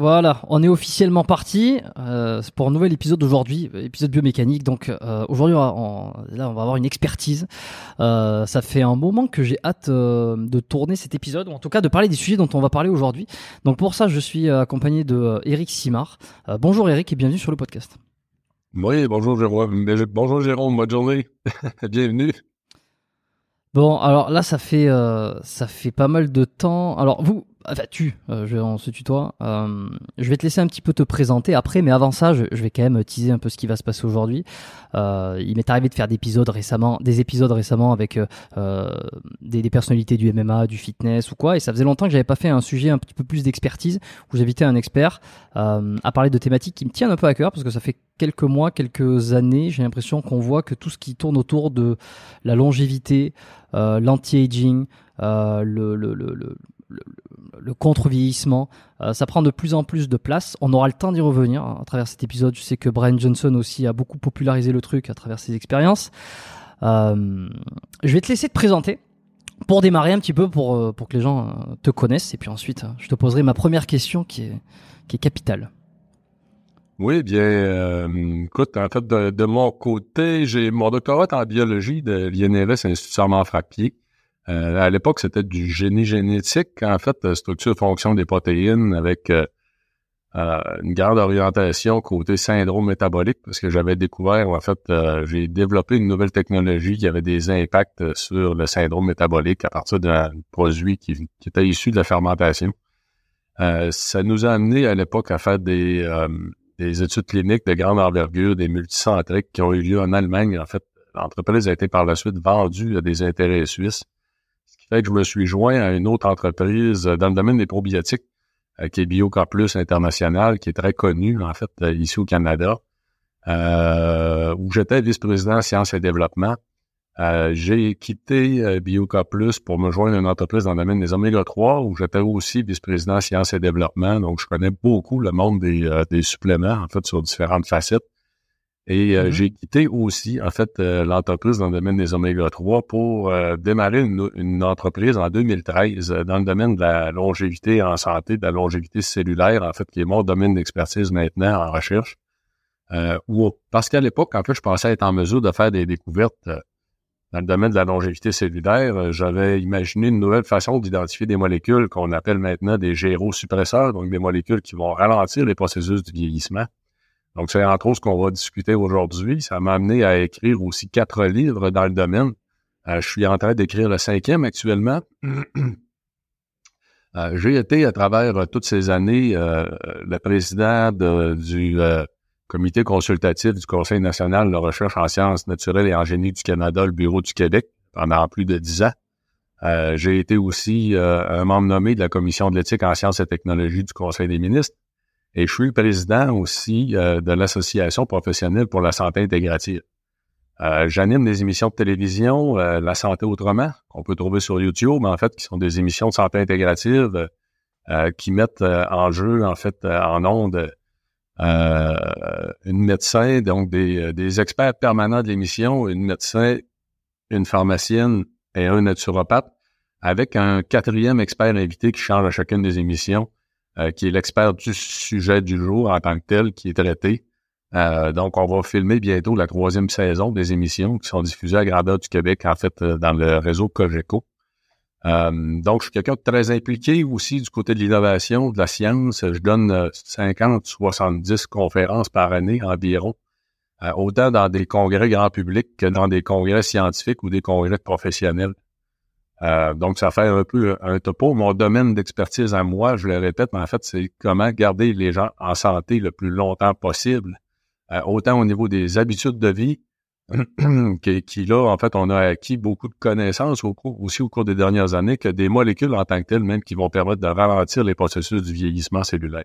Voilà, on est officiellement parti euh, pour un nouvel épisode d'aujourd'hui, épisode biomécanique. Donc euh, aujourd'hui, on, va- on- là, on va avoir une expertise. Euh, ça fait un moment que j'ai hâte de tourner cet épisode, ou en tout cas de parler des sujets dont on va parler aujourd'hui. Donc pour ça, je suis accompagné de Eric Simard. Bonjour Eric et bienvenue sur le podcast. Oui, bonjour Jérôme. Bonjour Jérôme, bonne journée. Bienvenue. Bon, alors là, ça fait euh, ça fait pas mal de temps. Alors vous, enfin tu, euh, je, on se tutoie. Euh, je vais te laisser un petit peu te présenter après, mais avant ça, je, vais quand même teaser un peu ce qui va se passer aujourd'hui. Euh, il m'est arrivé de faire des épisodes récemment, des épisodes récemment avec des, personnalités du MMA, du fitness ou quoi, et ça faisait longtemps que j'avais pas fait un sujet un petit peu plus d'expertise où j'invitais un expert à parler de thématiques qui me tiennent un peu à cœur parce que ça fait quelques mois, quelques années, j'ai l'impression qu'on voit que tout ce qui tourne autour de la longévité, l'anti-aging, le, le, le, le- contre-vieillissement, euh, ça prend de plus en plus de place. On aura le temps d'y revenir hein, à travers cet épisode. Je sais que Brian Johnson aussi a beaucoup popularisé le truc à travers ses expériences. Euh, je vais te laisser te présenter pour démarrer un petit peu, pour, euh, que les gens te connaissent. Et puis ensuite, je te poserai ma première question qui est, qui capitale. Oui, bien, écoute, en fait, de, de mon côté, j'ai mon doctorat en biologie de l'INRS, Institut Armand Frappier. Euh, à l'époque, c'était du génie génétique, en fait, euh, structure-fonction des protéines avec euh, euh, une grande orientation côté syndrome métabolique, parce que j'avais découvert, en fait, euh, j'ai développé une nouvelle technologie qui avait des impacts sur le syndrome métabolique à partir d'un produit qui, qui était issu de la fermentation. Euh, ça nous a amené à l'époque à faire des, des études cliniques de grande envergure, des multicentriques qui ont eu lieu en Allemagne. En fait, l'entreprise a été par la suite vendue à des intérêts suisses. Fait que je me suis joint à une autre entreprise euh, dans le domaine des probiotiques, euh, qui est BioCarplus International, qui est très connue, en fait, euh, ici au Canada, où j'étais vice-président sciences et développement. J'ai quitté BioCarplus pour me joindre à une entreprise dans le domaine des oméga 3, où j'étais aussi vice-président sciences et développement. Donc, je connais beaucoup le monde des, des suppléments, en fait, sur différentes facettes. Et euh, Mhm. j'ai quitté aussi, en fait, euh, l'entreprise dans le domaine des oméga 3 pour euh, démarrer une, une entreprise en 2013 euh, dans le domaine de la longévité en santé, de la longévité cellulaire, en fait, qui est mon domaine d'expertise maintenant en recherche. Euh, où, parce qu'à l'époque, en fait, je pensais être en mesure de faire des découvertes dans le domaine de la longévité cellulaire. J'avais imaginé une nouvelle façon d'identifier des molécules qu'on appelle maintenant des gérosuppresseurs, donc des molécules qui vont ralentir les processus du vieillissement. Donc, c'est entre autres ce qu'on va discuter aujourd'hui. Ça m'a amené à écrire aussi quatre livres dans le domaine. Euh, je suis en train d'écrire le cinquième actuellement. Euh, J'ai été, à travers euh, toutes ces années, le président de- du comité consultatif du Conseil national de recherche en sciences naturelles et en génie du Canada, le Bureau du Québec, pendant plus de dix ans. J'ai été aussi un membre nommé de la Commission de l'éthique en sciences et technologies du Conseil des ministres. Et je suis président aussi euh, de l'Association professionnelle pour la santé intégrative. Euh, J'anime des émissions de télévision, euh, La santé autrement, qu'on peut trouver sur YouTube, en fait, qui sont des émissions de santé intégrative euh, qui mettent euh, en jeu, en fait, euh, en ondes, une médecin, donc des, des experts permanents de l'émission, une médecin, une pharmacienne et un naturopathe, avec un quatrième expert invité qui change à chacune des émissions, euh, qui est l'expert du sujet du jour en tant que tel, qui est traité. Euh, donc, on va filmer bientôt la troisième saison des émissions qui sont diffusées à grandeur du Québec, en fait, euh, dans le réseau Cogeco. Donc, je suis quelqu'un de très impliqué aussi du côté de l'innovation, de la science. Je donne euh, 50, 70 conférences par année environ, autant dans des congrès grand public que dans des congrès scientifiques ou des congrès professionnels. Euh, donc, ça fait un peu un topo. Mon domaine d'expertise à moi, je le répète, mais en fait, c'est comment garder les gens en santé le plus longtemps possible, euh, autant au niveau des habitudes de vie qui, qui, là, en fait, on a acquis beaucoup de connaissances aussi au cours des dernières années que des molécules en tant que telles, même qui vont permettre de ralentir les processus du vieillissement cellulaire.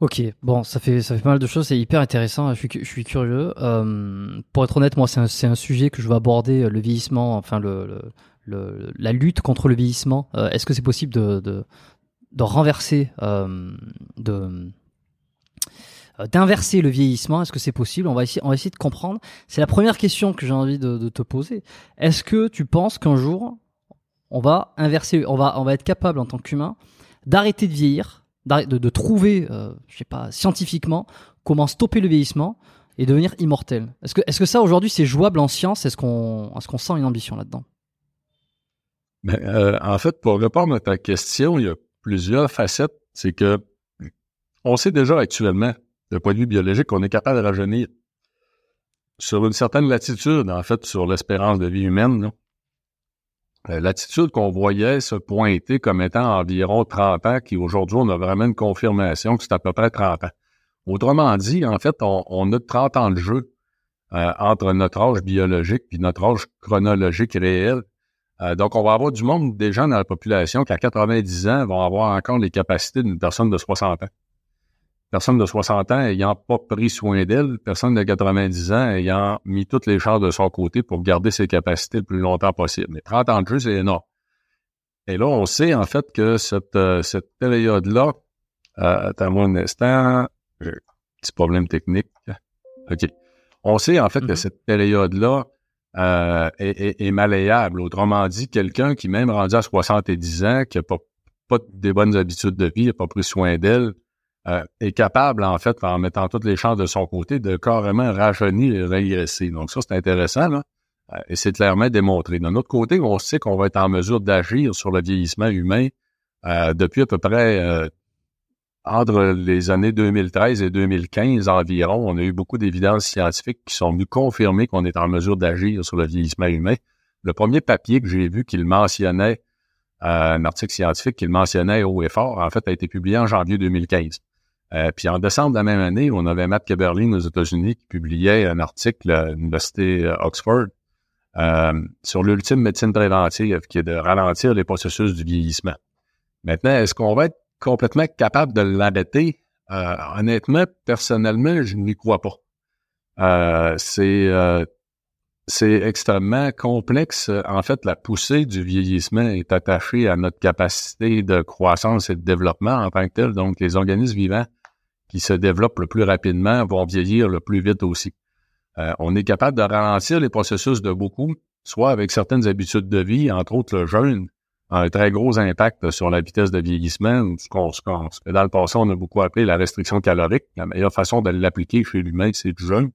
Ok, bon, ça fait ça fait pas mal de choses, c'est hyper intéressant. Je suis je suis curieux. Euh, pour être honnête, moi, c'est un, un sujet que je veux aborder, le vieillissement, enfin le, le, la lutte contre le vieillissement. Euh, est-ce que c'est possible de, de, renverser, euh, de euh, d'inverser le vieillissement? Est-ce que c'est possible? On va essayer, on va essayer de comprendre. C'est la première question que j'ai envie de, de, te poser. Est-ce que tu penses qu'un jour on va inverser, on va on va être capable en tant qu'humain d'arrêter de vieillir de, trouver, euh, je sais pas, scientifiquement, comment stopper le vieillissement et devenir immortel. Est-ce que, est-ce que ça aujourd'hui c'est jouable en science? Est-ce qu'on, qu'on sent une ambition là-dedans? Ben, euh, En fait, pour répondre à ta question, il y a plusieurs facettes. C'est que on sait déjà actuellement, d'un point de vue biologique, qu'on est capable de rajeunir sur une certaine latitude, en fait, sur l'espérance de vie humaine. Euh, l'attitude qu'on voyait se pointer comme étant environ 30 ans, qui aujourd'hui, on a vraiment une confirmation que c'est à peu près 30 ans. Autrement dit, en fait, on, a 30 ans de jeu euh, entre notre âge biologique et notre âge chronologique réel. Euh, donc, on va avoir du monde, des gens dans la population qui, à 90 ans, vont avoir encore les capacités d'une personne de 60 ans personne de 60 ans ayant pas pris soin d'elle, personne de 90 ans ayant mis toutes les chances de son côté pour garder ses capacités le plus longtemps possible. Mais 30 ans de jeu, c'est énorme. Et là, on sait en fait que cette, euh, cette période-là, euh, attends-moi un instant, j'ai un petit problème technique. OK. On sait en fait que mm-hmm. cette période-là euh, est, est, malléable. Autrement dit, quelqu'un qui, même rendu à 70 ans, qui n'a pas, pas des bonnes habitudes de vie, n'a pas pris soin d'elle, euh, est capable, en fait, en mettant toutes les chances de son côté, de carrément rajeunir et régresser. Donc ça, c'est intéressant. Euh, et c'est clairement démontré. D'un autre côté, on sait qu'on va être en mesure d'agir sur le vieillissement humain euh, depuis à peu près entre les années 2013 et 2015 environ. On a eu beaucoup d'évidences scientifiques qui sont venues confirmer qu'on est en mesure d'agir sur le vieillissement humain. Le premier papier que j'ai vu qu'il mentionnait, un article scientifique qu'il mentionnait haut et fort, en fait, a été publié en janvier 2015. Euh, puis en décembre de la même année, on avait Matt Keberlin aux États-Unis qui publiait un article à l'Université euh, Oxford euh, sur l'ultime médecine préventive, qui est de ralentir les processus du vieillissement. Maintenant, est-ce qu'on va être complètement capable de l'arrêter? honnêtement, personnellement, je n'y crois pas. c'est c'est extrêmement complexe. En fait, la poussée du vieillissement est attachée à notre capacité de croissance et de développement en tant que tel. Donc, les organismes vivants qui se développent le plus rapidement vont vieillir le plus vite aussi. Euh, on est capable de ralentir les processus de beaucoup, soit avec certaines habitudes de vie, entre autres le jeûne, a un très gros impact sur la vitesse de vieillissement, ce qu'on dans le passé, on a beaucoup appelé la restriction calorique. La meilleure façon de l'appliquer chez l'humain, c'est du jeûne.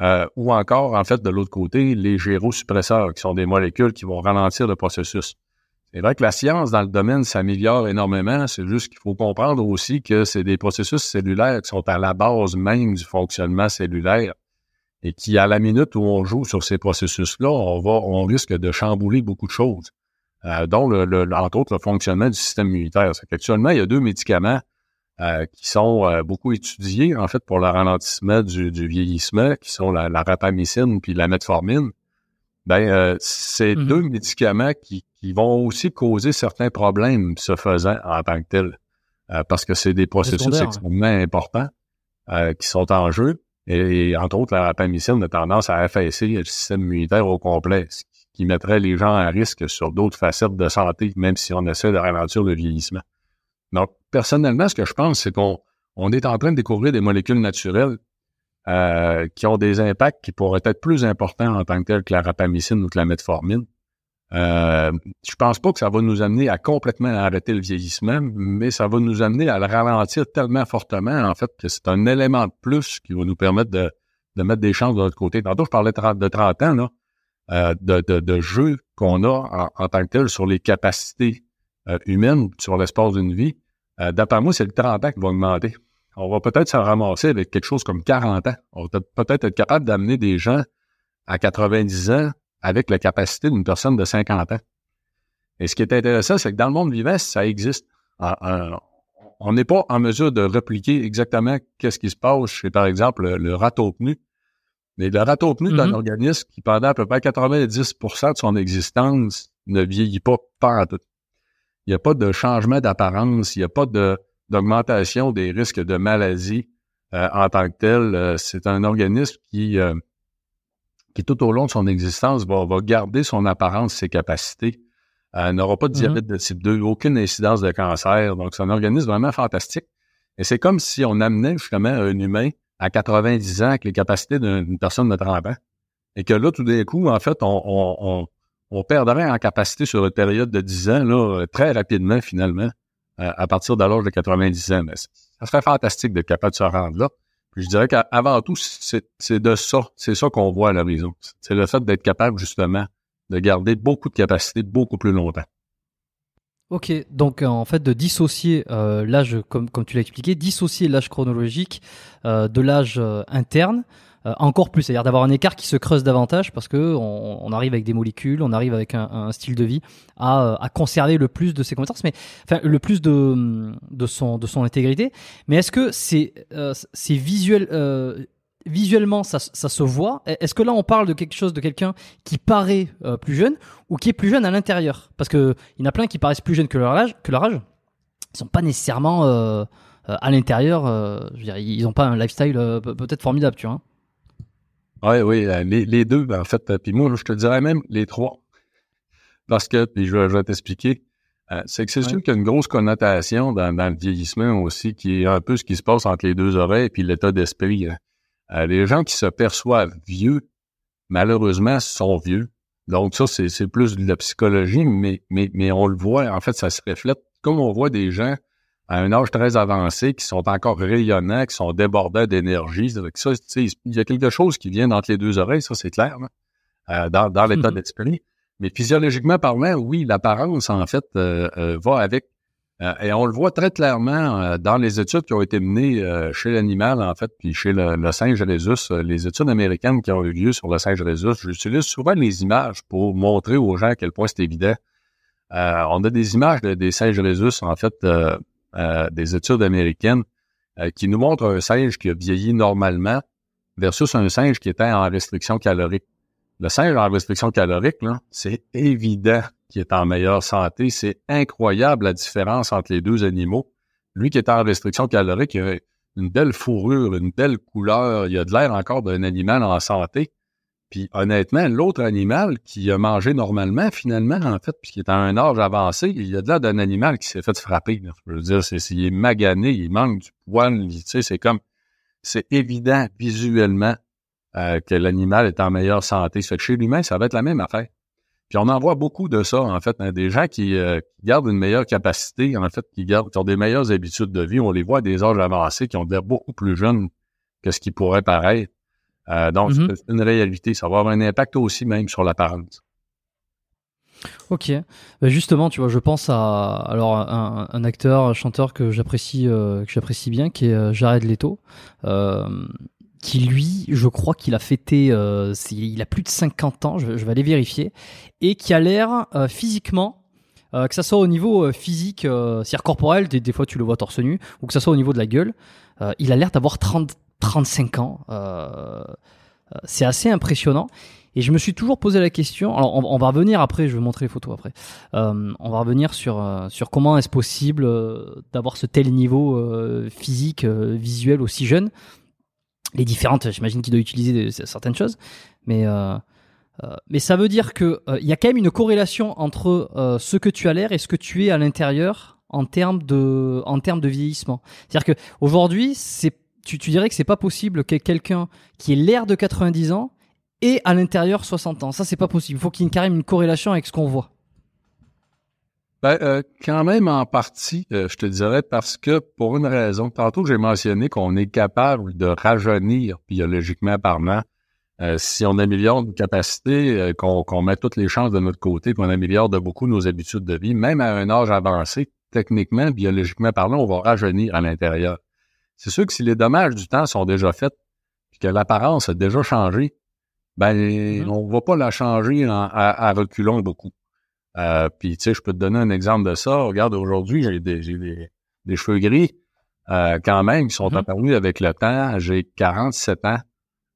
Euh, ou encore, en fait, de l'autre côté, les gyrosuppresseurs, qui sont des molécules qui vont ralentir le processus. C'est vrai que la science dans le domaine s'améliore énormément. C'est juste qu'il faut comprendre aussi que c'est des processus cellulaires qui sont à la base même du fonctionnement cellulaire et qui, à la minute où on joue sur ces processus-là, on va, on risque de chambouler beaucoup de choses, euh, dont le, entre autres le fonctionnement du système immunitaire. Actuellement, il y a deux médicaments euh, qui sont euh, beaucoup étudiés en fait pour le ralentissement du, vieillissement, qui sont la, la rapamycine puis la metformine. Ben, euh, c'est mm-hmm. deux médicaments qui, qui, vont aussi causer certains problèmes se faisant en tant que tels, euh, parce que c'est des processus extrêmement importants euh, qui sont en jeu. Et, entre autres, la rapamycine a tendance à affaisser le système immunitaire au complet, ce qui mettrait les gens à risque sur d'autres facettes de santé, même si on essaie de ralentir le vieillissement. Donc, personnellement, ce que je pense, c'est qu'on on est en train de découvrir des molécules naturelles euh, qui ont des impacts qui pourraient être plus importants en tant que tel que la rapamycine ou que la metformine. Euh, je pense pas que ça va nous amener à complètement arrêter le vieillissement, mais ça va nous amener à le ralentir tellement fortement, en fait, que c'est un élément de plus qui va nous permettre de, de mettre des chances de l'autre côté. Tantôt, je parlais de 30, ans, là, euh, de, de, de jeu qu'on a en, tant que tel sur les capacités euh, humaines, sur l'espace d'une vie. Euh, d'après moi, c'est le 30 ans qui va augmenter on va peut-être se ramasser avec quelque chose comme 40 ans. On va peut-être être capable d'amener des gens à 90 ans avec la capacité d'une personne de 50 ans. Et ce qui est intéressant, c'est que dans le monde vivant, ça existe. on n'est pas en mesure de répliquer exactement qu'est-ce qui se passe chez, par exemple, le, râteau pnu. Mais le râteau pnu d'un mm-hmm. organisme qui, pendant à peu près 90% de son existence, ne vieillit pas, en tout. Il n'y a pas de changement d'apparence, il n'y a pas d'augmentation des risques de maladie euh, en tant que tel. Euh, c'est un organisme qui, euh, qui, tout au long de son existence, va, va garder son apparence, ses capacités. n'aura pas de mm-hmm. diabète de type 2, aucune incidence de cancer. Donc, c'est un organisme vraiment fantastique. Et c'est comme si on amenait justement un humain à 90 ans avec les capacités d'une personne de 30 ans. Et que là, tout d'un coup, en fait, on, on, on perdrait en capacité sur une période de 10 ans, là, très rapidement, finalement, à partir de l'âge de 90 ans. Mais ça serait fantastique d'être capable de se rendre là. Je dirais qu'avant tout, c'est de ça, c'est ça qu'on voit à l'horizon. C'est le fait d'être capable, justement, de garder beaucoup de capacité beaucoup plus longtemps. Ok, donc en fait de dissocier euh, l'âge, comme, tu l'as expliqué, dissocier l'âge chronologique euh, de l'âge euh, interne, euh, encore plus, c'est-à-dire d'avoir un écart qui se creuse davantage parce que on, arrive avec des molécules, on arrive avec un, style de vie à, à, conserver le plus de ses compétences, mais enfin le plus de, son intégrité. Mais est-ce que c'est euh, euh, visuellement ça, se voit? Est-ce que là on parle de quelque chose de quelqu'un qui paraît plus jeune ou qui est plus jeune à l'intérieur? Parce que il y en a plein qui paraissent plus jeunes que leur âge, que leur âge. Ils sont pas nécessairement à l'intérieur. ils ont pas un lifestyle peut-être formidable, tu vois. Oui, oui, euh, les, les deux, ben, en fait. Euh, puis moi, je te dirais même les trois. Parce que, puis je, vais t'expliquer, euh, c'est que c'est sûr qu'il y a une grosse connotation dans, le vieillissement aussi, qui est un peu ce qui se passe entre les deux oreilles et puis l'état d'esprit. Hein. les gens qui se perçoivent vieux, malheureusement, sont vieux. Donc ça, c'est plus de la psychologie, mais, mais, mais on le voit, en fait, ça se reflète. Comme on voit des gens à un âge très avancé, qui sont encore rayonnants, qui sont débordants d'énergie. Ça, il y a quelque chose qui vient entre les deux oreilles, ça c'est clair, euh, dans, dans l'état mm-hmm. d'esprit. Mais physiologiquement parlant, oui, l'apparence, en fait, euh, euh, va avec. et on le voit très clairement dans les études qui ont été menées chez l'animal, en fait, puis chez le, singe rhésus, les études américaines qui ont eu lieu sur le singe rhésus. J'utilise souvent les images pour montrer aux gens à quel point c'est évident. on a des images des singes rhésus, en fait, euh, des études américaines euh, qui nous montrent un singe qui a vieilli normalement versus un singe qui était en restriction calorique. Le singe en restriction calorique, c'est évident qu'il est en meilleure santé. C'est incroyable la différence entre les deux animaux. Lui qui est en restriction calorique, il a une belle fourrure, une belle couleur, il a de l'air encore d'un animal en santé. Puis honnêtement, l'autre animal qui a mangé normalement, finalement, en fait, puis qui est à un âge avancé, il y a de là d'un animal qui s'est fait frapper. Je veux dire, c'est, il est magané, il manque du poil, tu sais, c'est comme, c'est évident visuellement euh, que l'animal est en meilleure santé. Ça que chez l'humain, ça va être la même affaire. Puis on en voit beaucoup de ça, en fait, hein, des gens qui, euh, gardent une meilleure capacité, en fait, qui gardent, qui ont des meilleures habitudes de vie. On les voit à des âges avancés qui ont l'air beaucoup plus jeunes que ce qui pourrait paraître. Euh, donc, mm-hmm. c'est une réalité. Ça va avoir un impact aussi même sur l'apparence. Ok, bah, justement, tu vois, je pense à alors un, acteur, un chanteur que j'apprécie, euh, que j'apprécie bien, qui est euh, Jared Leto, qui lui, je crois qu'il a fêté, il a plus de 50 ans, je, vais aller vérifier, et qui a l'air physiquement, que ça soit au niveau physique, c'est-à-dire corporel, des, des, fois tu le vois torse nu, ou que ça soit au niveau de la gueule, il a l'air d'avoir 30 35 ans. Euh, euh, c'est assez impressionnant. Et je me suis toujours posé la question. Alors, on, va revenir après. Je vais montrer les photos après. Euh, on va revenir sur sur comment est-ce possible d'avoir ce tel niveau physique, visuel aussi jeune. Les différentes, j'imagine qu'il doit utiliser certaines choses, mais mais ça veut dire que il y a quand même une corrélation entre ce que tu as l'air et ce que tu es à l'intérieur en termes de en termes de vieillissement. C'est-à-dire que aujourd'hui, c'est tu, dirais que c'est pas possible que quelqu'un qui ait l'air de 90 ans ait à l'intérieur 60 ans. Ça, c'est pas possible. Il faut qu'il y ait carrément une corrélation avec ce qu'on voit. Ben, euh, quand même en partie, euh, je te dirais, parce que pour une raison, tantôt j'ai mentionné qu'on est capable de rajeunir biologiquement parlant euh, si on améliore nos capacités, qu'on met toutes les chances de notre côté, qu'on améliore de beaucoup nos habitudes de vie, même à un âge avancé, techniquement, biologiquement parlant, on va rajeunir à l'intérieur. C'est sûr que si les dommages du temps sont déjà faits, puis que l'apparence a déjà changé, ben mm-hmm. on va pas la changer à, reculons beaucoup. Euh, puis tu sais, je peux te donner un exemple de ça. Regarde, aujourd'hui, j'ai des, des cheveux gris, euh, quand même, qui sont Mhm. apparus avec le temps. J'ai 47 ans.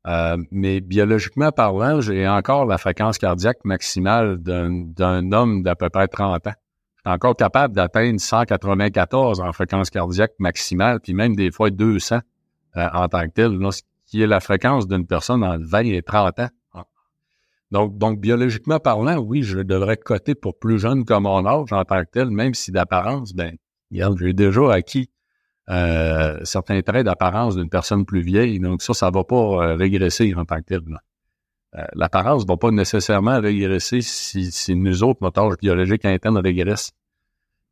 Euh, mais biologiquement parlant, j'ai encore la fréquence cardiaque maximale d'un d'un homme d'à peu près 30 ans. Encore capable d'atteindre 194 en fréquence cardiaque maximale, puis même des fois 200 euh, en tant que tel, ce qui est la fréquence d'une personne entre 20 et 30 ans. Donc, donc, biologiquement parlant, oui, je devrais coter pour plus jeune que mon âge en tant que tel, même si d'apparence, ben, j'ai déjà acquis euh, certains traits d'apparence d'une personne plus vieille. Donc, ça, ça va pas euh, régresser en tant que tel. Euh, L'apparence va pas nécessairement régresser si, si nous autres, notre âge biologique interne régresse.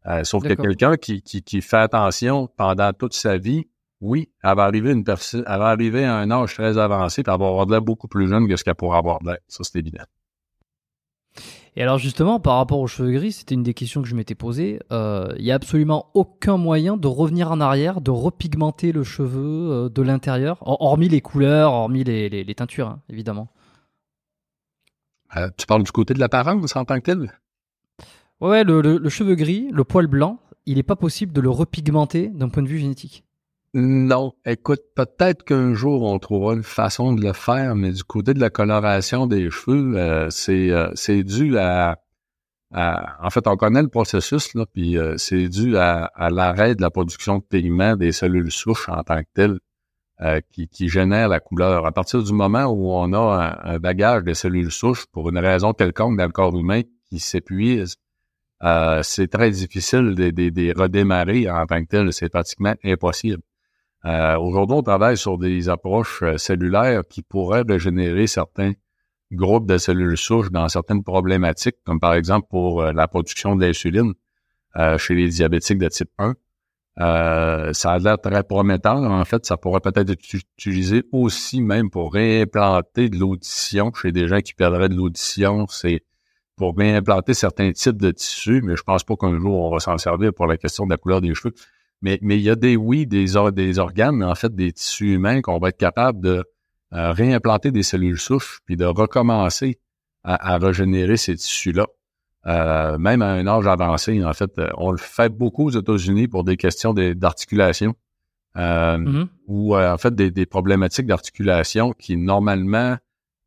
Euh, sauf que quelqu'un qui, qui, qui fait attention pendant toute sa vie, oui, elle va arriver une personne, elle va arriver à un âge très avancé, puis elle va avoir de l'air beaucoup plus jeune que ce qu'elle pourrait avoir de l'air. Ça, c'est évident. Et alors justement, par rapport aux cheveux gris, c'était une des questions que je m'étais posée. Euh, Il y a absolument aucun moyen de revenir en arrière, de repigmenter le cheveu euh, de l'intérieur, hor- hormis les couleurs, hormis les, les- les teintures, hein, évidemment. Euh, tu parles du côté de l'apparence en tant que tel? Ouais, le, le- le cheveu gris, le poil blanc, il n'est pas possible de le repigmenter d'un point de vue génétique. Non. Écoute, peut-être qu'un jour, on trouvera une façon de le faire, mais du côté de la coloration des cheveux, euh, c'est euh, c'est dû à, à- En fait, on connaît le processus, là, puis c'est dû à, à l'arrêt de la production de pigments des cellules souches en tant que telles euh, qui, qui génèrent la couleur. À partir du moment où on a un, bagage de cellules souches, pour une raison quelconque dans le corps humain, qui s'épuise, euh, c'est très difficile de, de- redémarrer en tant que tel. C'est pratiquement impossible. Euh, Aujourd'hui, on travaille sur des approches cellulaires qui pourraient régénérer certains groupes de cellules souches dans certaines problématiques, comme par exemple pour la production d'insuline chez les diabétiques de type 1. Euh, ça a l'air très prometteur. En fait, ça pourrait peut-être être utilisé aussi même pour réimplanter de l'audition chez des gens qui perdraient de l'audition. C'est pour réimplanter certains types de tissus, mais je pense pas qu'un jour on va s'en servir pour la question de la couleur des cheveux. Mais, mais il y a des, oui, des, des organes, en fait, des tissus humains qu'on va être capable de euh, réimplanter des cellules souches puis de recommencer à, à régénérer ces tissus-là. Euh, même à un âge avancé, en fait, euh, on le fait beaucoup aux États-Unis pour des questions d'articulation. Euh, Mhm. ou euh, en fait des, des problématiques d'articulation qui normalement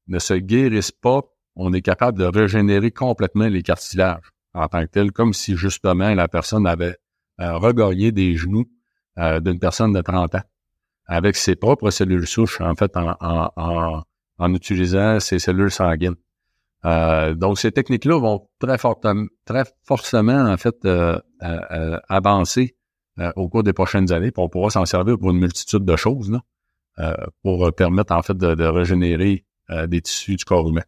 ne se guérissent pas, on est capable de régénérer complètement les cartilages en tant que tel, comme si justement la personne avait euh, regorgé des genoux euh, d'une personne de 30 ans avec ses propres cellules souches, en fait, en, en, en, en utilisant ses cellules sanguines. Euh, donc, ces techniques-là vont très fortement, très forcément, en fait, euh, euh, avancer au cours des prochaines années, puis on pourra s'en servir pour une multitude de choses, là, pour permettre, en fait, de, de régénérer des tissus du corps humain.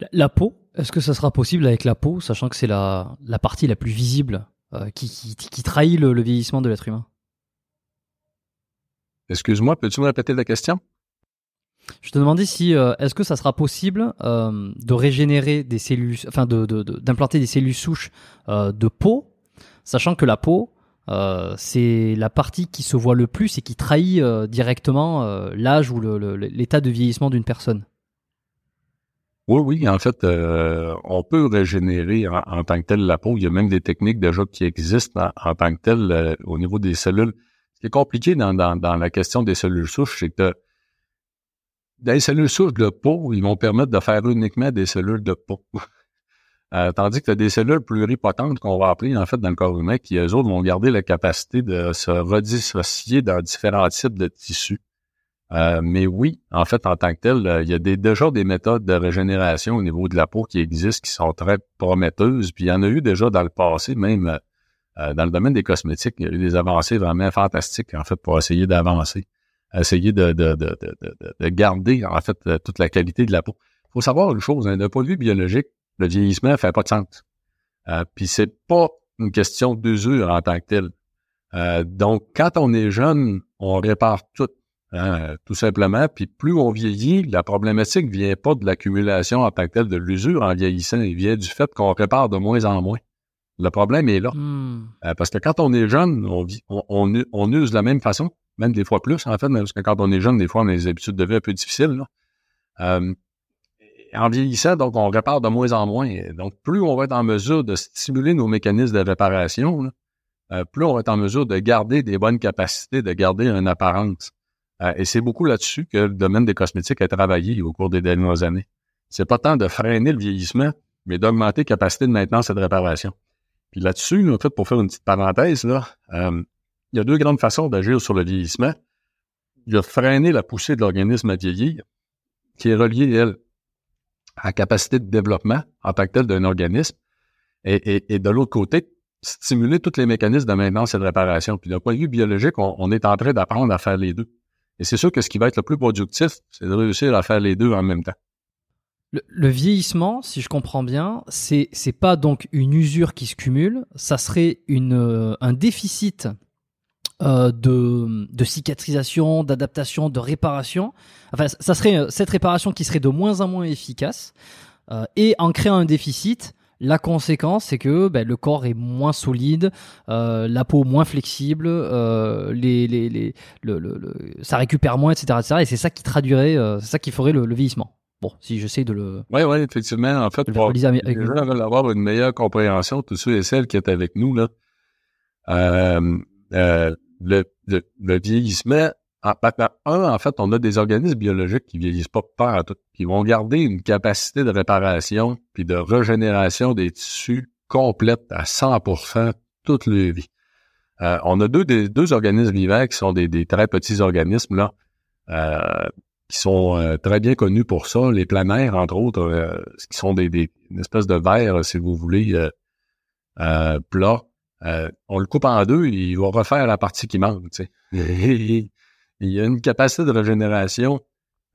La, la peau, est-ce que ça sera possible avec la peau, sachant que c'est la, la partie la plus visible qui, qui, qui trahit le, le vieillissement de l'être humain? Excuse-moi, peux-tu me répéter la question? Je te demandais si euh, est-ce que ça sera possible euh, de régénérer des cellules, enfin de, d'implanter des cellules souches euh, de peau, sachant que la peau c'est la partie qui se voit le plus et qui trahit directement l'âge ou l'état de vieillissement d'une personne? Oui, oui, en fait, on peut régénérer en, tant que tel la peau. Il y a même des techniques déjà qui existent en, tant que tel au niveau des cellules. Ce qui est compliqué dans, dans, dans la question des cellules souches, c'est que les cellules souches de peau, ils vont permettre de faire uniquement des cellules de peau. Euh, tandis que tu des cellules pluripotentes qu'on va appeler en fait dans le corps humain, qui eux autres vont garder la capacité de se redissocier dans différents types de tissus. Euh, mais oui, en fait, en tant que tel, euh, il y a des, déjà des méthodes de régénération au niveau de la peau qui existent, qui sont très prometteuses. Puis il y en a eu déjà dans le passé, même dans le domaine des cosmétiques, il y a eu des avancées vraiment fantastiques, en fait, pour essayer d'avancer, essayer de, de, de, de, de- de garder, en fait, euh, toute la qualité de la peau. Il faut savoir une chose, hein, d'un point de vue biologique, le vieillissement fait pas de sens. Euh, puis c'est pas une question d'usure en tant que telle. Euh, donc, quand on est jeune, on répare tout. Hein, tout simplement. Puis plus on vieillit, la problématique vient pas de l'accumulation en tant que telle de l'usure en vieillissant, il vient du fait qu'on répare de moins en moins. Le problème est là. Hmm. Euh, parce que quand on est jeune, on, vit- on, on on use de la même façon, même des fois plus, en fait, parce que quand on est jeune, des fois, on a des habitudes de vie un peu difficiles. là. Euh, en vieillissant, donc, on répare de moins en moins. Donc, plus on va être en mesure de stimuler nos mécanismes de réparation, euh, plus on va être en mesure de garder des bonnes capacités, de garder une apparence. Euh, et c'est beaucoup là-dessus que le domaine des cosmétiques a travaillé au cours des dernières années. C'est pas tant de freiner le vieillissement, mais d'augmenter capacité de maintenance et de réparation. Puis là-dessus, en fait, pour faire une petite parenthèse, là, euh, il y a deux grandes façons d'agir sur le vieillissement. Il y a freiner la poussée de l'organisme à vieillir, qui est reliée, elle, à la capacité de développement en tant que tel d'un organisme, et, de l'autre côté, stimuler tous les mécanismes de maintenance et de réparation. Puis d'un point de vue biologique, on, est en train d'apprendre à faire les deux. Et c'est sûr que ce qui va être le plus productif, c'est de réussir à faire les deux en même temps. Le, vieillissement, si je comprends bien, c'est c'est pas donc une usure qui se cumule, ça serait euh, un déficit euh, de, de cicatrisation, d'adaptation, de réparation. Enfin, ça serait euh, cette réparation qui serait de moins en moins efficace. Euh, et en créant un déficit, la conséquence, c'est que ben, le corps est moins solide, euh, la peau moins flexible, euh, les, les, les, le, le, ça récupère moins, etc., etc. Et c'est ça qui traduirait, euh, c'est ça qui ferait le, vieillissement. Bon, si j'essaie de le. Oui, oui, effectivement. En fait, pour avoir une meilleure compréhension, tous ceux et celles qui étaient avec nous, là, euh, euh, le, le, vieillissement, en, un, en fait, on a des organismes biologiques qui vieillissent pas par tout, qui vont garder une capacité de réparation puis de régénération des tissus complète à 100% toute leur vie. Euh, on a deux, deux organismes vivants qui sont des, des très petits organismes là, euh, qui sont euh, très bien connus pour ça. Les planaires, entre autres, qui sont des, des une espèce de verre, si vous voulez, plat, euh, on le coupe en deux, il va refaire la partie qui manque. Tu sais. il y a une capacité de régénération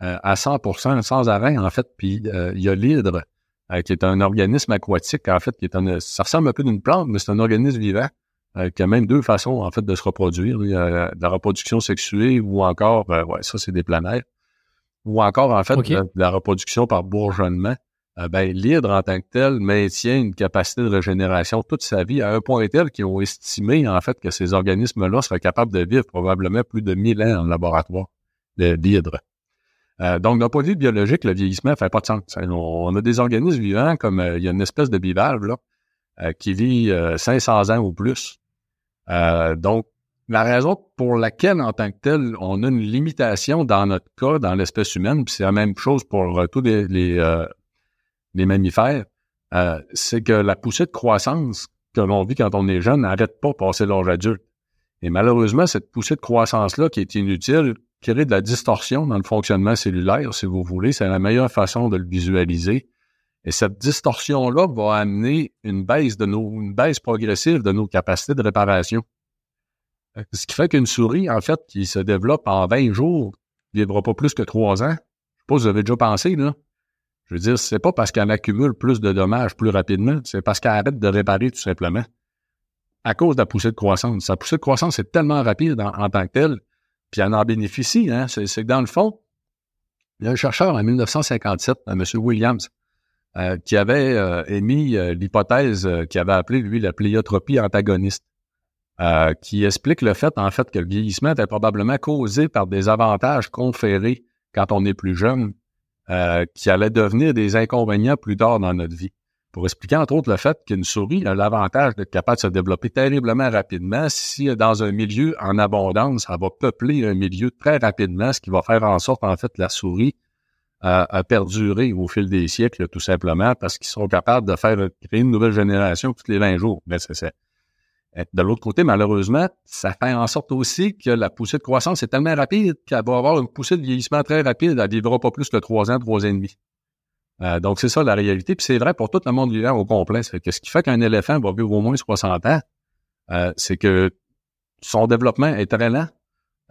euh, à 100%, sans arrêt, en fait. Puis euh, il y a l'hydre, qui est un organisme aquatique, en fait, qui est un, ça ressemble un peu d'une plante, mais c'est un organisme vivant qui a même deux façons, en fait, de se reproduire. Il y a la reproduction sexuée ou encore, ouais, ça, c'est des planaires. Ou encore, en fait, la reproduction par bourgeonnement. Euh, ben, l'hydre en tant que tel maintient une capacité de régénération toute sa vie à un point tel qu'ils ont estimé en fait que ces organismes-là seraient capables de vivre probablement plus de 1000 ans en laboratoire d'hydre. Euh, donc, d'un point de vue biologique, le vieillissement ne fait pas de sens. On a des organismes vivants comme euh, il y a une espèce de bivalve là, euh, qui vit 500 ans ou plus. donc, la raison pour laquelle, en tant que tel, on a une limitation dans notre cas, dans l'espèce humaine, puis c'est la même chose pour tous les, les les mammifères, euh, c'est que la poussée de croissance que l'on vit quand on est jeune n'arrête pas passer l'âge adulte. Et malheureusement, cette poussée de croissance-là qui est inutile crée de la distorsion dans le fonctionnement cellulaire, si vous voulez. C'est la meilleure façon de le visualiser. Et cette distorsion-là va amener une baisse de nos, une baisse progressive de nos capacités de réparation. Euh, ce qui fait qu'une souris, en fait, qui se développe en 20 jours, vivra pas plus que 3 ans. Je sais pas vous avez déjà pensé, là. Je veux dire, c'est pas parce qu'elle accumule plus de dommages plus rapidement, c'est parce qu'elle arrête de réparer tout simplement. À cause de la poussée de croissance. Sa poussée de croissance est tellement rapide en, tant que telle, puis elle en bénéficie. Hein? C'est, que dans le fond, il y a un chercheur en 1957, M. Williams, euh, qui avait euh, émis euh, l'hypothèse qu'il avait appelée, lui, la pléiotropie antagoniste, qui explique le fait, en fait, que le vieillissement est probablement causé par des avantages conférés quand on est plus jeune euh, qui allaient devenir des inconvénients plus tard dans notre vie. Pour expliquer entre autres le fait qu'une souris a l'avantage d'être capable de se développer terriblement rapidement. Si dans un milieu en abondance, elle va peupler un milieu très rapidement, ce qui va faire en sorte en fait la souris euh, a perduré au fil des siècles, tout simplement, parce qu'ils sont capables de faire créer une nouvelle génération tous les 20 jours. C'est, de l'autre côté, malheureusement, ça fait en sorte aussi que la poussée de croissance est tellement rapide qu'elle va avoir une poussée de vieillissement très rapide. Elle ne vivra pas plus que trois ans, trois ans et demi. Euh, donc, c'est ça la réalité. Puis c'est vrai pour tout le monde vivant au complet. que ce qui fait qu'un éléphant va vivre au moins 60 ans, euh, c'est que son développement est très lent.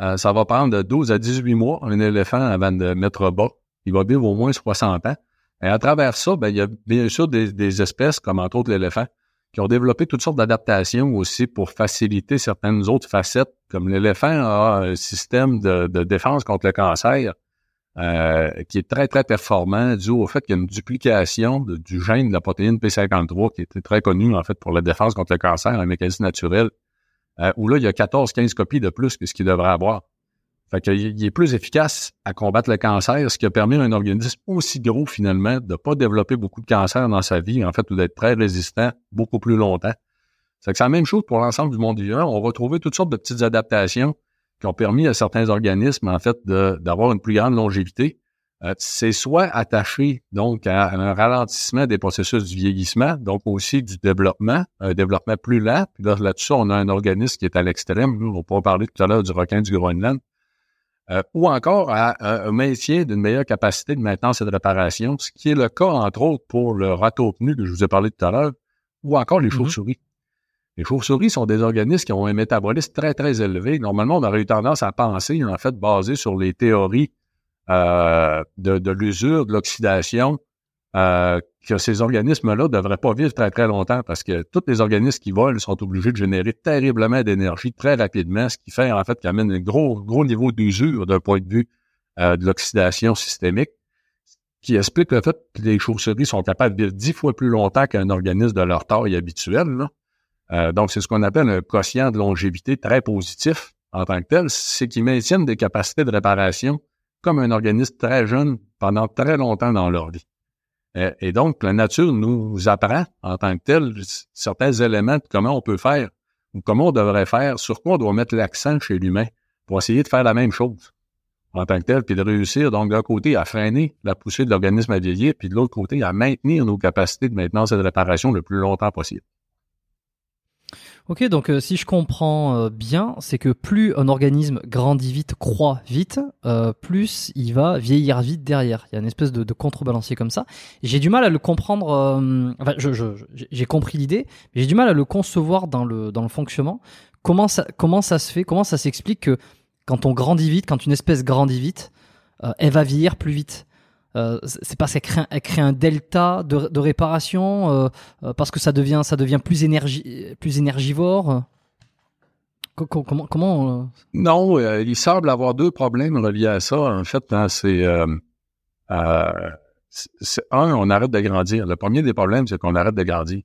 Euh, ça va prendre de 12 à 18 mois un éléphant avant de mettre bas. Il va vivre au moins 60 ans. Et à travers ça, ben, il y a bien sûr des, des espèces, comme entre autres l'éléphant, qui ont développé toutes sortes d'adaptations aussi pour faciliter certaines autres facettes, comme l'éléphant a un système de, défense contre le cancer euh, qui est très, très performant dû au fait qu'il y a une duplication du gène de la protéine P53 qui était très connue en fait pour la défense contre le cancer, un mécanisme naturel, euh, où là, il y a 14-15 copies de plus que ce qu'il devrait avoir. Fait qu'il est plus efficace à combattre le cancer, ce qui a permis à un organisme aussi gros, finalement, de pas développer beaucoup de cancer dans sa vie, en fait, ou d'être très résistant beaucoup plus longtemps. C'est la même chose pour l'ensemble du monde vivant. On va trouver toutes sortes de petites adaptations qui ont permis à certains organismes, en fait, d'avoir une plus grande longévité. Euh, c'est soit attaché donc à un ralentissement des processus du vieillissement, donc aussi du développement, un développement plus lent. Puis là, là-dessus, on a un organisme qui est à l'extrême. On pourra parler tout à l'heure du requin du Groenland. Euh, ou encore à un maintien d'une meilleure capacité de maintenance et de réparation, ce qui est le cas, entre autres, pour le ratopnu que je vous ai parlé tout à l'heure, ou encore les mm-hmm. chauves-souris. Les chauves-souris sont des organismes qui ont un métabolisme très, très élevé. Normalement, on aurait eu tendance à penser, en fait, basé sur les théories euh, de, de l'usure, de l'oxydation, euh, que ces organismes-là devraient pas vivre très, très longtemps parce que tous les organismes qui volent sont obligés de générer terriblement d'énergie très rapidement, ce qui fait en fait qu'ils amènent un gros, gros niveau d'usure d'un point de vue euh, de l'oxydation systémique, qui explique le fait que les chauves-souris sont capables de vivre dix fois plus longtemps qu'un organisme de leur taille habituelle. Euh, donc, c'est ce qu'on appelle un quotient de longévité très positif en tant que tel, c'est qu'ils maintiennent des capacités de réparation comme un organisme très jeune pendant très longtemps dans leur vie. Euh, et donc, la nature nous apprend en tant que tel certains éléments de comment on peut faire ou comment on devrait faire, sur quoi on doit mettre l'accent chez l'humain pour essayer de faire la même chose en tant que tel, puis de réussir, donc d'un côté, à freiner la poussée de l'organisme à vieillir, puis de l'autre côté, à maintenir nos capacités de maintenance et de réparation le plus longtemps possible. Ok, donc euh, si je comprends euh, bien, c'est que plus un organisme grandit vite, croît vite, euh, plus il va vieillir vite derrière. Il y a une espèce de, contrebalancier comme ça. J'ai du mal à le comprendre. enfin, j'ai compris l'idée, mais j'ai du mal à le concevoir dans le dans le fonctionnement. Comment ça comment ça se fait? Comment ça s'explique que quand on grandit vite, quand une espèce grandit vite, elle va vieillir plus vite? Euh, c'est parce qu'elle crée, un delta de, réparation, euh, euh, parce que ça devient, ça devient plus, énergie, plus énergivore. Comment, comment Non, il semble avoir deux problèmes reliés à ça. En fait, hein, c'est un, on arrête de grandir. Le premier des problèmes, c'est qu'on arrête de grandir.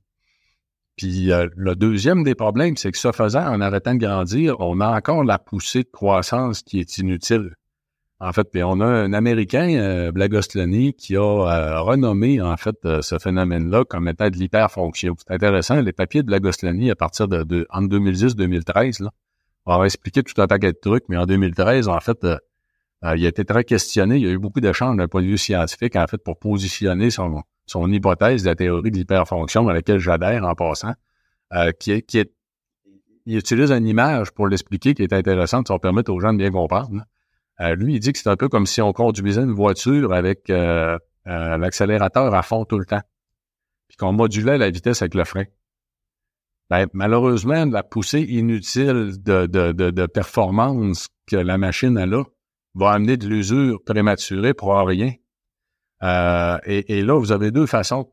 Puis le deuxième des problèmes, c'est que ce faisant, en arrêtant de grandir, on a encore la poussée de croissance qui est inutile. En fait, puis on a un Américain, euh, qui a euh, renommé en fait euh, ce phénomène-là comme étant de l'hyperfonction. C'est intéressant, les papiers de Blagostlany à partir de, de entre 2010-2013, là, on va expliquer tout un paquet de trucs, mais en 2013, en fait, il a été très questionné. Il y a eu beaucoup d'échanges d'un point de vue scientifique, en fait, pour positionner son, son hypothèse de la théorie de l'hyperfonction à laquelle j'adhère en passant, qui est, qui est, il utilise une image pour l'expliquer qui est intéressante, ça va permettre aux gens de bien comprendre. Euh, lui, il dit que c'est un peu comme si on conduisait une voiture avec euh, euh, l'accélérateur à fond tout le temps, puis qu'on modulait la vitesse avec le frein. Ben, malheureusement, la poussée inutile de, performance que la machine a là va amener de l'usure prématurée pour rien. et, là, vous avez deux façons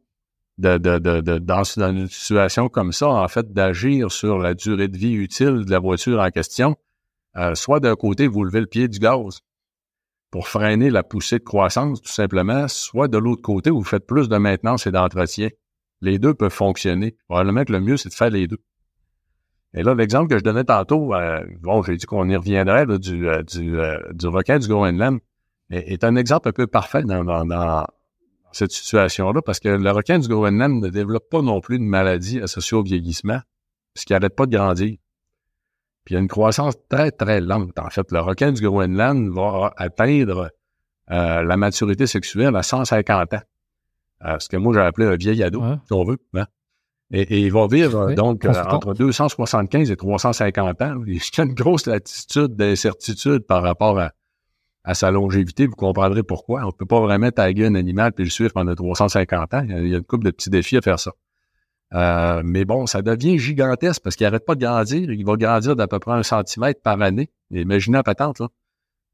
de, de, dans, une situation comme ça, en fait, d'agir sur la durée de vie utile de la voiture en question. Euh, soit d'un côté, vous levez le pied du gaz pour freiner la poussée de croissance, tout simplement, soit de l'autre côté, vous faites plus de maintenance et d'entretien. Les deux peuvent fonctionner. Probablement que le mieux, c'est de faire les deux. Et là, l'exemple que je donnais tantôt, euh, bon, j'ai dit qu'on y reviendrait du, euh, du, requin du Groenland, est, un exemple un peu parfait dans, dans, dans cette situation-là, parce que le requin du Groenland ne développe pas non plus de maladie associée au vieillissement, puisqu'il n'arrête pas de grandir. Puis il y a une croissance très, très lente. En fait, le requin du Groenland va atteindre euh, la maturité sexuelle à 150 ans. Euh, ce que moi j'ai appelé un vieil ado, si on veut. Hein. Et, il va vivre donc euh, entre 275 et 350 ans. Il y a une grosse latitude d'incertitude par rapport à, sa longévité. Vous comprendrez pourquoi. On ne peut pas vraiment taguer un animal puis le suivre pendant 350 ans. Il y a une couple de petits défis à faire ça. Euh, mais bon, ça devient gigantesque parce qu'il n'arrête pas de grandir. Il va grandir d'à peu près un centimètre par année. Imaginez la patente, là.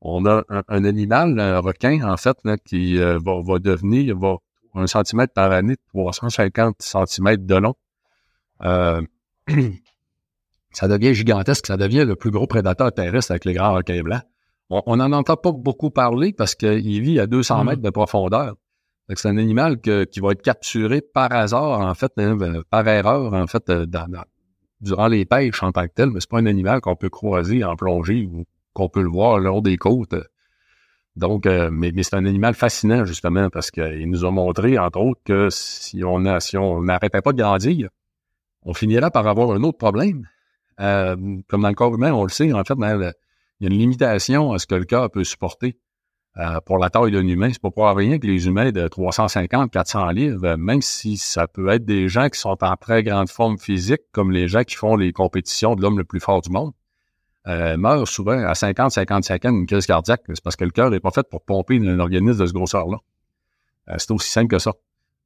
On a un, animal, un requin, en fait, là, qui euh, va, va, devenir va, un centimètre par année, 350 centimètres de long. Euh, ça devient gigantesque. Ça devient le plus gros prédateur terrestre avec les grands requins blancs. On n'en entend pas beaucoup parler parce qu'il vit à 200 mm-hmm. mètres de profondeur. C'est un animal qui va être capturé par hasard, en fait, hein, ben, par erreur, en fait, euh, durant les pêches en tant que tel, mais c'est pas un animal qu'on peut croiser en plongée ou qu'on peut le voir le long des côtes. Donc, euh, mais, c'est un animal fascinant, justement, parce qu'il nous a montré, entre autres, que si on si on n'arrêtait pas de grandir, on finira par avoir un autre problème. Euh, comme dans le corps humain, on le sait, en fait, il y a une limitation à ce que le corps peut supporter. Euh, pour la taille d'un humain, c'est pas pour rien que les humains de 350, 400 livres, même si ça peut être des gens qui sont en très grande forme physique, comme les gens qui font les compétitions de l'homme le plus fort du monde, euh, meurent souvent à 50, 55 ans d'une crise cardiaque. C'est parce que le cœur n'est pas fait pour pomper un organisme de ce grosseur-là. Euh, c'est aussi simple que ça.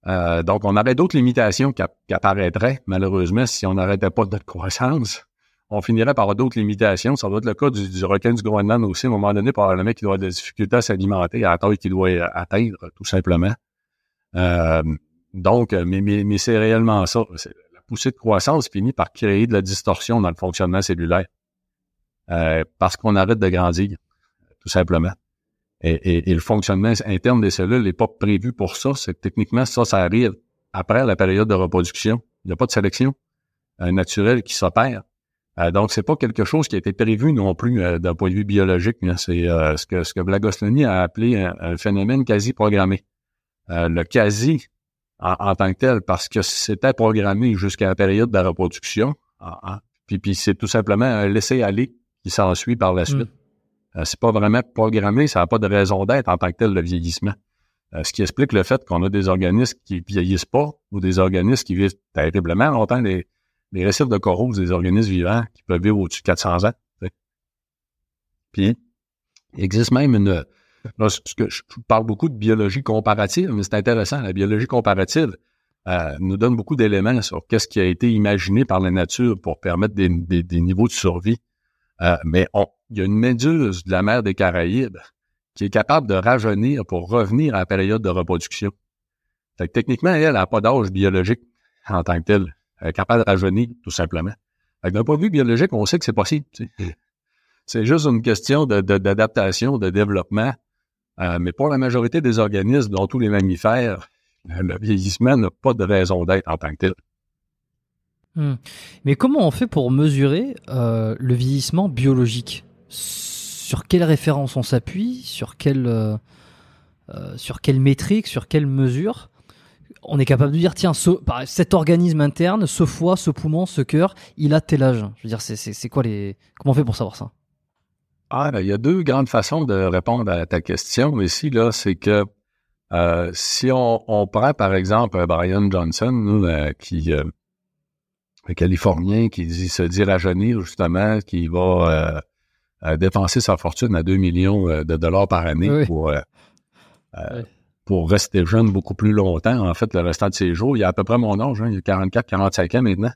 Euh, donc, on avait d'autres limitations qui, apparaîtraient, malheureusement, si on n'arrêtait pas notre croissance. On finirait par d'autres limitations. Ça doit être le cas du, requin du Groenland aussi. À un moment donné, par le mec qui doit avoir des difficultés à s'alimenter à la taille qu'il doit atteindre, tout simplement. Euh, donc, mais, mais, c'est réellement ça. La poussée de croissance finit par créer de la distorsion dans le fonctionnement cellulaire. Euh, parce qu'on arrête de grandir, tout simplement. Et, le fonctionnement interne des cellules n'est pas prévu pour ça. C'est que techniquement, ça, ça arrive après la période de reproduction. Il n'y a pas de sélection euh, naturelle qui s'opère. Euh, donc, c'est pas quelque chose qui a été prévu non plus euh, d'un point de vue biologique. C'est euh, ce que ce que a appelé un, phénomène quasi programmé. le quasi en, tant que tel, parce que c'était programmé jusqu'à la période de la reproduction. Ah, ah. puis, puis c'est tout simplement un laisser aller qui s'ensuit par la hmm. suite. Euh, c'est pas vraiment programmé, ça n'a pas de raison d'être en tant que tel le vieillissement. Euh, ce qui explique le fait qu'on a des organismes qui vieillissent pas ou des organismes qui vivent terriblement longtemps. Les, les récifs de coraux, des organismes vivants qui peuvent vivre au-dessus de 400 ans. Puis, il existe même une... Là, que je parle beaucoup de biologie comparative, mais c'est intéressant. La biologie comparative euh, nous donne beaucoup d'éléments sur qu'est-ce qui a été imaginé par la nature pour permettre des, des niveaux de survie euh, mais il y a une méduse de la mer des Caraïbes qui est capable de rajeunir pour revenir à la période de reproduction. Fait que techniquement, elle n'a pas d'âge biologique en tant que tel. Est capable de rajeunir, tout simplement. D'un point de vue biologique, on sait que c'est possible. C'est juste une question d'adaptation, de, développement. Euh, mais pour la majorité des organismes, dont tous les mammifères, le vieillissement n'a pas de raison d'être en tant que tel. Hmm. Mais comment on fait pour mesurer euh, le vieillissement biologique? Sur quelle référence on s'appuie? Sur quelle, euh, euh, sur quelle métrique? Sur quelle mesure? On est capable de dire tiens, ce, cet organisme interne, ce foie, ce poumon, ce cœur, il a tel âge. Je veux dire, c'est quoi les Comment on fait pour savoir ça? Ah, ben, il y a deux grandes façons de répondre à ta question ici là, c'est que si on, prend par exemple Brian Johnson, qui un Californien qui dit se dit rajeunir, justement, qui va euh, dépenser sa fortune à 2 millions euh, de dollars par année pour, euh, pour rester jeune beaucoup plus longtemps, en fait, le restant de ses jours. Il a à peu près mon âge, hein, il a 44, 45 ans maintenant.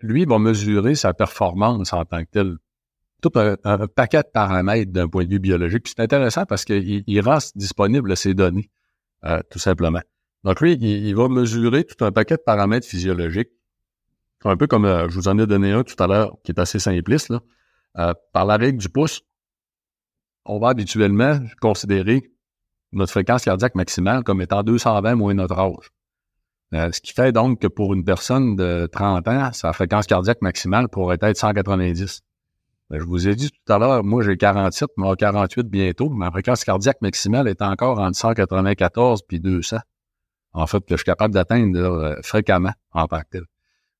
lui, il va mesurer sa performance en tant que tel. Tout un, paquet de paramètres d'un point de vue biologique. c'est intéressant parce qu'il il rend disponible ces données, tout simplement. Donc lui, il, va mesurer tout un paquet de paramètres physiologiques, un peu comme euh, je vous en ai donné un tout à l'heure, qui est assez simpliste. Là. Euh, par la règle du pouce, on va habituellement considérer notre fréquence cardiaque maximale comme étant 220 moins notre âge. Euh, ce qui fait donc que pour une personne de 30 ans, sa fréquence cardiaque maximale pourrait être 190. Ben, je vous ai dit tout à l'heure, moi j'ai 47, moi 48 bientôt. Ma fréquence cardiaque maximale est encore entre 194 puis 200 en fait, que je suis capable d'atteindre euh, fréquemment en tant que tel.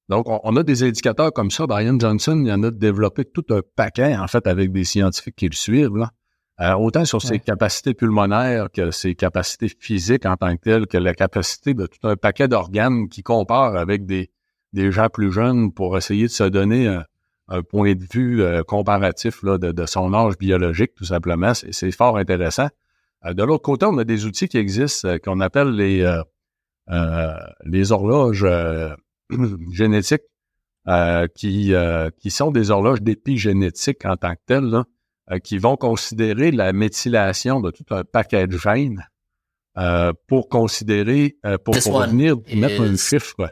Donc, on, a des indicateurs comme ça. Brian Johnson, il en a développé tout un paquet, en fait, avec des scientifiques qui le suivent, là. Euh, autant sur ses capacités pulmonaires que ses capacités physiques en tant que telles, que la capacité de tout un paquet d'organes qui comparent avec des, des gens plus jeunes pour essayer de se donner un, point de vue euh, comparatif là, de, de, son âge biologique, tout simplement. C'est fort intéressant. de l'autre côté, on a des outils qui existent qu'on appelle les euh, les horloges euh, génétiques euh, qui, qui sont des horloges d'épigénétique en tant que telles, qui vont considérer la méthylation de tout un paquet de gènes pour considérer, pour, venir mettre un chiffre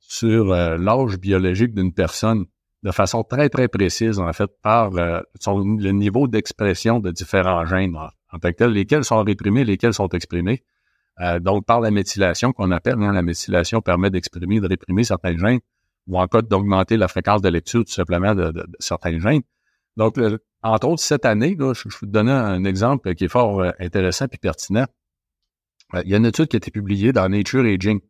sur l'âge biologique d'une personne de façon très, très précise, en fait, par le niveau d'expression de différents gènes en, tant que tels, lesquels sont réprimés, lesquels sont exprimés. Euh, donc, par la méthylation qu'on appelle, hein, la méthylation permet d'exprimer, de réprimer certains gènes ou en cas d'augmenter la fréquence de lecture tout simplement de, certains gènes. Donc, entre autres, cette année, je, vais vous donner un exemple qui est fort euh, intéressant et pertinent. Euh, il y a une étude qui a été publiée dans Nature Aging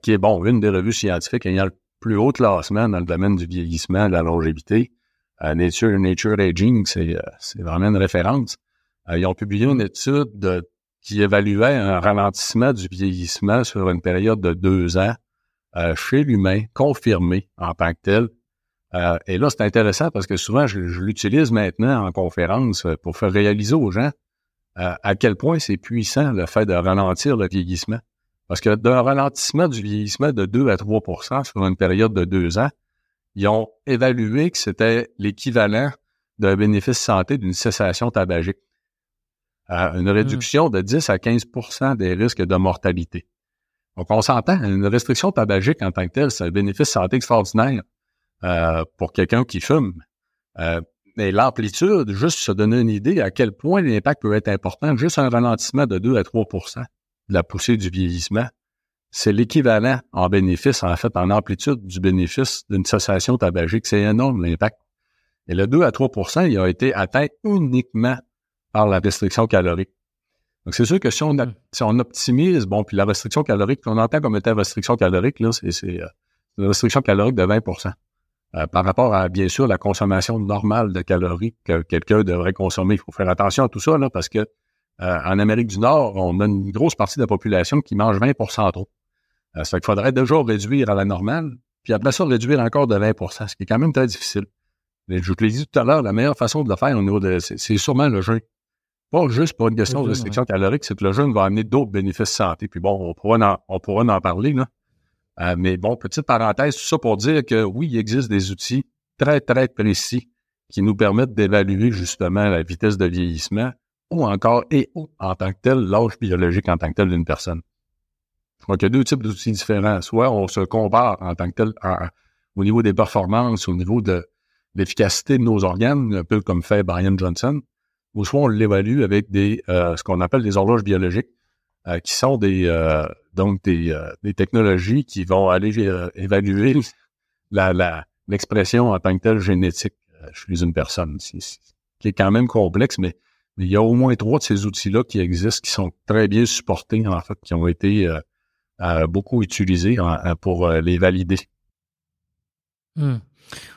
qui est, bon, une des revues scientifiques ayant le plus haut classement dans le domaine du vieillissement, de la longévité. Nature, Nature Aging, c'est vraiment une référence. ils ont publié une étude qui évaluait un ralentissement du vieillissement sur une période de deux ans chez l'humain, confirmé en tant que tel, euh, et là, c'est intéressant parce que souvent, je, l'utilise maintenant en conférence euh, pour faire réaliser aux gens euh, à quel point c'est puissant le fait de ralentir le vieillissement. Parce que d'un ralentissement du vieillissement de 2 à 3% sur une période de deux ans, ils ont évalué que c'était l'équivalent d'un bénéfice santé d'une cessation tabagique. une mmh. réduction de 10 à 15% des risques de mortalité. Donc, on s'entend, une restriction tabagique en tant que telle, c'est un bénéfice santé extraordinaire. Euh, pour quelqu'un qui fume. Euh, mais l'amplitude, juste se donner une idée à quel point l'impact peut être important, juste un ralentissement de 2 à 3% de la poussée du vieillissement, c'est l'équivalent en bénéfice, en fait, en amplitude du bénéfice d'une cessation tabagique. C'est énorme l'impact. Et le 2 à 3% il a été atteint uniquement par la restriction calorique. Donc, c'est sûr que si on, hmm. si on optimise, bon, puis la restriction calorique, qu'on entend comme étant restriction calorique, là, c'est euh, une restriction calorique de 20 euh, par rapport à, bien sûr, la consommation normale de calories que quelqu'un devrait consommer. Il faut faire attention à tout ça, là, parce que euh, en Amérique du Nord, on a une grosse partie de la population qui mange 20% trop. Euh, ça fait qu'il faudrait déjà réduire à la normale, puis après ça, réduire encore de 20% ce qui est quand même très difficile. Mais je te l'ai dit tout à l'heure, la meilleure façon de le faire au niveau de c'est sûrement le jeûne. Pas juste pour une question de restriction calorique, c'est que le jeûne va amener d'autres bénéfices santé. Puis bon, on pourra en, on pourra en parler, là. Euh, mais bon, petite parenthèse, tout ça pour dire que oui, il existe des outils très, très précis qui nous permettent d'évaluer justement la vitesse de vieillissement ou encore et ou en tant que tel l'âge biologique en tant que tel d'une personne. Donc, il y a deux types d'outils différents. Soit on se compare en tant que tel au niveau des performances, au niveau de l'efficacité de nos organes, un peu comme fait Brian Johnson, ou soit on l'évalue avec des euh, ce qu'on appelle des horloges biologiques, euh, qui sont des euh, donc des, euh, des, technologies qui vont aller évaluer la, l'expression en tant que telle génétique chez une personne, qui est quand même complexe, mais, il y a au moins trois de ces outils-là qui existent, qui sont très bien supportés, en fait, qui ont été beaucoup utilisés pour les valider. Hmm.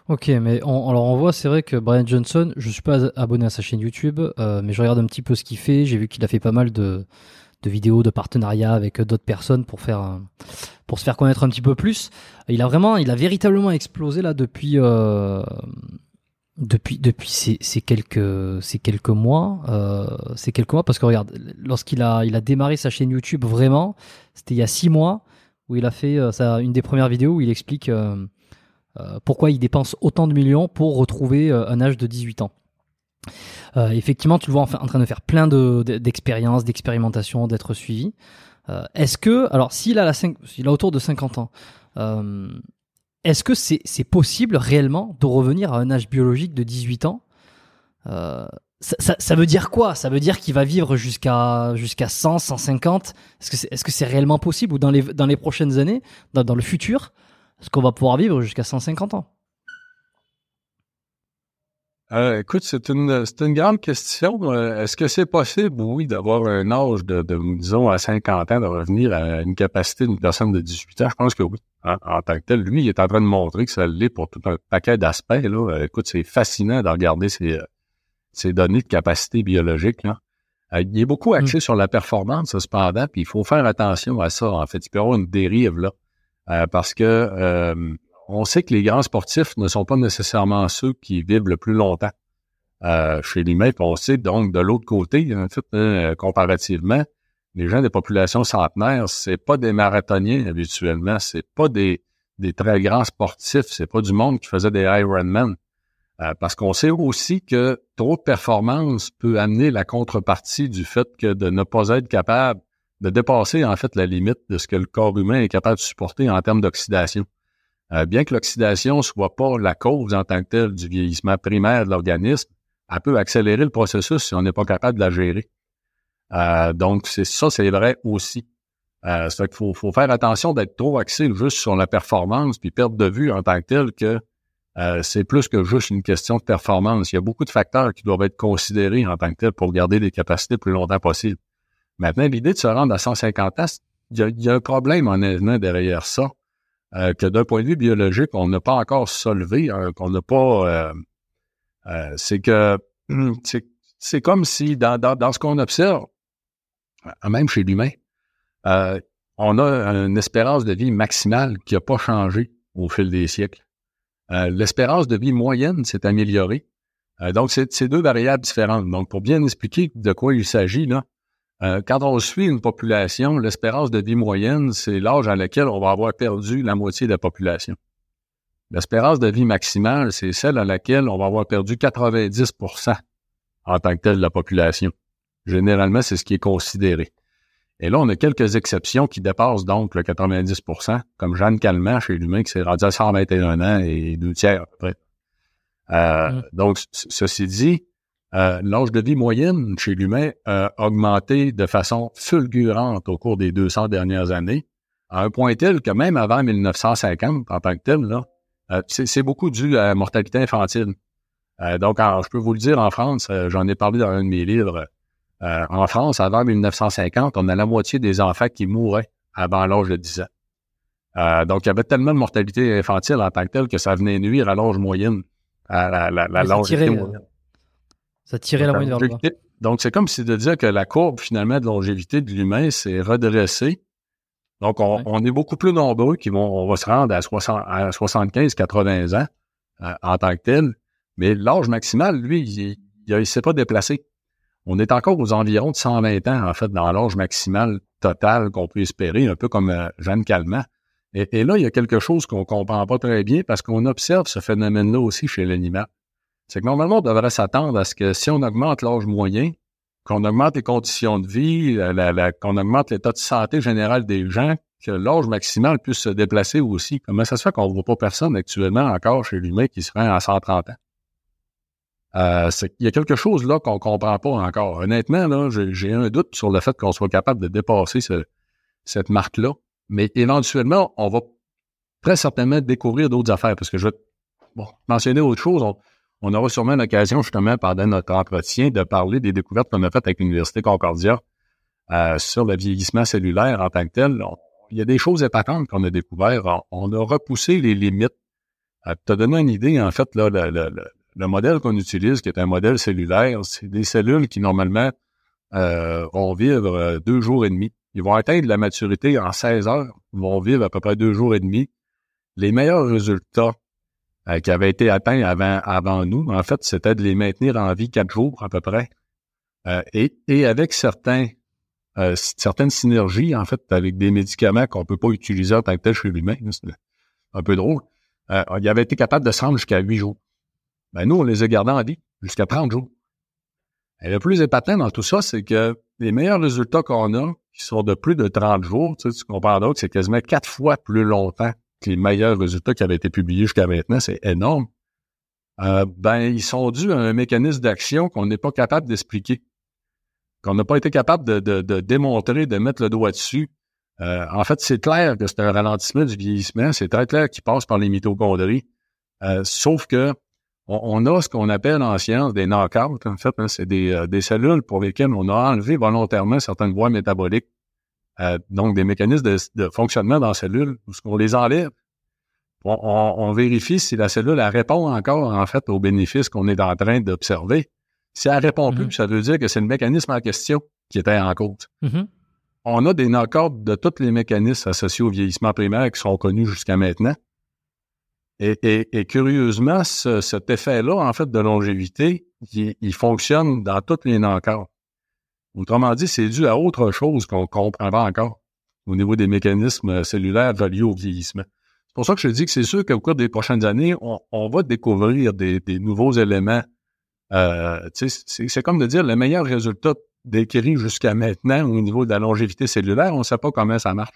Ok, mais on, alors on voit, c'est vrai que Brian Johnson, je suis pas abonné à sa chaîne YouTube, mais je regarde un petit peu ce qu'il fait. J'ai vu qu'il a fait pas mal de, de vidéos, de partenariats avec d'autres personnes pour faire pour se faire connaître un petit peu plus. Il a vraiment, il a véritablement explosé là depuis euh, depuis ces, quelques ces quelques mois, euh, quelques mois parce que regarde, lorsqu'il a démarré sa chaîne YouTube vraiment, c'était il y a six mois où il a fait euh, ça, une des premières vidéos où il explique euh, euh, pourquoi il dépense autant de millions pour retrouver un âge de 18 ans. Euh, effectivement, tu le vois en, train de faire plein d'expériences, d'expérimentations, d'être suivi. Euh, est-ce que, alors s'il a, la a autour de 50 ans, euh, est-ce que c'est possible réellement de revenir à un âge biologique de 18 ans? Ça, veut dire quoi? Ça veut dire qu'il va vivre jusqu'à jusqu'à 100, 150 Est-ce que c'est est -ce réellement possible? Ou dans les, dans les prochaines années, dans, dans le futur, est-ce qu'on va pouvoir vivre jusqu'à 150 ans? Euh, écoute, c'est une, c'est une grande question. Euh, est-ce que c'est possible, oui, d'avoir un âge de, de, disons, à 50 ans, de revenir à une capacité d'une personne de 18 ans? Je pense que oui. Hein, en tant que tel, lui, il est en train de montrer que ça l'est pour tout un paquet d'aspects. Là. Euh, écoute, c'est fascinant de regarder ces, ces données de capacité biologique. Là. il est beaucoup mm. axé sur la performance, cependant, puis il faut faire attention à ça. En fait, il peut y avoir une dérive là. parce que on sait que les grands sportifs ne sont pas nécessairement ceux qui vivent le plus longtemps euh, chez l'humain. on sait donc de l'autre côté, hein, comparativement, les gens des populations centenaires, c'est pas des marathoniens habituellement, c'est pas des, des très grands sportifs, c'est pas du monde qui faisait des Ironman. Euh, parce qu'on sait aussi que trop de performance peut amener la contrepartie du fait que de ne pas être capable de dépasser en fait la limite de ce que le corps humain est capable de supporter en termes d'oxydation. Euh, bien que l'oxydation soit pas la cause en tant que telle du vieillissement primaire de l'organisme, elle peut accélérer le processus si on n'est pas capable de la gérer. Euh, donc, c'est ça, c'est vrai aussi. Euh, ça fait qu'il faut, faut, faire attention d'être trop axé juste sur la performance, puis perdre de vue en tant que tel que euh, c'est plus que juste une question de performance. Il y a beaucoup de facteurs qui doivent être considérés en tant que tel pour garder des capacités le plus longtemps possible. Maintenant, l'idée de se rendre à 150 ans, il y, a un problème honnêtement derrière ça, euh, que d'un point de vue biologique, on n'a pas encore solvé, qu'on n'a pas. Euh, c'est que c'est comme si dans, dans, ce qu'on observe, même chez l'humain, on a une espérance de vie maximale qui n'a pas changé au fil des siècles. L'espérance de vie moyenne s'est améliorée. donc, c'est deux variables différentes. Donc, pour bien expliquer de quoi il s'agit, là, euh, quand on suit une population, l'espérance de vie moyenne, c'est l'âge à lequel on va avoir perdu la moitié de la population. L'espérance de vie maximale, c'est celle à laquelle on va avoir perdu 90% en tant que tel de la population. Généralement, c'est ce qui est considéré. Et là, on a quelques exceptions qui dépassent donc le 90% comme Jeanne Calment chez l'humain qui s'est rendu à 121 ans et deux tiers à peu près. Euh, mmh. Donc, ceci dit, euh, l'âge de vie moyenne chez l'humain a augmenté de façon fulgurante au cours des 200 dernières années, à un point tel que même avant 1950, en tant que tel, là, euh, c'est beaucoup dû à la mortalité infantile. Euh, donc, je peux vous le dire, en France, j'en ai parlé dans un de mes livres, en France, avant 1950, on a la moitié des enfants qui mouraient avant l'âge de 10 ans. donc, il y avait tellement de mortalité infantile en tant que tel que ça venait nuire à l'âge moyenne, à la, la, la moyenne. Ça tirait la moyenne vers le bas. Donc, c'est comme si de dire que la courbe, finalement, de longévité de l'humain s'est redressée. Donc, on, est beaucoup plus nombreux qui vont, on va se rendre à, 60, à 75, 80 ans euh, en tant que tel. Mais l'âge maximal, lui, il ne s'est pas déplacé. On est encore aux environs de 120 ans, en fait, dans l'âge maximal total qu'on peut espérer, un peu comme euh, Jeanne Calment. Et, et, là, il y a quelque chose qu'on comprend pas très bien parce qu'on observe ce phénomène-là aussi chez l'animal c'est que normalement, on devrait s'attendre à ce que si on augmente l'âge moyen, qu'on augmente les conditions de vie, qu'on augmente l'état de santé général des gens, que l'âge maximal puisse se déplacer aussi. Comment ça se fait qu'on ne voit pas personne actuellement encore chez l'humain qui serait à 130 ans? Euh, il y a quelque chose là qu'on comprend pas encore. Honnêtement, là, j'ai un doute sur le fait qu'on soit capable de dépasser cette marque-là. Mais éventuellement, on va très certainement découvrir d'autres affaires. Parce que je vais bon, mentionner autre chose aura sûrement l'occasion, justement, pendant notre entretien, de parler des découvertes qu'on a faites avec l'Université Concordia euh, sur le vieillissement cellulaire en tant que tel. il y a des choses épatantes qu'on a découvertes. On, a repoussé les limites. Euh, tu as donné une idée, en fait, là, le, modèle qu'on utilise, qui est un modèle cellulaire, c'est des cellules qui, normalement, euh, vont vivre euh, deux jours et demi. Ils vont atteindre la maturité en 16 heures. Vont vivre à peu près deux jours et demi. Les meilleurs résultats euh, qui avaient été atteints avant, avant nous. En fait, c'était de les maintenir en vie quatre jours à peu près. Euh, et, et, avec certains, euh, certaines synergies, en fait, avec des médicaments qu'on peut pas utiliser en tant que tel chez l'humain. C'est un peu drôle. Euh, il avait été capable de se rendre jusqu'à huit jours. Ben, nous, on les a gardés en vie jusqu'à 30 jours. Et le plus épatant dans tout ça, c'est que les meilleurs résultats qu'on a, qui sont de plus de 30 jours, tu, sais, tu comprends d'autres, c'est quasiment quatre fois plus longtemps les meilleurs résultats qui avaient été publiés jusqu'à maintenant, c'est énorme, euh, ben, ils sont dus à un mécanisme d'action qu'on n'est pas capable d'expliquer, qu'on n'a pas été capable de, démontrer, de mettre le doigt dessus. Euh, en fait, c'est clair que c'est un ralentissement du vieillissement, c'est très clair qu'il passe par les mitochondries, euh, sauf que on, a ce qu'on appelle en science des knockouts, en fait, hein, c'est des, des cellules pour lesquelles on a enlevé volontairement certaines voies métaboliques euh, donc des mécanismes de, fonctionnement dans la cellule, qu'on les enlève. On, vérifie si la cellule elle répond encore en fait aux bénéfices qu'on est en train d'observer. Si elle répond plus, mm-hmm. ça veut dire que c'est le mécanisme en question qui était en cause. Mm-hmm. On a des knockouts de tous les mécanismes associés au vieillissement primaire qui sont connus jusqu'à maintenant. Et, curieusement, cet effet-là, en fait, de longévité, il, il fonctionne dans tous les knockouts. Autrement dit, c'est dû à autre chose qu'on ne comprend pas encore au niveau des mécanismes cellulaires liés au vieillissement. C'est pour ça que je dis que c'est sûr qu'au cours des prochaines années, on, va découvrir des, nouveaux éléments. Euh, c'est comme de dire le meilleur résultat décrit jusqu'à maintenant au niveau de la longévité cellulaire, on ne sait pas comment ça marche.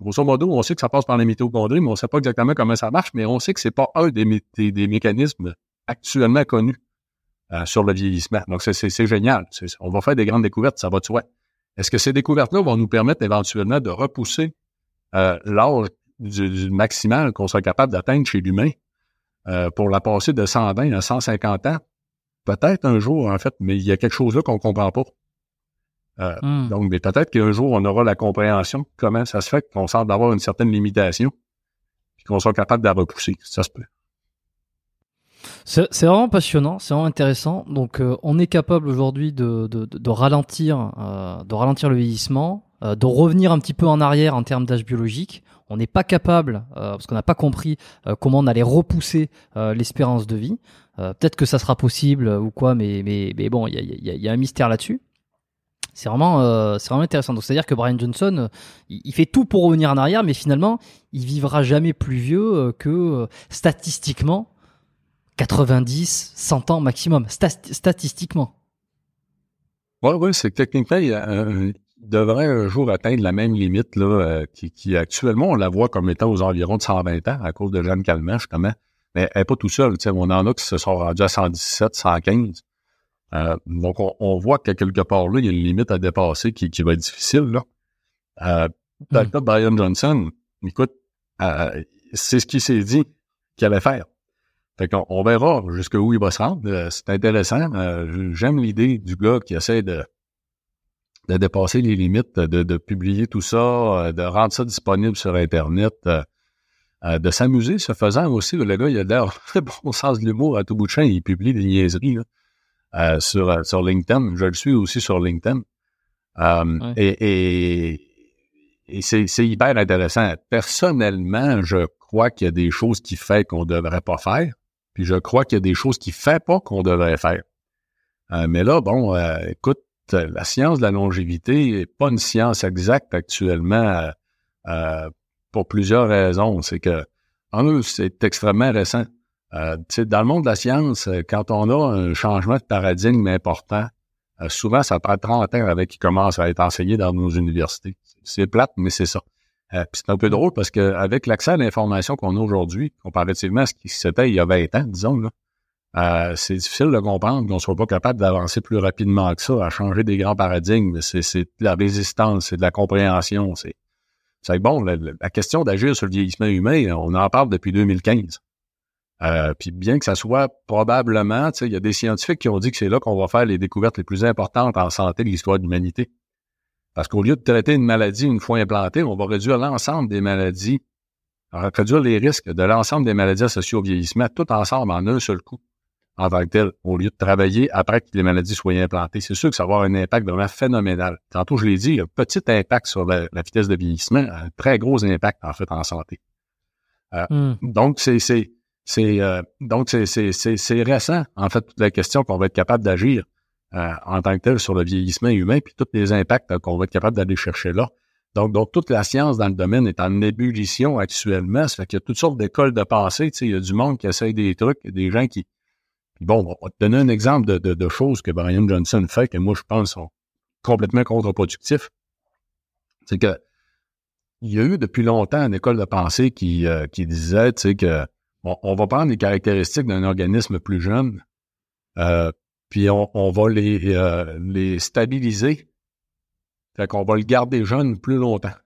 Grosso modo, on sait que ça passe par les mitochondries, mais on ne sait pas exactement comment ça marche, mais on sait que c'est pas un des mécanismes actuellement connus. Euh, sur le vieillissement. Donc, c'est génial. On va faire des grandes découvertes, ça va de soi. Est-ce que ces découvertes-là vont nous permettre éventuellement de repousser euh, l'âge du, maximal qu'on soit capable d'atteindre chez l'humain euh, pour la passer de 120 à 150 ans? Peut-être un jour, en fait, mais il y a quelque chose là qu'on comprend pas. Euh, hmm. Donc, mais peut-être qu'un jour, on aura la compréhension comment ça se fait qu'on semble avoir une certaine limitation puis qu'on soit capable de la repousser. Ça se peut. C'est vraiment passionnant, c'est vraiment intéressant. Donc, euh, on est capable aujourd'hui de, de, de, ralentir, euh, de ralentir le vieillissement, euh, de revenir un petit peu en arrière en termes d'âge biologique. On n'est pas capable, parce qu'on n'a pas compris comment on allait repousser l'espérance de vie. Peut-être que ça sera possible ou quoi, mais mais, mais bon, il y a, y, y a, un mystère là-dessus. C'est vraiment, c'est vraiment intéressant. Donc, c'est-à-dire que Brian Johnson, il, fait tout pour revenir en arrière, mais finalement, il vivra jamais plus vieux que statistiquement 90, 100 ans maximum, statistiquement. Oui, oui, c'est que techniquement, il, devrait un jour atteindre la même limite là, euh, qui, actuellement, on la voit comme étant aux environs de 120 ans à cause de Jeanne Calment, justement. Mais elle n'est pas tout seul. On en a qui se sont rendus à 117, 115. Euh, donc, on, voit qu'à quelque part là, il y a une limite à dépasser qui, va être difficile. Là. Euh, dans le cas de Brian Johnson, écoute, euh, c'est ce qu'il s'est dit qu'il allait faire. Fait qu'on on verra jusqu'où il va se rendre. Euh, c'est intéressant. Euh, j'aime l'idée du gars qui essaie de, de dépasser les limites, de, de, publier tout ça, euh, de rendre ça disponible sur Internet, de s'amuser ce faisant aussi. Le gars, il a l'air très bon sens de l'humour à tout bout de champ. Il publie des niaiseries sur, sur LinkedIn. Je le suis aussi sur LinkedIn. Et, et, et c'est hyper intéressant. Personnellement, je crois qu'il y a des choses qui fait qu'on ne devrait pas faire. Puis je crois qu'il y a des choses qui ne fait pas qu'on devrait faire. Euh, mais là, bon, euh, écoute, la science de la longévité n'est pas une science exacte actuellement euh, pour plusieurs raisons. C'est que, en eux, c'est extrêmement récent. dans le monde de la science, quand on a un changement de paradigme important, souvent, ça prend 30 ans avec qui commence à être enseigné dans nos universités. C'est plate, mais c'est ça. Euh, c'est un peu drôle parce qu'avec l'accès à l'information qu'on a aujourd'hui, comparativement à ce qui s'était il y a 20 ans, disons, là, euh, c'est difficile de comprendre qu'on ne soit pas capable d'avancer plus rapidement que ça, à changer des grands paradigmes. C'est de la résistance, c'est de la compréhension. C'est c'est bon, la, question d'agir sur le vieillissement humain, on en parle depuis 2015. Euh, puis bien que ça soit probablement, il y a des scientifiques qui ont dit que c'est là qu'on va faire les découvertes les plus importantes en santé de l'histoire de l'humanité. Parce qu'au lieu de traiter une maladie une fois implantée, on va réduire l'ensemble des maladies, réduire les risques de l'ensemble des maladies associées au vieillissement, tout ensemble en un seul coup, en tant que tel, au lieu de travailler après que les maladies soient implantées. C'est sûr que ça va avoir un impact vraiment phénoménal. Tantôt, je l'ai dit, un petit impact sur la, vitesse de vieillissement, un très gros impact, en fait, en santé. Euh, hmm. Donc, c'est, c'est, c'est, euh, donc, c'est, c'est, c'est récent, en fait, toute la question qu'on va être capable d'agir en tant que tel sur le vieillissement humain, puis tous les impacts qu'on va être capable d'aller chercher là. Donc, donc, toute la science dans le domaine est en ébullition actuellement. Ça fait qu'il y a toutes sortes d'écoles de pensée. Tu sais, il y a du monde qui essaye des trucs, des gens qui... Bon, on va te donner un exemple de, de, choses que Brian Johnson fait, que moi, je pense sont complètement contre-productifs. C'est que il y a eu depuis longtemps une école de pensée qui, euh, qui disait, tu sais, que on va prendre les caractéristiques d'un organisme plus jeune, euh, puis on, va les, euh, les stabiliser. Fait qu'on va le garder jeune plus longtemps.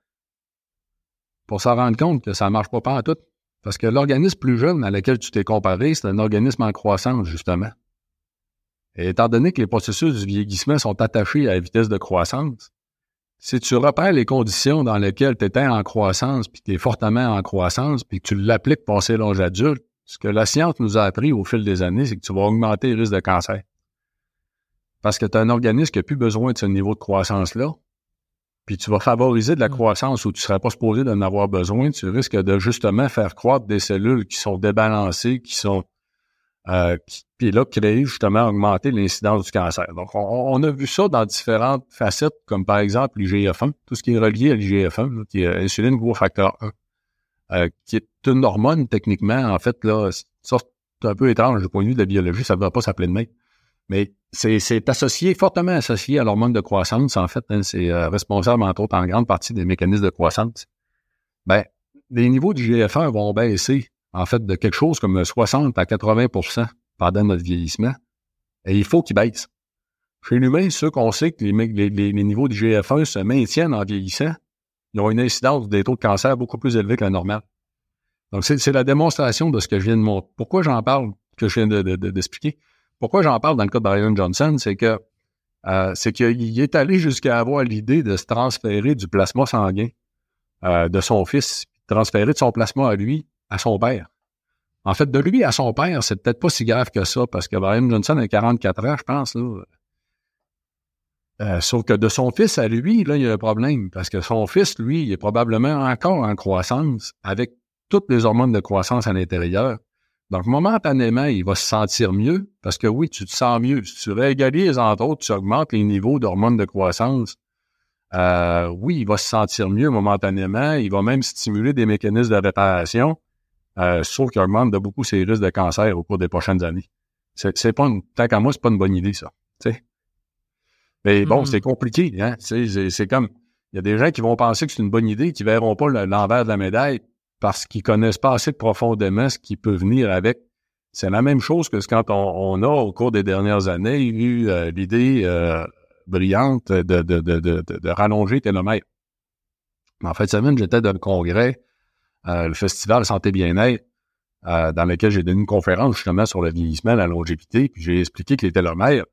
Pour s'en rendre compte que ça ne marche pas pas en tout. Parce que l'organisme plus jeune à lequel tu t'es comparé, c'est un organisme en croissance, justement. Et étant donné que les processus du vieillissement sont attachés à la vitesse de croissance, si tu repères les conditions dans lesquelles tu étais en croissance, puis tu es fortement en croissance, puis que tu l'appliques passer l'âge adulte, ce que la science nous a appris au fil des années, c'est que tu vas augmenter le risque de cancer. Parce que tu as un organisme qui n'a plus besoin de ce niveau de croissance-là. Puis tu vas favoriser de la mm. croissance où tu ne serais pas supposé d'en avoir besoin. Tu risques de justement faire croître des cellules qui sont débalancées, qui sont euh, puis là, créer justement, augmenter l'incidence du cancer. Donc, on, a vu ça dans différentes facettes, comme par exemple l'IGF-1, tout ce qui est relié à l'IGF-1, qui est insuline gros facteur 1, euh, qui est une hormone techniquement, en fait, là, c'est un peu étrange du point de vue de la biologie, ça ne va pas s'appeler de même. Mais c'est associé, fortement associé à l'hormone de croissance, en fait. Hein, c'est euh, responsable, entre autres, en grande partie des mécanismes de croissance. Ben, les niveaux du GF1 vont baisser, en fait, de quelque chose comme 60 à 80% pendant notre vieillissement. Et il faut qu'ils baissent. Chez l'humain, ceux qu'on sait que les, les, niveaux du GF1 se maintiennent en vieillissant, ils ont une incidence des taux de cancer beaucoup plus élevés que la normale. Donc, c'est la démonstration de ce que je viens de montrer. Pourquoi j'en parle, que je viens d'expliquer? De, Pourquoi j'en parle dans le cas de Brian Johnson, c'est que euh, c'est qu'il est allé jusqu'à avoir l'idée de se transférer du plasma sanguin euh, de son fils, transférer de son plasma à lui, à son père. En fait, de lui à son père, c'est peut-être pas si grave que ça, parce que Brian Johnson a 44 ans, je pense. Là. Euh, sauf que de son fils à lui, là, il y a un problème, parce que son fils, lui, il est probablement encore en croissance, avec toutes les hormones de croissance à l'intérieur. Donc, momentanément, il va se sentir mieux parce que oui, tu te sens mieux. Si tu régalises, entre autres, tu augmentes les niveaux d'hormones de croissance. Euh, oui, il va se sentir mieux momentanément. Il va même stimuler des mécanismes de réparation, euh, sauf qu'il augmente de beaucoup ses risques de cancer au cours des prochaines années. C'est, pas une, tant qu'à moi, c'est pas une bonne idée, ça. Mais bon, hmm. c'est compliqué. Hein? C'est, c'est comme, il y a des gens qui vont penser que c'est une bonne idée, qui verront pas l'envers de la médaille parce qu'ils connaissent pas assez profondément ce qui peut venir avec. C'est la même chose que quand on, a, au cours des dernières années, eu euh, l'idée euh, brillante de, de, de, de, rallonger télomètre. En fait, semaine, j'étais dans le congrès, euh, le festival Santé Bien-être, dans lequel j'ai donné une conférence justement sur le vieillissement, la longévité, puis j'ai expliqué que les télomères,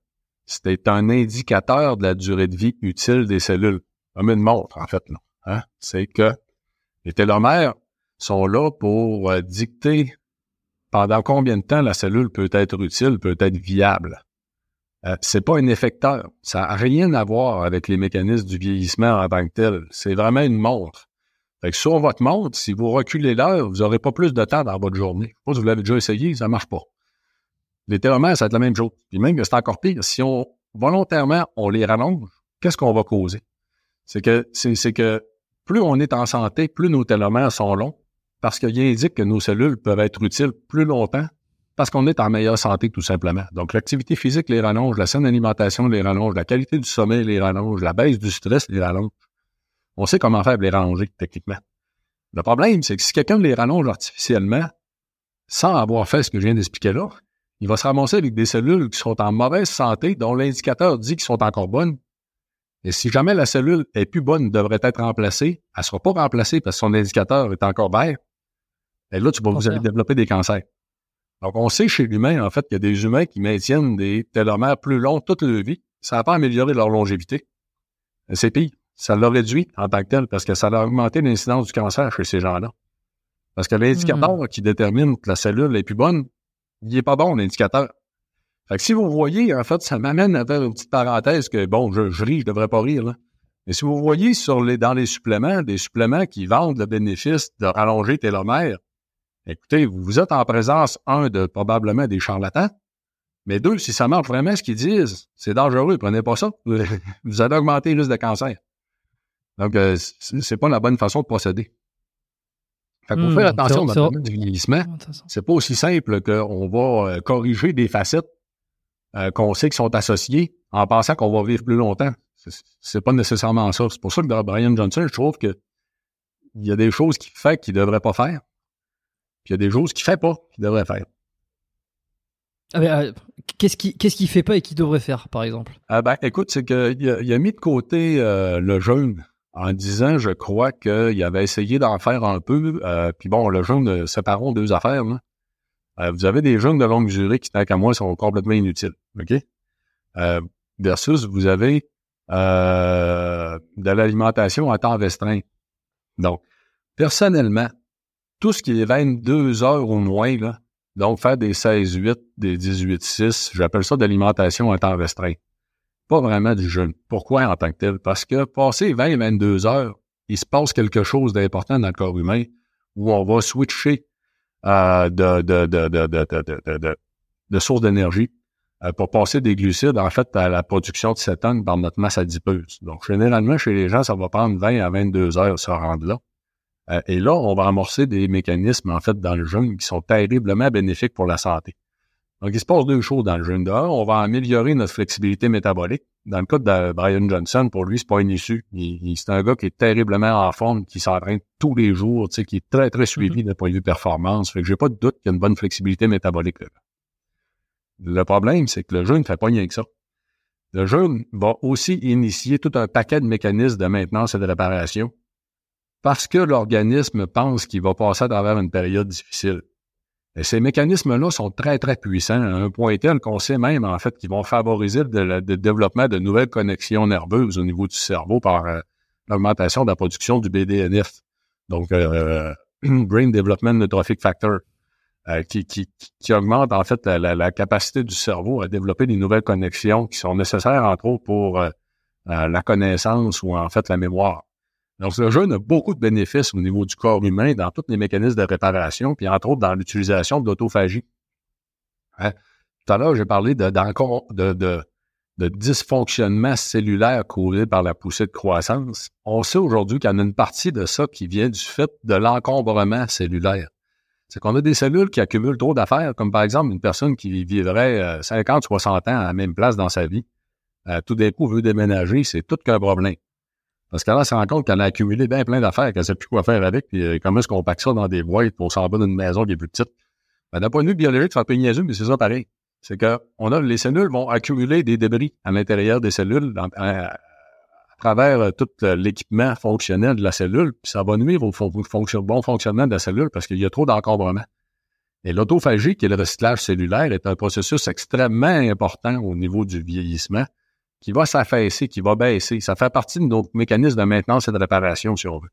c'était un indicateur de la durée de vie utile des cellules. Comme une montre, en fait, non. Hein? C'est que les télomères, sont là pour euh, dicter pendant combien de temps la cellule peut être utile, peut être viable. Euh, c'est pas un effecteur. Ça n'a rien à voir avec les mécanismes du vieillissement en tant que tel. C'est vraiment une montre. Sur votre montre, si vous reculez l'heure, vous n'aurez pas plus de temps dans votre journée. Je sais pas si vous l'avez déjà essayé, ça marche pas. Les télomères, ça va être la même chose. Puis même que c'est encore pire, si on volontairement on les rallonge, qu'est-ce qu'on va causer? C'est que c'est que plus on est en santé, plus nos télomères sont longs, parce qu'il indique que nos cellules peuvent être utiles plus longtemps parce qu'on est en meilleure santé tout simplement. Donc l'activité physique les rallonge, la saine alimentation les rallonge, la qualité du sommeil les rallonge, la baisse du stress les rallonge. On sait comment faire les rallonger techniquement. Le problème, c'est que si quelqu'un les rallonge artificiellement, sans avoir fait ce que je viens d'expliquer là, il va se ramasser avec des cellules qui sont en mauvaise santé, dont l'indicateur dit qu'ils sont encore bonnes. Et si jamais la cellule est plus bonne, devrait être remplacée, elle ne sera pas remplacée parce que son indicateur est encore vert. Et là, tu vas, vous allez développer des cancers. Donc, on sait chez l'humain, en fait, qu'il y a des humains qui maintiennent des télomères plus longs toute leur vie. Ça n'a pas amélioré leur longévité. C'est pire. Ça l'a réduit en tant que tel parce que ça a augmenté l'incidence du cancer chez ces gens-là. Parce que l'indicateur hmm. qui détermine que la cellule est plus bonne, il n'est pas bon, l'indicateur. Fait que si vous voyez, en fait, ça m'amène à faire une petite parenthèse que, bon, je, je ris, je devrais pas rire, là. Mais si vous voyez sur les, dans les suppléments, des suppléments qui vendent le bénéfice de rallonger télomère, Écoutez, vous êtes en présence, un, de probablement des charlatans, mais deux, si ça marche vraiment ce qu'ils disent, c'est dangereux, prenez pas ça. Vous allez augmenter le risque de cancer. Donc, euh, c'est pas la bonne façon de procéder. Fait faut hmm, faire attention dans le du vieillissement. C'est pas aussi simple qu'on va euh, corriger des facettes euh, qu'on sait qui sont associées en pensant qu'on va vivre plus longtemps. C'est pas nécessairement ça. C'est pour ça que Brian Johnson, je trouve que il y a des choses qu'il fait qu'il devrait pas faire. Puis il y a des choses qu'il fait pas, qu'il devrait faire. Ah euh, qu'est-ce qu'il qu'il fait pas et qu'il devrait faire, par exemple? Ah ben, écoute, c'est qu'il a, il a mis de côté euh, le jeûne en disant, je crois qu'il avait essayé d'en faire un peu. Euh, puis bon, le jeûne, séparons deux affaires. vous avez des jeûnes de longue durée qui, tant qu'à moi, sont complètement inutiles. OK? versus, vous avez de l'alimentation à temps restreint. Donc, personnellement, tout ce qui est 22 heures ou moins, donc faire des 16-8, des 18-6, j'appelle ça d'alimentation à temps restreint. Pas vraiment du jeûne. Pourquoi en tant que tel? Parce que passer 20-22 heures, il se passe quelque chose d'important dans le corps humain où on va switcher euh, de, de, de, de, de, source d'énergie euh, pour passer des glucides, en fait, à la production de cétone par notre masse adipeuse. Donc, généralement, chez les gens, ça va prendre 20 à 22 heures se rendre là. Euh, et là, on va amorcer des mécanismes, en fait, dans le jeûne qui sont terriblement bénéfiques pour la santé. Donc, il se passe deux choses dans le jeûne. Dehors, on va améliorer notre flexibilité métabolique. Dans le cas de Brian Johnson, pour lui, c'est pas une issue. c'est un gars qui est terriblement en forme, qui s'entraîne tous les jours, tu sais, qui est très, très suivi mm-hmm. d'un point de vue performance. Fait que j'ai pas de doute qu'il y a une bonne flexibilité métabolique. Le problème, c'est que le jeûne ne fait pas rien que ça. Le jeûne va aussi initier tout un paquet de mécanismes de maintenance et de réparation parce que l'organisme pense qu'il va passer à travers une période difficile. Et ces mécanismes-là sont très, très puissants, à un point tel qu'on sait même, en fait, qu'ils vont favoriser le, développement de nouvelles connexions nerveuses au niveau du cerveau par euh, l'augmentation de la production du BDNF. Donc, euh, Brain Development Neurotrophic Factor, euh, qui, augmente en fait la, capacité du cerveau à développer des nouvelles connexions qui sont nécessaires, entre autres, pour la connaissance ou en fait la mémoire. Donc, le jeûne a beaucoup de bénéfices au niveau du corps humain dans tous les mécanismes de réparation, puis entre autres dans l'utilisation de l'autophagie. Hein? Tout à l'heure, j'ai parlé de, de, de, dysfonctionnement cellulaire causé par la poussée de croissance. On sait aujourd'hui qu'il y en a une partie de ça qui vient du fait de l'encombrement cellulaire. C'est qu'on a des cellules qui accumulent trop d'affaires, comme par exemple une personne qui vivrait 50, euh, 60 ans à la même place dans sa vie. Euh, tout d'un coup veut déménager, c'est tout qu'un problème. Parce qu'elle se rend compte qu'elle a accumulé bien plein d'affaires, qu'elle ne sait plus quoi faire avec, puis euh, comment est-ce qu'on pack ça dans des boîtes pour s'en va d'une maison qui est plus petite? Ben, d'un point de vue biologique, c'est un peu niaiseux, mais c'est ça pareil. C'est que on a, les cellules vont accumuler des débris à l'intérieur des cellules à, travers euh, tout euh, l'équipement fonctionnel de la cellule, puis ça va nuire au bon fonctionnement de la cellule parce qu'il y a trop d'encombrement. Et l'autophagie, qui est le recyclage cellulaire, est un processus extrêmement important au niveau du vieillissement qui va s'affaisser, qui va baisser. Ça fait partie de nos mécanismes de maintenance et de réparation, si on veut.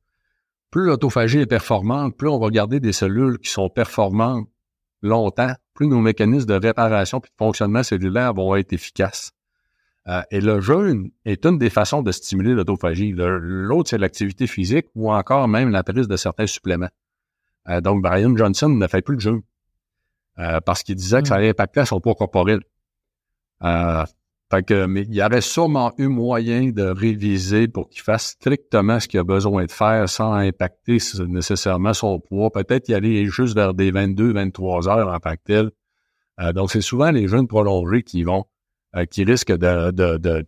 Plus l'autophagie est performante, plus on va garder des cellules qui sont performantes longtemps, plus nos mécanismes de réparation et de fonctionnement cellulaire vont être efficaces. Euh, et le jeûne est une des façons de stimuler l'autophagie. L'autre, c'est l'activité physique ou encore même la prise de certains suppléments. Euh, donc, Brian Johnson ne fait plus de jeûne euh, parce qu'il disait que ça hmm. allait impacter son poids corporel. Fait que, mais il y aurait sûrement eu moyen de réviser pour qu'il fasse strictement ce qu'il a besoin de faire sans impacter nécessairement son poids. Peut-être y aller juste vers des 22, 23 heures en tant que tel. Euh, donc, c'est souvent les jeunes prolongés qui vont, euh, qui risquent de, de, de,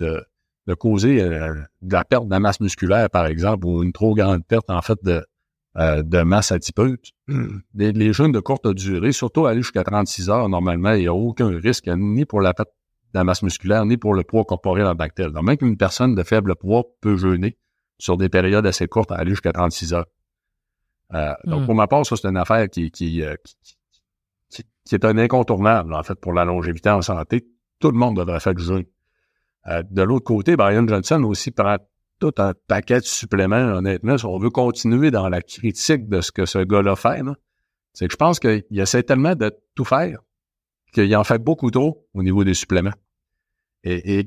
de, causer euh, de la perte de masse musculaire, par exemple, ou une trop grande perte, en fait, de, de masse adipeuse. Les, les jeunes de courte durée, surtout aller jusqu'à 36 heures, normalement, il n'y a aucun risque ni pour la perte de la masse musculaire ni pour le poids corporel en bactéries. Donc, même qu'une personne de faible poids peut jeûner sur des périodes assez courtes, aller jusqu'à 36 heures. Euh, donc, hmm. pour ma part, ça, c'est une affaire qui, euh, qui, qui, est un incontournable, en fait, pour la longévité en santé. Tout le monde devrait faire du jeûne. Euh, de l'autre côté, Brian Johnson aussi prend tout un paquet de suppléments, honnêtement. Si on veut continuer dans la critique de ce que ce gars-là fait, c'est que je pense qu'il essaie tellement de tout faire qu'il en fait beaucoup trop au niveau des suppléments. Et,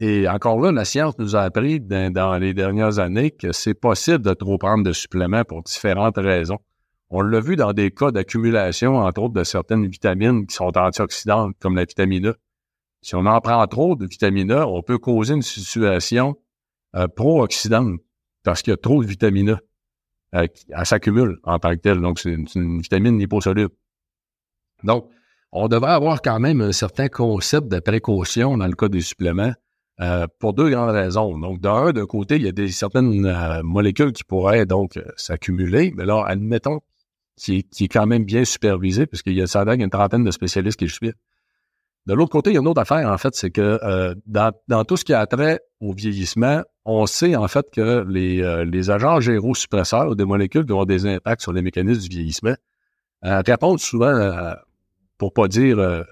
et, encore là, la science nous a appris dans, les dernières années que c'est possible de trop prendre de suppléments pour différentes raisons. On l'a vu dans des cas d'accumulation, entre autres, de certaines vitamines qui sont antioxydantes, comme la vitamine A. Si on en prend trop de vitamine A, on peut causer une situation euh, pro-oxydante parce qu'il y a trop de vitamine A. Euh, elle s'accumule en tant que telle. Donc, c'est une, une vitamine liposoluble. Donc, on devrait avoir quand même un certain concept de précaution dans le cas des suppléments euh, pour deux grandes raisons. Donc, d'un, d'un côté, il y a des certaines euh, molécules qui pourraient donc euh, s'accumuler, mais là, admettons qui est, qui quand même bien supervisé, puisqu'il y a ça une trentaine de spécialistes qui le suivent. De l'autre côté, il y a une autre affaire, en fait, c'est que dans, dans, tout ce qui a trait au vieillissement, on sait en fait que les, les agents gérosuppresseurs ou des molécules qui ont des impacts sur les mécanismes du vieillissement répondent souvent pour pas dire euh,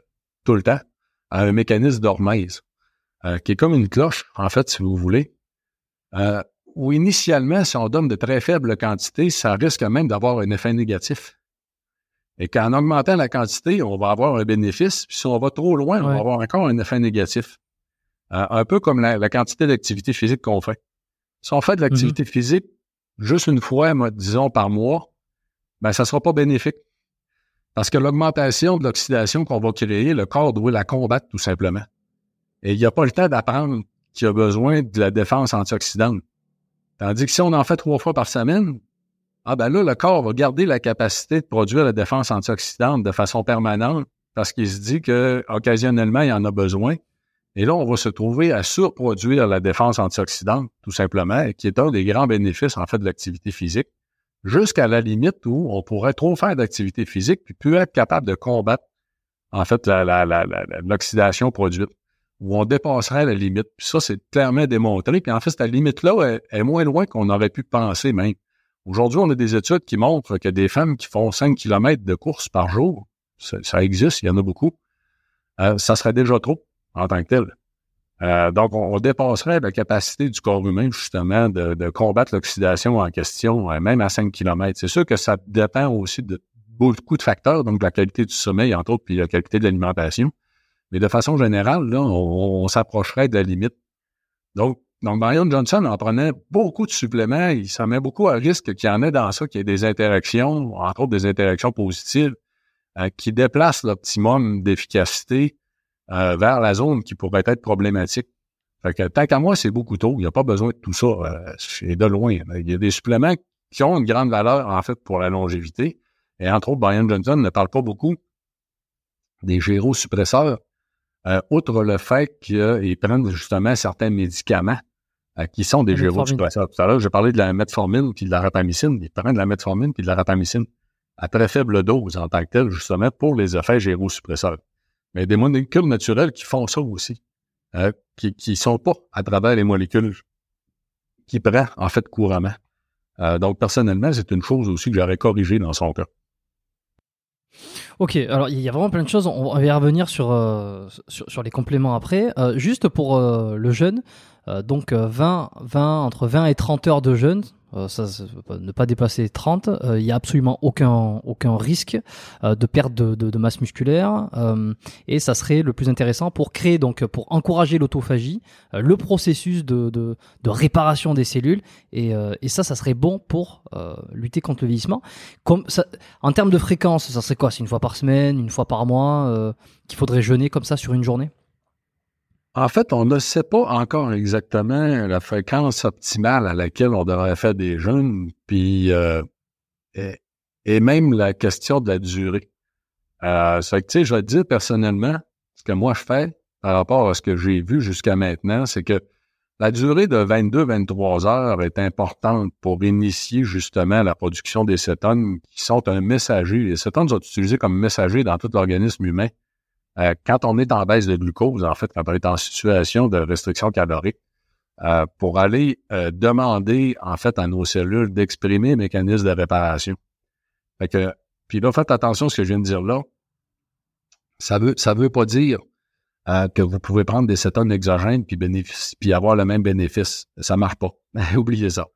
tout le temps, à un mécanisme d'hormèse, euh, qui est comme une cloche, en fait, si vous voulez, euh, où initialement, si on donne de très faibles quantités, ça risque même d'avoir un effet négatif. Et qu'en augmentant la quantité, on va avoir un bénéfice, puis si on va trop loin, on va avoir encore un effet négatif. un peu comme la, quantité d'activité physique qu'on fait. Si on fait de l'activité mm-hmm. physique juste une fois, disons, par mois, ben ça sera pas bénéfique. Parce que l'augmentation de l'oxydation qu'on va créer, le corps doit la combattre tout simplement. Et il n'y a pas le temps d'apprendre qu'il a besoin de la défense antioxydante. Tandis que si on en fait trois fois par semaine, ah ben là, le corps va garder la capacité de produire la défense antioxydante de façon permanente parce qu'il se dit que occasionnellement, il en a besoin. Et là, on va se trouver à surproduire la défense antioxydante, tout simplement, qui est un des grands bénéfices, en fait, de l'activité physique jusqu'à la limite où on pourrait trop faire d'activité physique puis plus être capable de combattre, en fait, l'oxydation produite, où on dépasserait la limite. Puis ça, c'est clairement démontré. Puis en fait, cette limite-là est, moins loin qu'on aurait pu penser même. Aujourd'hui, on a des études qui montrent que des femmes qui font 5 km de course par jour ça, existe, il y en a beaucoup, euh, ça serait déjà trop en tant que tel. Euh, donc, on, dépasserait la capacité du corps humain, justement, de, combattre l'oxydation en question, euh, même à 5 km. C'est sûr que ça dépend aussi de beaucoup de facteurs, donc la qualité du sommeil, entre autres, puis la qualité de l'alimentation. Mais de façon générale, là, on, s'approcherait de la limite. Donc, donc, Marion Johnson en prenait beaucoup de suppléments. Il s'en met beaucoup à risque qu'il y en ait dans ça, qu'il y ait des interactions, entre autres des interactions positives, euh, qui déplacent l'optimum d'efficacité euh, vers la zone qui pourrait être problématique. Fait que tant qu'à moi, c'est beaucoup tôt. Il n'y a pas besoin de tout ça. Euh, de loin. Il y a des suppléments qui ont une grande valeur, en fait, pour la longévité. Et entre autres, Brian Johnson ne parle pas beaucoup des gyrosuppresseurs, euh, outre le fait qu'ils prennent justement certains médicaments euh, qui sont des gyrosuppresseurs. Tout à l'heure, j'ai parlé de la metformine puis de la rapamycine. Ils prennent de la metformine puis de la rapamycine à très faible dose en tant que tel, justement, pour les effets gyrosuppresseurs mais des molécules naturelles qui font ça aussi, hein, qui ne sont pas à travers les molécules qui prennent en fait couramment. Euh, donc, personnellement, c'est une chose aussi que j'aurais corrigée dans son cas. Ok, alors il y a vraiment plein de choses. On va y revenir sur, euh, sur, les compléments après. Euh, juste pour le jeûne, donc 20, 20, entre 20 et 30 heures de jeûne, euh, ça, ne pas dépasser 30, il n'y a absolument aucun, aucun risque euh, de perte de, de, masse musculaire euh, et ça serait le plus intéressant pour créer, donc pour encourager l'autophagie, le processus de, de, de, réparation des cellules et, et ça, ça serait bon pour lutter contre le vieillissement. Comme ça, en termes de fréquence, ça serait quoi? C'est une fois par semaine, une fois par mois qu'il faudrait jeûner comme ça sur une journée? En fait, on ne sait pas encore exactement la fréquence optimale à laquelle on devrait faire des jeûnes, puis euh, et, même la question de la durée. Euh, que, tu je vais personnellement, ce que moi je fais par rapport à ce que j'ai vu jusqu'à maintenant, c'est que la durée de 22-23 heures est importante pour initier justement la production des cétones qui sont un messager. Les cétones sont utilisés comme messager dans tout l'organisme humain. Euh, quand on est en baisse de glucose, en fait, quand on est en situation de restriction calorique, euh, pour aller euh, demander, en fait, à nos cellules d'exprimer un mécanisme de réparation. Fait que, puis là, faites attention à ce que je viens de dire là. Ça veut, ça veut pas dire que vous pouvez prendre des cétones exogènes puis, avoir le même bénéfice. Ça marche pas. Oubliez ça.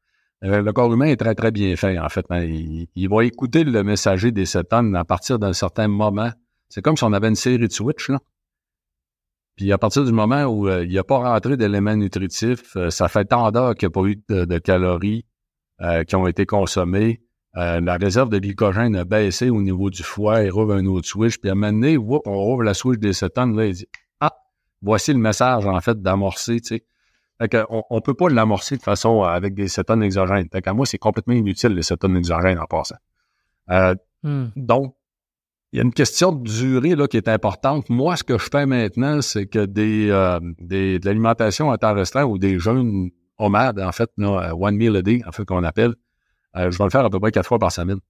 le corps humain est très, très bien fait, en fait. Il, il va écouter le messager des cétones à partir d'un certain moment c'est comme si on avait une série de switch, là. Puis à partir du moment où euh, il n'y a pas rentré d'éléments nutritifs, euh, ça fait tant d'heures qu'il n'y a pas eu de, calories euh, qui ont été consommées. la réserve de glycogène a baissé au niveau du foie, il rouvre un autre switch. Puis à un moment donné, on rouvre la switch des cétones, là, il dit Ah, voici le message en fait d'amorcer, tu sais. Fait on, ne peut pas l'amorcer de façon avec des cétones exogènes. Fait qu'à moi, c'est complètement inutile, les cétones exogènes en passant. Hmm. Donc, il y a une question de durée là, qui est importante. Moi, ce que je fais maintenant, c'est que des, euh, des de l'alimentation à temps restreint ou des jeûnes homades, en fait, là, one meal a day, en fait, qu'on appelle, euh, je vais le faire à peu près quatre fois par semaine.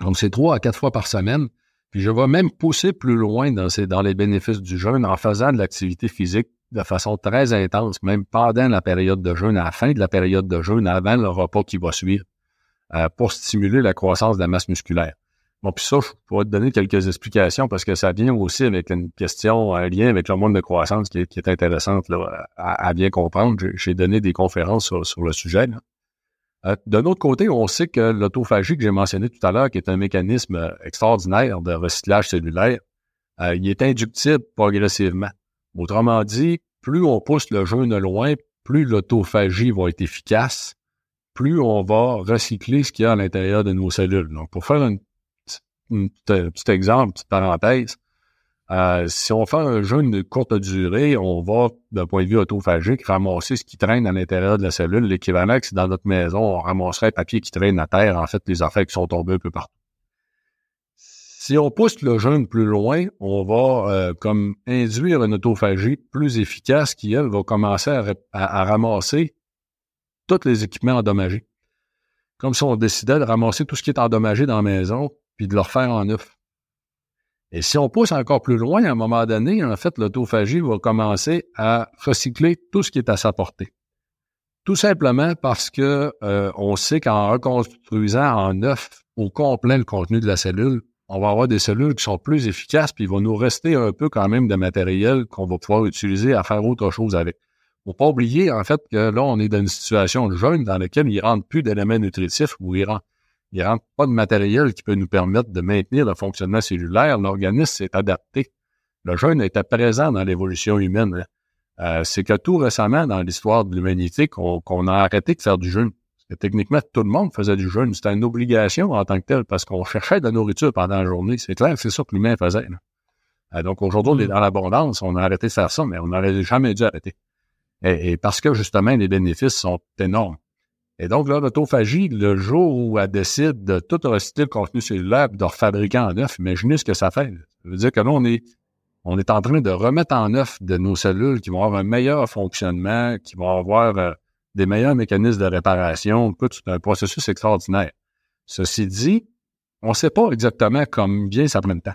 Donc, c'est trois à quatre fois par semaine. Puis je vais même pousser plus loin dans, ces, dans les bénéfices du jeûne en faisant de l'activité physique de façon très intense, même pendant la période de jeûne, à la fin de la période de jeûne, avant le repas qui va suivre, euh, pour stimuler la croissance de la masse musculaire. Bon, puis ça, je pourrais te donner quelques explications parce que ça vient aussi avec une question, un lien avec le monde de croissance qui est, intéressante là, à, bien comprendre. J'ai donné des conférences sur, le sujet. Euh, D'un autre côté, on sait que l'autophagie que j'ai mentionné tout à l'heure, qui est un mécanisme extraordinaire de recyclage cellulaire, euh, il est inductible progressivement. Autrement dit, plus on pousse le jeûne loin, plus l'autophagie va être efficace, plus on va recycler ce qu'il y a à l'intérieur de nos cellules. Donc, pour faire une un petit exemple, petite parenthèse. Euh, si on fait un jeûne de courte durée, on va, d'un point de vue autophagique, ramasser ce qui traîne à l'intérieur de la cellule. L'équivalent, c'est dans notre maison, on ramasserait le papier qui traîne à terre, en fait, les affaires qui sont tombées un peu partout. Si on pousse le jeûne plus loin, on va euh, comme induire une autophagie plus efficace qui, elle, va commencer à ramasser tous les équipements endommagés. Comme si on décidait de ramasser tout ce qui est endommagé dans la maison, puis de le refaire en neuf. Et si on pousse encore plus loin, à un moment donné, en fait, l'autophagie va commencer à recycler tout ce qui est à sa portée. Tout simplement parce que euh, on sait qu'en reconstruisant en neuf au complet le contenu de la cellule, on va avoir des cellules qui sont plus efficaces, puis il va nous rester un peu quand même de matériel qu'on va pouvoir utiliser à faire autre chose avec. Faut pas oublier, en fait, que là, on est dans une situation de jeûne dans laquelle il rentre plus d'éléments nutritifs ou il rentre, il rentre pas de matériel qui peut nous permettre de maintenir le fonctionnement cellulaire. L'organisme s'est adapté. Le jeûne était présent dans l'évolution humaine. Hein. Euh, c'est que tout récemment, dans l'histoire de l'humanité, qu'on a arrêté de faire du jeûne. Parce que techniquement, tout le monde faisait du jeûne. C'était une obligation en tant que telle parce qu'on cherchait de la nourriture pendant la journée. C'est clair, c'est ça que l'humain faisait. Euh, donc aujourd'hui, on est mm. dans l'abondance. On a arrêté de faire ça, mais on n'aurait jamais dû arrêter. Et, parce que justement, les bénéfices sont énormes. Et donc, là, l'autophagie, le jour où elle décide de tout recycler le contenu cellulaire et de refabriquer en neuf, imaginez ce que ça fait. Ça veut dire que là, on est, on est en train de remettre en neuf de nos cellules qui vont avoir un meilleur fonctionnement, qui vont avoir euh, des meilleurs mécanismes de réparation. Écoute, c'est un processus extraordinaire. Ceci dit, on ne sait pas exactement combien ça prend de temps.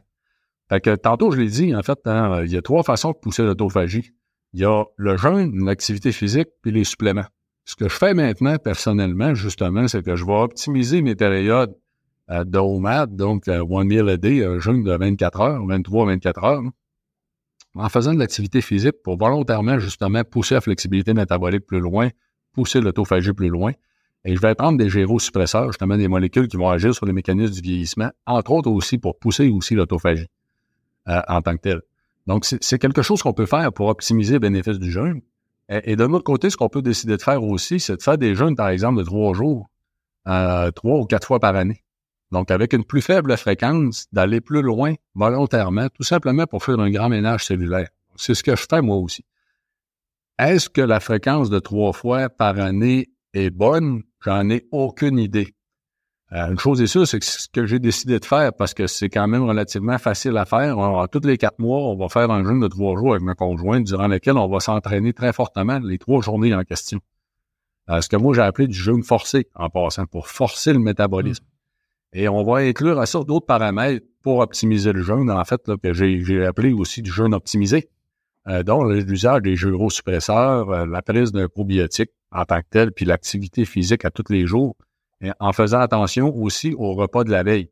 Fait que tantôt, je l'ai dit, en fait, hein, il y a trois façons de pousser l'autophagie. Il y a le jeûne, l'activité physique, puis les suppléments. Ce que je fais maintenant, personnellement, justement, c'est que je vais optimiser mes périodes euh, de OMAD, donc euh, One Meal a Day, un jeûne de 24 heures, 23 24 heures, en faisant de l'activité physique pour volontairement, justement, pousser la flexibilité métabolique plus loin, pousser l'autophagie plus loin. Et je vais prendre des gyrosuppresseurs, justement des molécules qui vont agir sur les mécanismes du vieillissement, entre autres aussi pour pousser aussi l'autophagie euh, en tant que telle. Donc, c'est quelque chose qu'on peut faire pour optimiser le bénéfice du jeûne. Et, de l'autre côté, ce qu'on peut décider de faire aussi, c'est de faire des jeûnes, par exemple, de trois jours, euh, trois ou quatre fois par année. Donc, avec une plus faible fréquence, d'aller plus loin volontairement, tout simplement pour faire un grand ménage cellulaire. C'est ce que je fais moi aussi. Est-ce que la fréquence de trois fois par année est bonne? J'en ai aucune idée. Euh, une chose est sûre, c'est que ce que j'ai décidé de faire, parce que c'est quand même relativement facile à faire, on, tous les quatre mois, on va faire un jeûne de trois jours avec ma conjointe, durant lequel on va s'entraîner très fortement les trois journées en question. Euh, ce que moi j'ai appelé du jeûne forcé, en passant, pour forcer le métabolisme. Et on va inclure à ça d'autres paramètres pour optimiser le jeûne, en fait, là, que j'ai appelé aussi du jeûne optimisé, euh, dont l'usage des gyrosuppresseurs, euh, la prise d'un probiotique en tant que tel, puis l'activité physique à tous les jours en faisant attention aussi au repas de la veille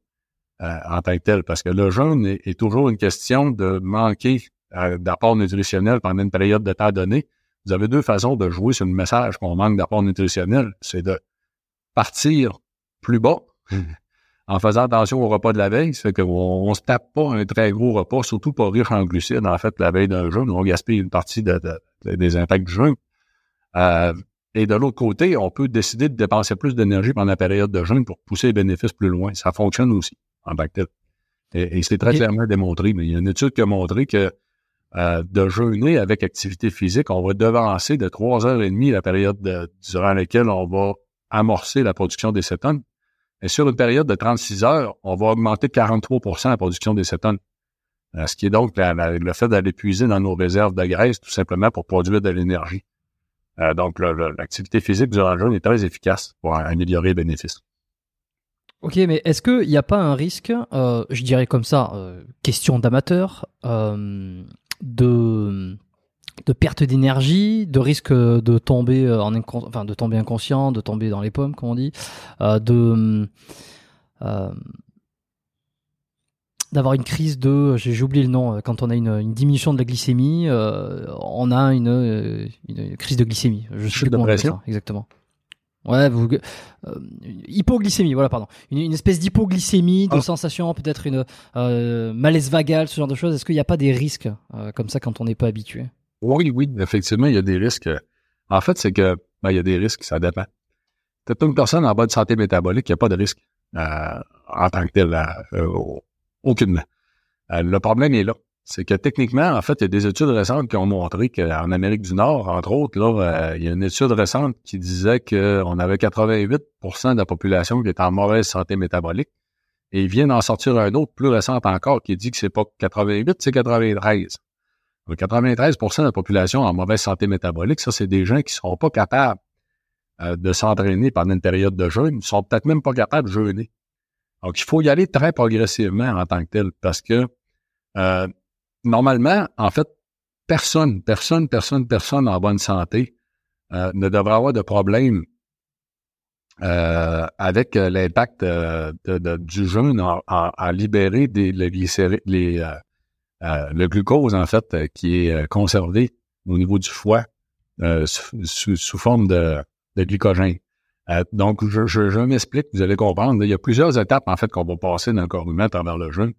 euh, en tant que tel, parce que le jeûne est, toujours une question de manquer euh, d'apport nutritionnel pendant une période de temps donné. Vous avez deux façons de jouer sur le message qu'on manque d'apport nutritionnel. C'est de partir plus bas en faisant attention au repas de la veille. C'est qu'on ne se tape pas un très gros repas, surtout pas riche en glucides, en fait, la veille d'un jeûne. On gaspille une partie des impacts du jeûne. Euh, et de l'autre côté, on peut décider de dépenser plus d'énergie pendant la période de jeûne pour pousser les bénéfices plus loin. Ça fonctionne aussi en bactéries. Et, c'est très clairement démontré. Mais il y a une étude qui a montré que euh, de jeûner avec activité physique, on va devancer de 3 heures et demie la période durant laquelle on va amorcer la production des cétones. Et sur une période de 36 heures, on va augmenter de 43% la production des cétones. Euh, ce qui est donc le fait d'aller puiser dans nos réserves de graisse tout simplement pour produire de l'énergie. Euh, donc, l'activité physique durant le jeûne est très efficace pour améliorer les bénéfices. Ok, mais est-ce qu'il n'y a pas un risque, euh, je dirais comme ça, euh, question d'amateur, de, de perte d'énergie, de risque de tomber en enfin de tomber inconscient, de tomber dans les pommes, comme on dit, de d'avoir une crise de, j'ai oublié le nom, euh, quand on a une, diminution de la glycémie, euh, on a une, euh, une, crise de glycémie. Je sais pas ça, exactement. Ouais, vous, hypoglycémie, voilà, pardon. Une, espèce d'hypoglycémie, de ah. sensation, peut-être une malaise vagale, ce genre de choses. Est-ce qu'il n'y a pas des risques comme ça quand on n'est pas habitué? Oui, oui, effectivement, il y a des risques. En fait, c'est que ben, il y a des risques, ça dépend. Peut-être une personne en bonne santé métabolique, il n'y a pas de risque en tant que tel aucunement. Euh, le problème est là. C'est que techniquement, en fait, il y a des études récentes qui ont montré qu'en Amérique du Nord, entre autres, là, euh, il y a une étude récente qui disait qu'on avait 88% de la population qui était en mauvaise santé métabolique. Et il vient d'en sortir un autre plus récent encore qui dit que c'est pas 88, c'est 93. 93% de la population en mauvaise santé métabolique, ça, c'est des gens qui sont pas capables euh, de s'entraîner pendant une période de jeûne. Ils sont peut-être même pas capables de jeûner. Donc, il faut y aller très progressivement en tant que tel parce que euh, normalement, en fait, personne, personne, personne, personne en bonne santé euh, ne devrait avoir de problème euh, avec l'impact du jeûne à, libérer les, le glucose, en fait, qui est conservé au niveau du foie sous, forme de, de glycogène. Donc, je, je, je m'explique, vous allez comprendre. Il y a plusieurs étapes, en fait, qu'on va passer dans le corps humain à travers le jeûne.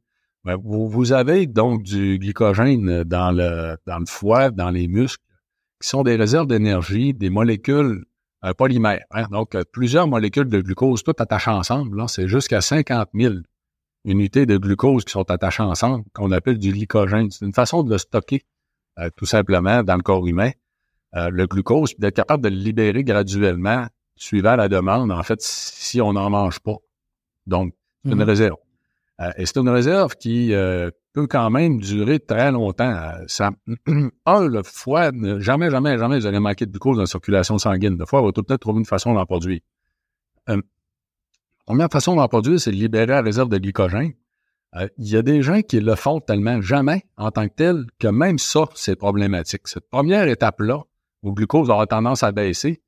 Ben, vous, vous, avez donc du glycogène dans le, dans le foie, dans les muscles, qui sont des réserves d'énergie, des molécules euh, polymères. Hein. Donc, euh, plusieurs molécules de glucose, toutes attachées ensemble. C'est jusqu'à 50 000 unités de glucose qui sont attachées ensemble, qu'on appelle du glycogène. C'est une façon de le stocker, euh, tout simplement, dans le corps humain. le glucose, d'être capable de le libérer graduellement, suivant la demande, en fait, si on n'en mange pas. Donc, c'est une mm-hmm. réserve. Euh, et c'est une réserve qui euh, peut quand même durer très longtemps. Euh, ça, un, le foie, jamais, jamais, jamais vous allez manquer de glucose dans la circulation sanguine. Le foie va tout peut-être trouver une façon d'en produire. la première façon d'en produire, c'est de libérer la réserve de glycogène. Il y a des gens qui le font tellement jamais en tant que tel que même ça, c'est problématique. Cette première étape-là, où le glucose aura tendance à baisser,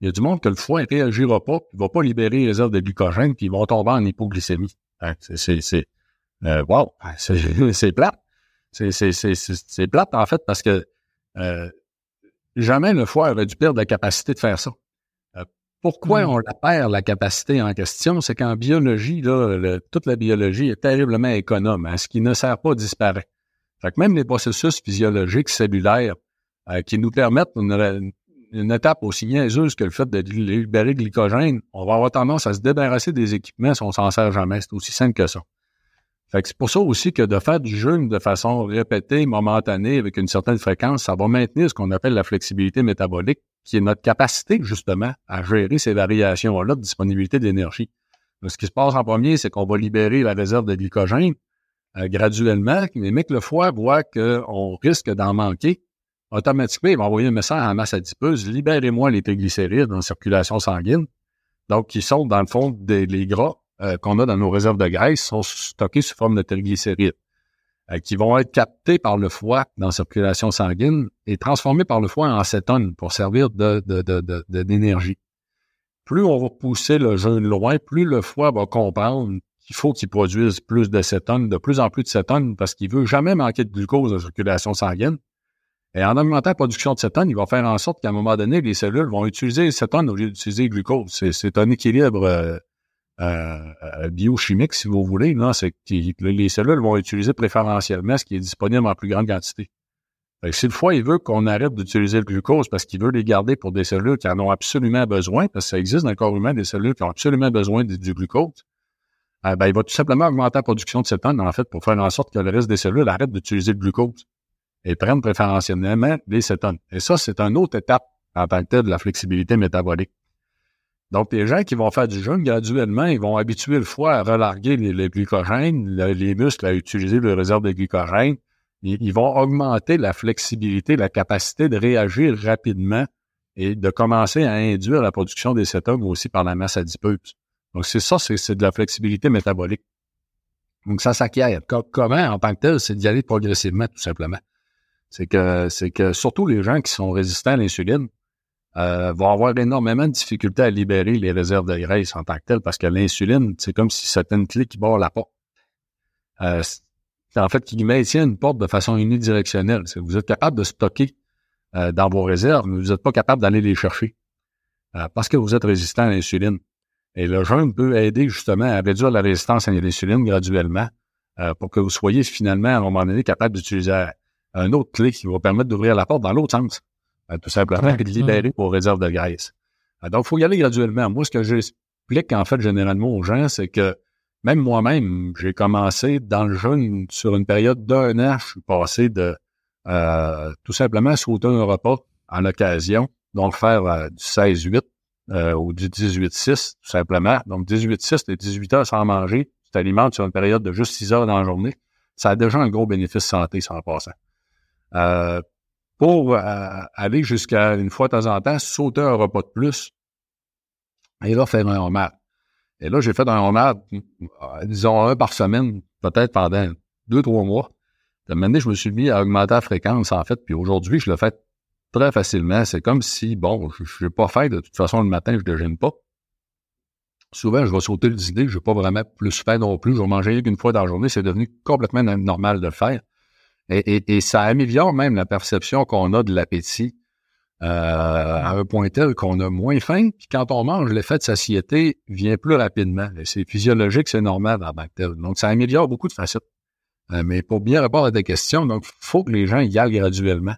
il y a du monde que le foie ne réagira pas, il ne va pas libérer les réserves de glycogène, puis ils vont tomber en hypoglycémie. Hein, c'est, c'est, euh, wow, c'est plate. C'est plate, en fait, parce que euh, jamais le foie aurait dû perdre la capacité de faire ça. Euh, pourquoi mmh. on la perd, la capacité en question? C'est qu'en biologie, là, toute la biologie est terriblement économe. Hein, ce qui ne sert pas disparaît. Fait que même les processus physiologiques cellulaires euh, qui nous permettent une, une étape aussi niaiseuse que le fait de libérer le glycogène, on va avoir tendance à se débarrasser des équipements si on s'en sert jamais. C'est aussi simple que ça. Fait que c'est pour ça aussi que de faire du jeûne de façon répétée, momentanée, avec une certaine fréquence, ça va maintenir ce qu'on appelle la flexibilité métabolique, qui est notre capacité, justement, à gérer ces variations-là de disponibilité d'énergie. Ce qui se passe en premier, c'est qu'on va libérer la réserve de glycogène euh, graduellement, mais que le foie voit qu'on risque d'en manquer, automatiquement, il va envoyer un message à la masse adipeuse, libérez-moi les triglycérides en circulation sanguine. Donc, qui sont, dans le fond, des, les gras euh, qu'on a dans nos réserves de graisse, sont stockés sous forme de triglycérides, euh, qui vont être captés par le foie dans la circulation sanguine et transformés par le foie en cétone pour servir de, d'énergie. Plus on va pousser le jeûne loin, plus le foie va comprendre qu'il faut qu'il produise plus de cétone, de plus en plus de cétone, parce qu'il veut jamais manquer de glucose la circulation sanguine. Et en augmentant la production de cétone, il va faire en sorte qu'à un moment donné, les cellules vont utiliser le cétone au lieu d'utiliser le glucose. C'est un équilibre euh, euh, biochimique, si vous voulez. Les cellules vont utiliser préférentiellement ce qui est disponible en plus grande quantité. si le foie il veut qu'on arrête d'utiliser le glucose parce qu'il veut les garder pour des cellules qui en ont absolument besoin, parce que ça existe dans le corps humain des cellules qui ont absolument besoin du, glucose, euh, ben, il va tout simplement augmenter la production de cétone, en fait, pour faire en sorte que le reste des cellules arrêtent d'utiliser le glucose et prennent préférentiellement les cétones. Et ça, c'est une autre étape en tant que telle de la flexibilité métabolique. Donc, les gens qui vont faire du jeûne, graduellement, ils vont habituer le foie à relarguer les, glycogènes, les muscles à utiliser le réserve de glycogène. Ils, vont augmenter la flexibilité, la capacité de réagir rapidement et de commencer à induire la production des cétones aussi par la masse adipeuse. Donc, c'est ça, c'est de la flexibilité métabolique. Donc, ça s'acquiert. Comment, en tant que tel, c'est d'y aller progressivement, tout simplement c'est que c'est que surtout les gens qui sont résistants à l'insuline euh, vont avoir énormément de difficultés à libérer les réserves de graisse en tant que telles parce que l'insuline, c'est comme si c'était une clé qui barre la porte. Euh, en fait, qui maintient une porte de façon unidirectionnelle. Vous êtes capable de stocker euh, dans vos réserves, mais vous n'êtes pas capable d'aller les chercher euh, parce que vous êtes résistant à l'insuline. Et le jeûne peut aider justement à réduire la résistance à l'insuline graduellement euh, pour que vous soyez finalement à un moment donné capable d'utiliser un autre clé qui va permettre d'ouvrir la porte dans l'autre sens, euh, tout simplement, et de libérer vos réserves de graisse. Euh, donc, il faut y aller graduellement. Moi, ce que j'explique en fait généralement aux gens, c'est que même moi-même, j'ai commencé dans le jeûne sur une période d'un an, je suis passé de euh, tout simplement sauter un repas en occasion, donc faire du 16-8 ou du 18-6, tout simplement. Donc 18-6, les 18 heures sans manger, tu t'alimentes sur une période de juste 6 heures dans la journée. Ça a déjà un gros bénéfice santé, sans passant. Euh, pour euh, aller jusqu'à une fois de temps en temps, sauter un repas de plus et là, faire un homard. Et là, j'ai fait un homard, euh, disons, un par semaine, peut-être pendant deux, trois mois. De manière, je me suis mis à augmenter la fréquence, en fait, puis aujourd'hui, je le fais très facilement. C'est comme si, bon, je n'ai pas fait, de toute façon, le matin, je ne déjeune pas. souvent, je vais sauter le dîner, je ne vais pas vraiment plus faire non plus. Je vais manger une fois dans la journée. C'est devenu complètement normal de le faire. Et, ça améliore même la perception qu'on a de l'appétit euh, à un point tel qu'on a moins faim. Puis quand on mange, l'effet de satiété vient plus rapidement. C'est physiologique, c'est normal en tant Donc, ça améliore beaucoup de facettes. Euh, mais pour bien répondre à ta question, donc, faut que les gens y aillent graduellement,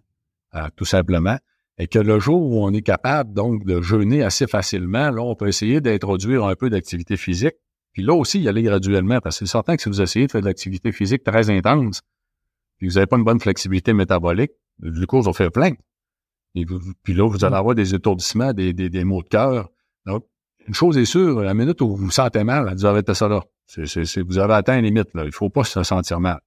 euh, tout simplement. Et que le jour où on est capable, donc, de jeûner assez facilement, là, on peut essayer d'introduire un peu d'activité physique. Puis là aussi, y aller graduellement, parce que c'est certain que si vous essayez de faire de l'activité physique très intense, puis vous n'avez pas une bonne flexibilité métabolique, le glucose va faire plein. Et puis là, vous allez avoir des étourdissements, des, des, des maux de cœur. Donc, une chose est sûre, la minute où vous vous sentez mal, vous arrêtez ça là. Vous avez atteint une limite. Là. Il ne faut pas se sentir mal.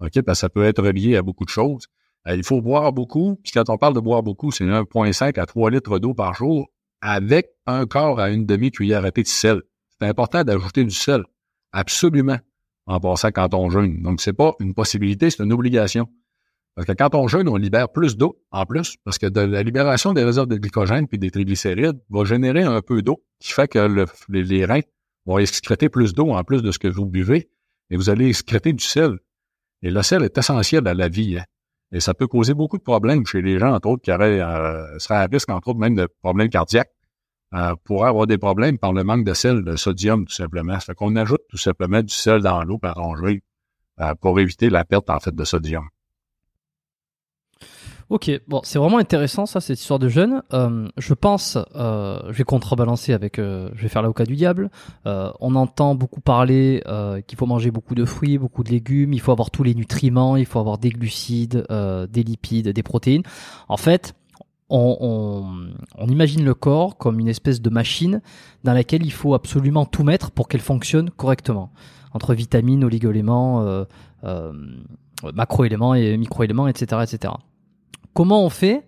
OK? Parce que ça peut être lié à beaucoup de choses. Euh, il faut boire beaucoup. Puis quand on parle de boire beaucoup, c'est 1,5 à 3 litres d'eau par jour avec un quart à une demi-cuillère à thé de sel. C'est important d'ajouter du sel. Absolument. En passant quand on jeûne. Donc, c'est pas une possibilité, c'est une obligation. Parce que quand on jeûne, on libère plus d'eau en plus, parce que de la libération des réserves de glycogène puis des triglycérides va générer un peu d'eau, qui fait que les, reins vont excréter plus d'eau en plus de ce que vous buvez, et vous allez excréter du sel. Et le sel est essentiel à la vie. Hein. Et ça peut causer beaucoup de problèmes chez les gens, entre autres, qui auraient, euh, seraient à risque, entre autres, même de problèmes cardiaques, euh, pourraient avoir des problèmes par le manque de sel, de sodium, tout simplement. Ça fait qu'on ajoute tout simplement du sel dans l'eau par euh, pour éviter la perte, en fait, de sodium. Ok, bon, c'est vraiment intéressant ça, cette histoire de jeûne. Euh, je pense, euh, je vais contrebalancer avec, euh, je vais faire l'avocat du diable. Euh, on entend beaucoup parler euh, qu'il faut manger beaucoup de fruits, beaucoup de légumes, il faut avoir tous les nutriments, il faut avoir des glucides, des lipides, des protéines. En fait, on, imagine le corps comme une espèce de machine dans laquelle il faut absolument tout mettre pour qu'elle fonctionne correctement. Entre vitamines, oligoéléments, macroéléments et microéléments, etc., etc. Comment on fait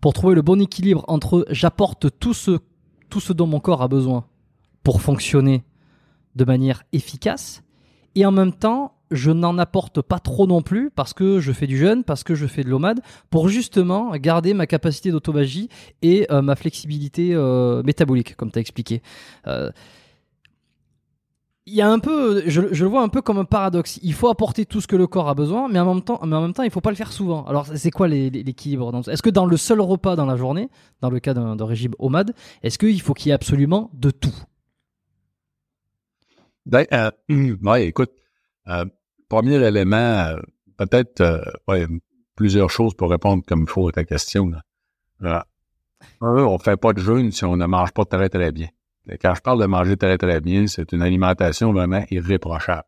pour trouver le bon équilibre entre j'apporte tout ce dont mon corps a besoin pour fonctionner de manière efficace et en même temps je n'en apporte pas trop non plus parce que je fais du jeûne, parce que je fais de l'omade, pour justement garder ma capacité d'automagie et euh, ma flexibilité euh, métabolique, comme tu as expliqué. Euh, y a un peu, je, le vois un peu comme un paradoxe. Il faut apporter tout ce que le corps a besoin, mais en même temps, mais en même temps, il faut pas le faire souvent. Alors, c'est quoi l'équilibre Est-ce que dans le seul repas dans la journée, dans le cas d'un régime OMAD, est-ce qu'il faut qu'il y ait absolument de tout? Euh, ouais, écoute, premier élément, euh, peut-être euh, plusieurs choses pour répondre comme il faut à ta question. Là. on fait pas de jeûne si on ne mange pas très très bien. Quand je parle de manger très, très bien, c'est une alimentation vraiment irréprochable.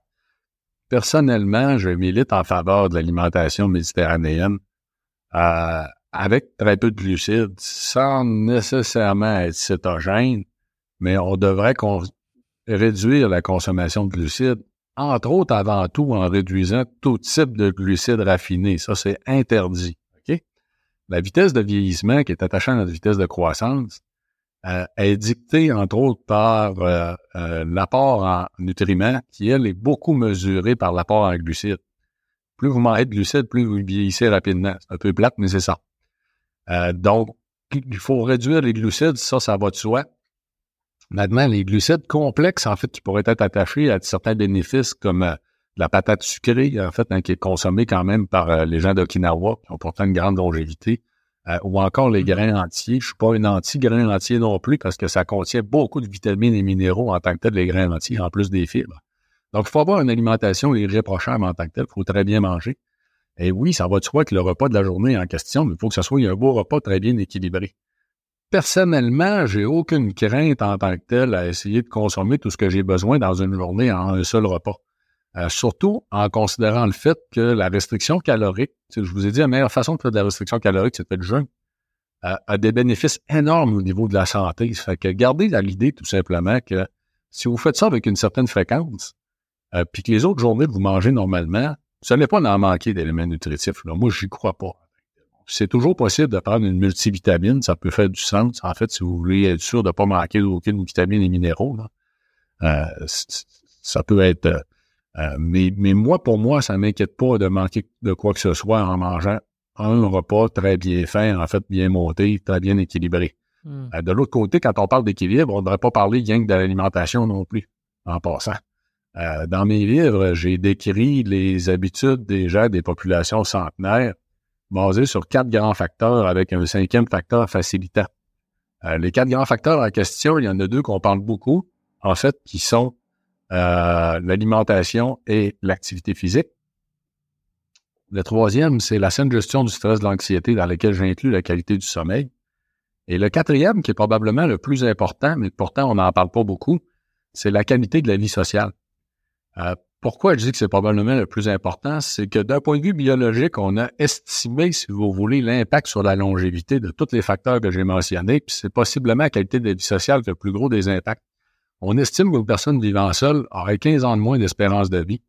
Personnellement, je milite en faveur de l'alimentation méditerranéenne euh, avec très peu de glucides, sans nécessairement être cétogène, mais on devrait réduire la consommation de glucides, entre autres avant tout en réduisant tout type de glucides raffinés. Ça, c'est interdit. La vitesse de vieillissement qui est attachée à notre vitesse de croissance, euh, est dictée, entre autres, par euh, euh, l'apport en nutriments, qui, elle, est beaucoup mesuré par l'apport en glucides. Plus vous mangez de glucides, plus vous vieillissez rapidement. C'est un peu plate, mais c'est ça. donc, il faut réduire les glucides, ça, ça va de soi. Maintenant, les glucides complexes, en fait, qui pourraient être attachés à certains bénéfices comme la patate sucrée, en fait, hein, qui est consommée quand même par les gens d'Okinawa, qui ont pourtant une grande longévité. Euh, ou encore les grains entiers. Je suis pas un anti-grain entier non plus parce que ça contient beaucoup de vitamines et minéraux en tant que tel, les grains entiers, en plus des fibres. Donc, il faut avoir une alimentation irréprochable en tant que tel. Il faut très bien manger. Et oui, ça va de soi que le repas de la journée en question, mais il faut que ce soit un beau repas très bien équilibré. Personnellement, j'ai aucune crainte en tant que tel à essayer de consommer tout ce que j'ai besoin dans une journée en un seul repas. Euh, surtout en considérant le fait que la restriction calorique, je vous ai dit, la meilleure façon de faire de la restriction calorique, c'est de faire du jeûne, euh, a des bénéfices énormes au niveau de la santé. Ça fait que gardez l'idée tout simplement que si vous faites ça avec une certaine fréquence, euh, puis que les autres journées vous mangez normalement, vous n'allez pas en manquer d'éléments nutritifs. Moi, j'y crois pas. C'est toujours possible de prendre une multivitamine, ça peut faire du sens. En fait, si vous voulez être sûr de ne pas manquer d'aucune vitamine et minéraux, là, ça peut être euh, mais, mais moi, pour moi, ça m'inquiète pas de manquer de quoi que ce soit en mangeant un repas très bien fait, en fait bien monté, très bien équilibré. Hmm. Euh, de l'autre côté, quand on parle d'équilibre, on ne devrait pas parler rien que de l'alimentation non plus, en passant. Euh, dans mes livres, j'ai décrit les habitudes des gens des populations centenaires basées sur quatre grands facteurs avec un cinquième facteur facilitant. Euh, les quatre grands facteurs en question, il y en a deux qu'on parle beaucoup, en fait, qui sont l'alimentation et l'activité physique. Le troisième, c'est la saine gestion du stress de l'anxiété dans laquelle j'inclus la qualité du sommeil. Et le quatrième, qui est probablement le plus important, mais pourtant on n'en parle pas beaucoup, c'est la qualité de la vie sociale. Euh, pourquoi je dis que c'est probablement le plus important? C'est que d'un point de vue biologique, on a estimé, si vous voulez, l'impact sur la longévité de tous les facteurs que j'ai mentionnés, puis c'est possiblement la qualité de vie sociale le plus gros des impacts. On estime qu'une personne vivant seule aurait 15 ans de moins d'espérance de vie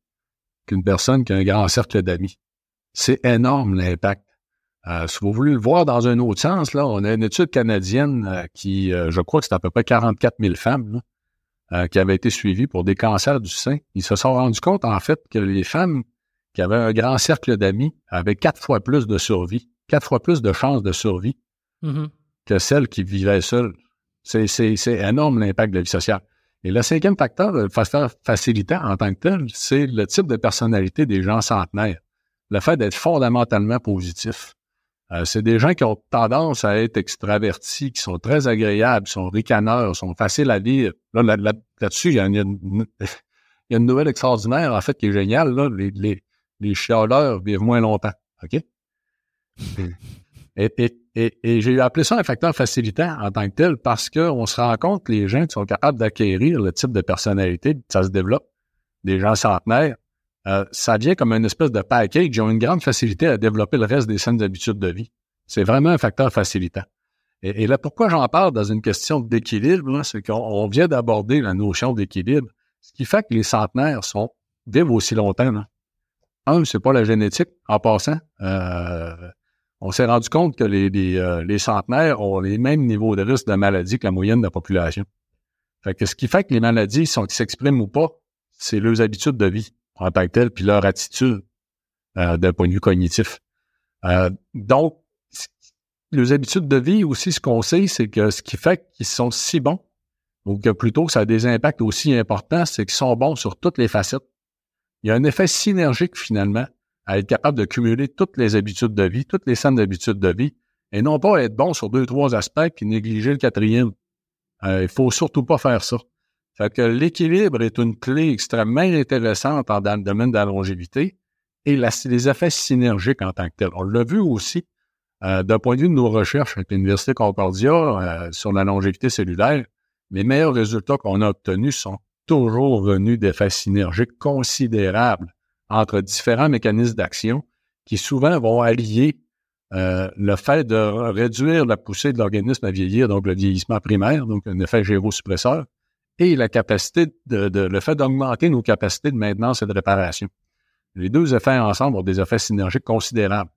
qu'une personne qui a un grand cercle d'amis. C'est énorme l'impact. Euh, si vous voulez le voir dans un autre sens, là, on a une étude canadienne euh, qui, euh, je crois que c'est à peu près 44 000 femmes qui avaient été suivies pour des cancers du sein. Ils se sont rendus compte, en fait, que les femmes qui avaient un grand cercle d'amis avaient quatre fois plus de survie, quatre fois plus de chances de survie mm-hmm. que celles qui vivaient seules. C'est, énorme l'impact de la vie sociale. Et le cinquième facteur, le facteur facilitant en tant que tel, c'est le type de personnalité des gens centenaires. Le fait d'être fondamentalement positif. Euh, c'est des gens qui ont tendance à être extravertis, qui sont très agréables, sont ricaneurs, sont faciles à lire. Là, là, dessus il, y a une, nouvelle extraordinaire, en fait, qui est géniale. Là. Les, les, les chialeurs vivent moins longtemps. OK? Et, et, j'ai appelé ça un facteur facilitant en tant que tel parce qu'on se rend compte que les gens qui sont capables d'acquérir le type de personnalité, ça se développe. Des gens centenaires, euh, ça vient comme une espèce de package. Ils ont une grande facilité à développer le reste des saines habitudes de vie. C'est vraiment un facteur facilitant. Et, là, pourquoi j'en parle dans une question d'équilibre, c'est qu'on vient d'aborder la notion d'équilibre, ce qui fait que les centenaires sont vivent aussi longtemps. Là. Un, c'est pas la génétique, en passant. Euh, on s'est rendu compte que les, les, euh, les, centenaires ont les mêmes niveaux de risque de maladie que la moyenne de la population. Fait que ce qui fait que les maladies sont s'expriment ou pas, c'est leurs habitudes de vie en tant que puis leur attitude euh, d'un point de vue cognitif. Euh, donc, les habitudes de vie aussi, ce qu'on sait, c'est que ce qui fait qu'ils sont si bons, ou que plutôt ça a des impacts aussi importants, c'est qu'ils sont bons sur toutes les facettes. Il y a un effet synergique finalement à être capable de cumuler toutes les habitudes de vie, toutes les scènes d'habitudes de vie, et non pas être bon sur deux, trois aspects puis négliger le quatrième. Euh, il faut surtout pas faire ça. Fait que l'équilibre est une clé extrêmement intéressante dans le domaine de la longévité et les effets synergiques en tant que tels. On l'a vu aussi euh, d'un point de vue de nos recherches avec l'Université Concordia euh, sur la longévité cellulaire. Les meilleurs résultats qu'on a obtenus sont toujours venus d'effets synergiques considérables entre différents mécanismes d'action qui souvent vont allier euh, le fait de réduire la poussée de l'organisme à vieillir, donc le vieillissement primaire, donc un effet gérosuppresseur, et la capacité de, le fait d'augmenter nos capacités de maintenance et de réparation. Les deux effets ensemble ont des effets synergiques considérables.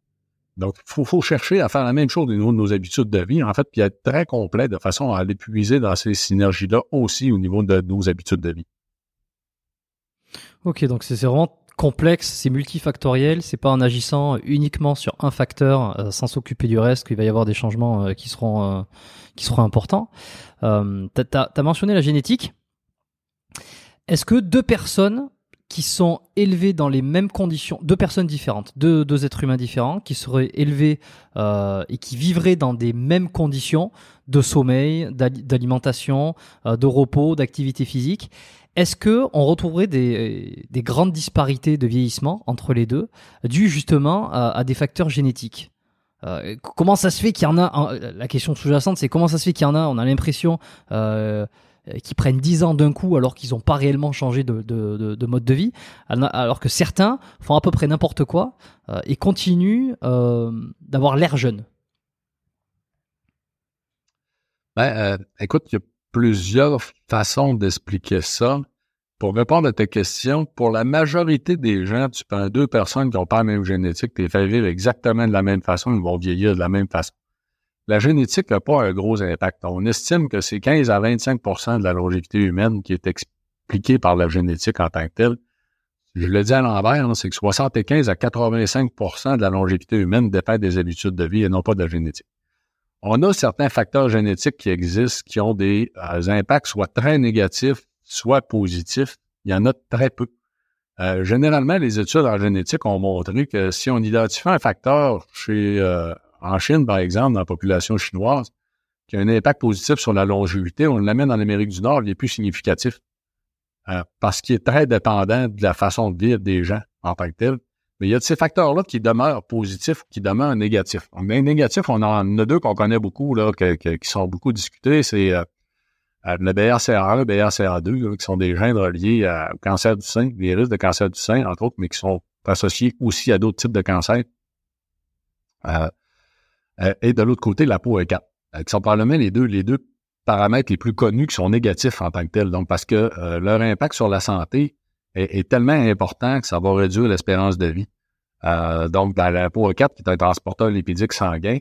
Donc, il faut, chercher à faire la même chose au niveau de nos habitudes de vie, en fait, puis être très complet de façon à aller puiser dans ces synergies-là aussi au niveau de nos habitudes de vie. Ok, donc c'est vraiment complexe, c'est multifactoriel, c'est pas en agissant uniquement sur un facteur euh, sans s'occuper du reste qu'il va y avoir des changements euh, qui seront euh, qui seront importants. Euh, tu as, mentionné la génétique. Est-ce que deux personnes qui sont élevées dans les mêmes conditions, deux personnes différentes, deux, deux êtres humains différents, qui seraient élevés et qui vivraient dans des mêmes conditions de sommeil, d'alimentation, de repos, d'activité physique, est-ce que on retrouverait des, grandes disparités de vieillissement entre les deux, dues justement à, des facteurs génétiques? Euh, Comment ça se fait qu'il y en a La question sous-jacente, c'est comment ça se fait qu'il y en a On a l'impression euh, qu'ils prennent 10 ans d'un coup alors qu'ils n'ont pas réellement changé de, mode de vie, alors que certains font à peu près n'importe quoi euh, et continuent d'avoir l'air jeune? Ben, écoute, plusieurs façons d'expliquer ça. Pour répondre à ta question, pour la majorité des gens, tu prends deux personnes qui n'ont pas la même génétique, tu les fais vivre exactement de la même façon, ils vont vieillir de la même façon. La génétique n'a pas un gros impact. On estime que c'est 15 à 25% de la longévité humaine qui est expliquée par la génétique en tant que telle. Je le dis à l'envers, c'est que 75 à 85% de la longévité humaine dépend des habitudes de vie et non pas de la génétique. On a certains facteurs génétiques qui existent qui ont des euh, impacts soit très négatifs, soit positifs. Il y en a très peu. Euh, généralement, les études en génétique ont montré que si on identifie un facteur chez euh, en Chine, par exemple, dans la population chinoise, qui a un impact positif sur la longévité, on l'amène en Amérique du Nord, il est plus significatif. parce qu'il est très dépendant de la façon de vivre des gens en tant que tel. Mais il y a de ces facteurs-là qui demeurent positifs, qui demeurent négatifs. Donc, les négatifs, on en a deux qu'on connaît beaucoup, là, qui sont beaucoup discutés. C'est euh, euh le BRCA1, le BRCA2, qui sont des gènes reliés au cancer du sein, les risques de cancer du sein, entre autres, mais qui sont associés aussi à d'autres types de cancers. Euh, euh et de l'autre côté, la peau 4 qui sont probablement les deux, les deux paramètres les plus connus qui sont négatifs en tant que tels. Donc, parce que leur impact sur la santé est, tellement important que ça va réduire l'espérance de vie. Euh, donc, dans la peau 4, qui est un transporteur lipidique sanguin,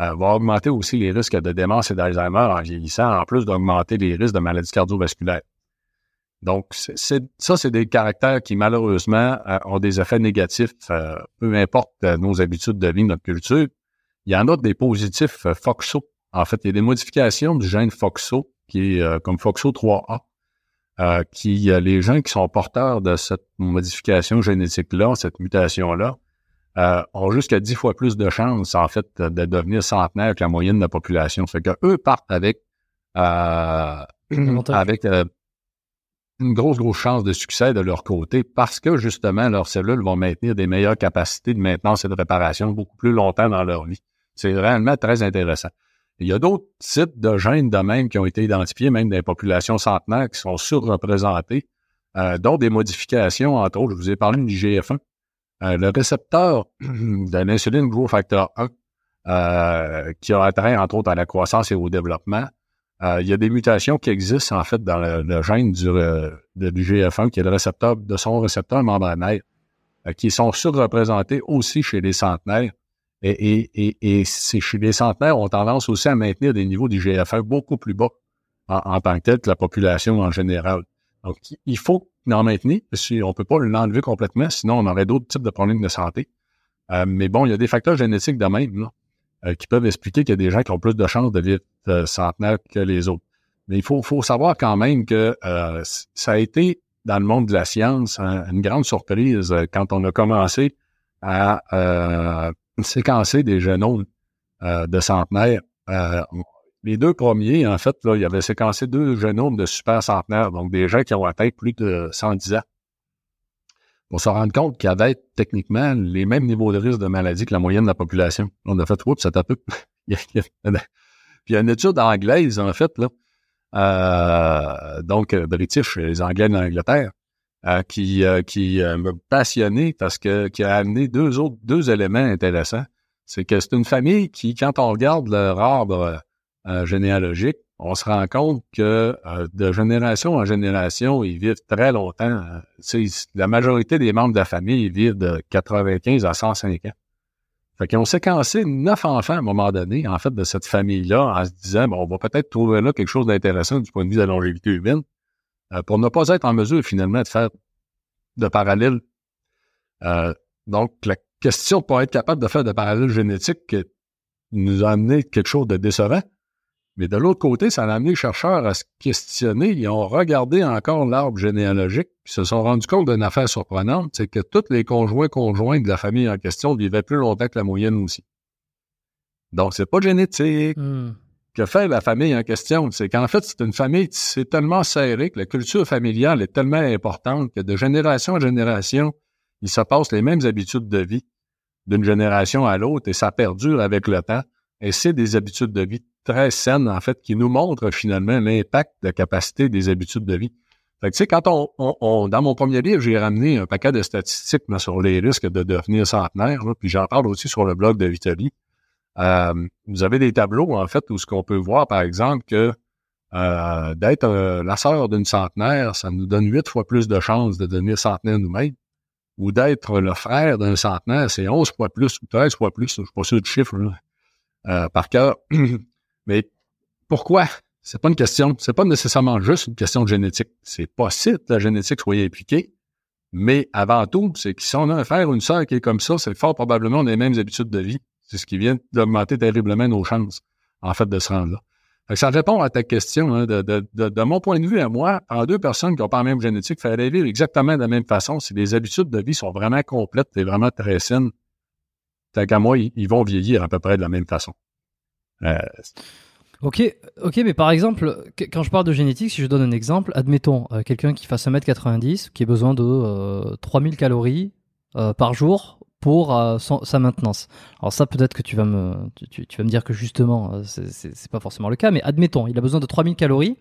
euh, va augmenter aussi les risques de démence et d'Alzheimer en vieillissant, en plus d'augmenter les risques de maladies cardiovasculaires. Donc, ça, c'est des caractères qui, malheureusement, euh, ont des effets négatifs, peu importe nos habitudes de vie, notre culture. Il y en a des positifs FOXO. En fait, il y a des modifications du gène FOXO, qui est comme FOXO3A, euh, qui euh, les gens qui sont porteurs de cette modification génétique-là, cette mutation-là, euh, ont jusqu'à dix fois plus de chances, en fait, de devenir centenaire que la moyenne de la population. Fait que eux partent avec euh, avec une grosse, grosse chance de succès de leur côté parce que justement, leurs cellules vont maintenir des meilleures capacités de maintenance et de réparation beaucoup plus longtemps dans leur vie. C'est réellement très intéressant. Il y a d'autres types de gènes de même qui ont été identifiés, même dans les populations centenaires, qui sont surreprésentés, euh, dont des modifications, entre autres, je vous ai parlé du GF1. Euh, le récepteur de l'insuline gros facteur 1, euh, qui a attrait, entre autres, à la croissance et au développement, euh, il y a des mutations qui existent, en fait, dans le, gène du, du, GF1, qui est le récepteur de son récepteur membranaire, qui sont surreprésentés aussi chez les centenaires. Et, et, et, chez les centenaires ont tendance aussi à maintenir des niveaux d'IGF-1 beaucoup plus bas en, tant que tel que la population en général. Donc, il faut en maintenir, parce qu'on ne peut pas l'enlever complètement, sinon on aurait d'autres types de problèmes de santé. Euh, mais bon, il y a des facteurs génétiques de même là, euh, qui peuvent expliquer qu'il y a des gens qui ont plus de chances de vivre euh, centenaire que les autres. Mais il faut, faut savoir quand même que ça a été, dans le monde de la science, une grande surprise quand on a commencé à séquencer des génomes euh, de centenaires. Euh, les deux premiers, en fait, là, il y avait séquencé deux génomes de super centenaires, donc des gens qui ont atteint plus de 110 ans. On se rendre compte qu'il y avait techniquement les mêmes niveaux de risque de maladie que la moyenne de la population. On a fait, oups, ça tape. Puis il y a une étude anglaise, en fait, là, euh, donc british, les Anglais d'Angleterre, euh, qui, euh, qui euh, m'a passionné parce que qui a amené deux autres deux éléments intéressants. C'est que c'est une famille qui, quand on regarde leur arbre généalogique, on se rend compte que de génération en génération, ils vivent très longtemps. la majorité des membres de la famille vivent de 95 à 105 ans. Fait qu'ils ont séquencé neuf enfants à un moment donné, en fait, de cette famille-là, en se disant, bon, on va peut-être trouver là quelque chose d'intéressant du point de vue de la longévité humaine. Euh, pour ne pas être en mesure finalement de faire de parallèles. Euh, donc, la question pour être capable de faire de parallèles génétiques nous a amené quelque chose de décevant. Mais de l'autre côté, ça a amené les chercheurs à se questionner. Ils ont regardé encore l'arbre généalogique, puis se sont rendus compte d'une affaire surprenante, c'est que tous les conjoints conjoints de la famille en question vivaient plus longtemps que la moyenne aussi. Donc, c'est pas génétique. Hmm que fait la famille en question, c'est qu'en fait, c'est une famille, c'est tellement serré que la culture familiale est tellement importante que de génération en génération, il se passe les mêmes habitudes de vie d'une génération à l'autre et ça perdure avec le temps. Et c'est des habitudes de vie très saines, en fait, qui nous montrent finalement l'impact de capacité des habitudes de vie. Fait que, tu sais, quand on, dans mon premier livre, j'ai ramené un paquet de statistiques sur les risques de devenir centenaire, puis j'en parle aussi sur le blog de Vitali. Euh, vous avez des tableaux, en fait, où ce qu'on peut voir, par exemple, que euh, d'être euh, la sœur d'une centenaire, ça nous donne huit fois plus de chances de devenir centenaire nous-mêmes. Ou d'être le frère d'un centenaire, c'est onze fois plus ou treize fois plus. Je suis pas sûr du chiffre euh, par cœur. Mais pourquoi? C'est pas une question, c'est pas nécessairement juste une question de génétique. C'est possible que la génétique soit impliquée, mais avant tout, c'est que si on a un frère ou une sœur qui est comme ça, c'est fort probablement les mêmes habitudes de vie. C'est ce qui vient d'augmenter terriblement nos chances. en fait, de se rendre là. Ça répond à ta question. Hein, de, mon point de vue à moi, en deux personnes qui n'ont pas la même génétique, il fallait vivre exactement de la même façon. Si les habitudes de vie sont vraiment complètes et vraiment très saines, tant qu'à moi, ils, vont vieillir à peu près de la même façon. Euh, ok, ok, mais par exemple, quand je parle de génétique, si je donne un exemple, admettons euh, quelqu'un qui fasse 1m90, qui a besoin de euh, 3000 calories euh, par jour pour euh, sa maintenance. Alors ça, peut-être que tu vas me, tu, vas me dire que justement, euh, c'est pas forcément le cas, mais admettons, il a besoin de 3000 calories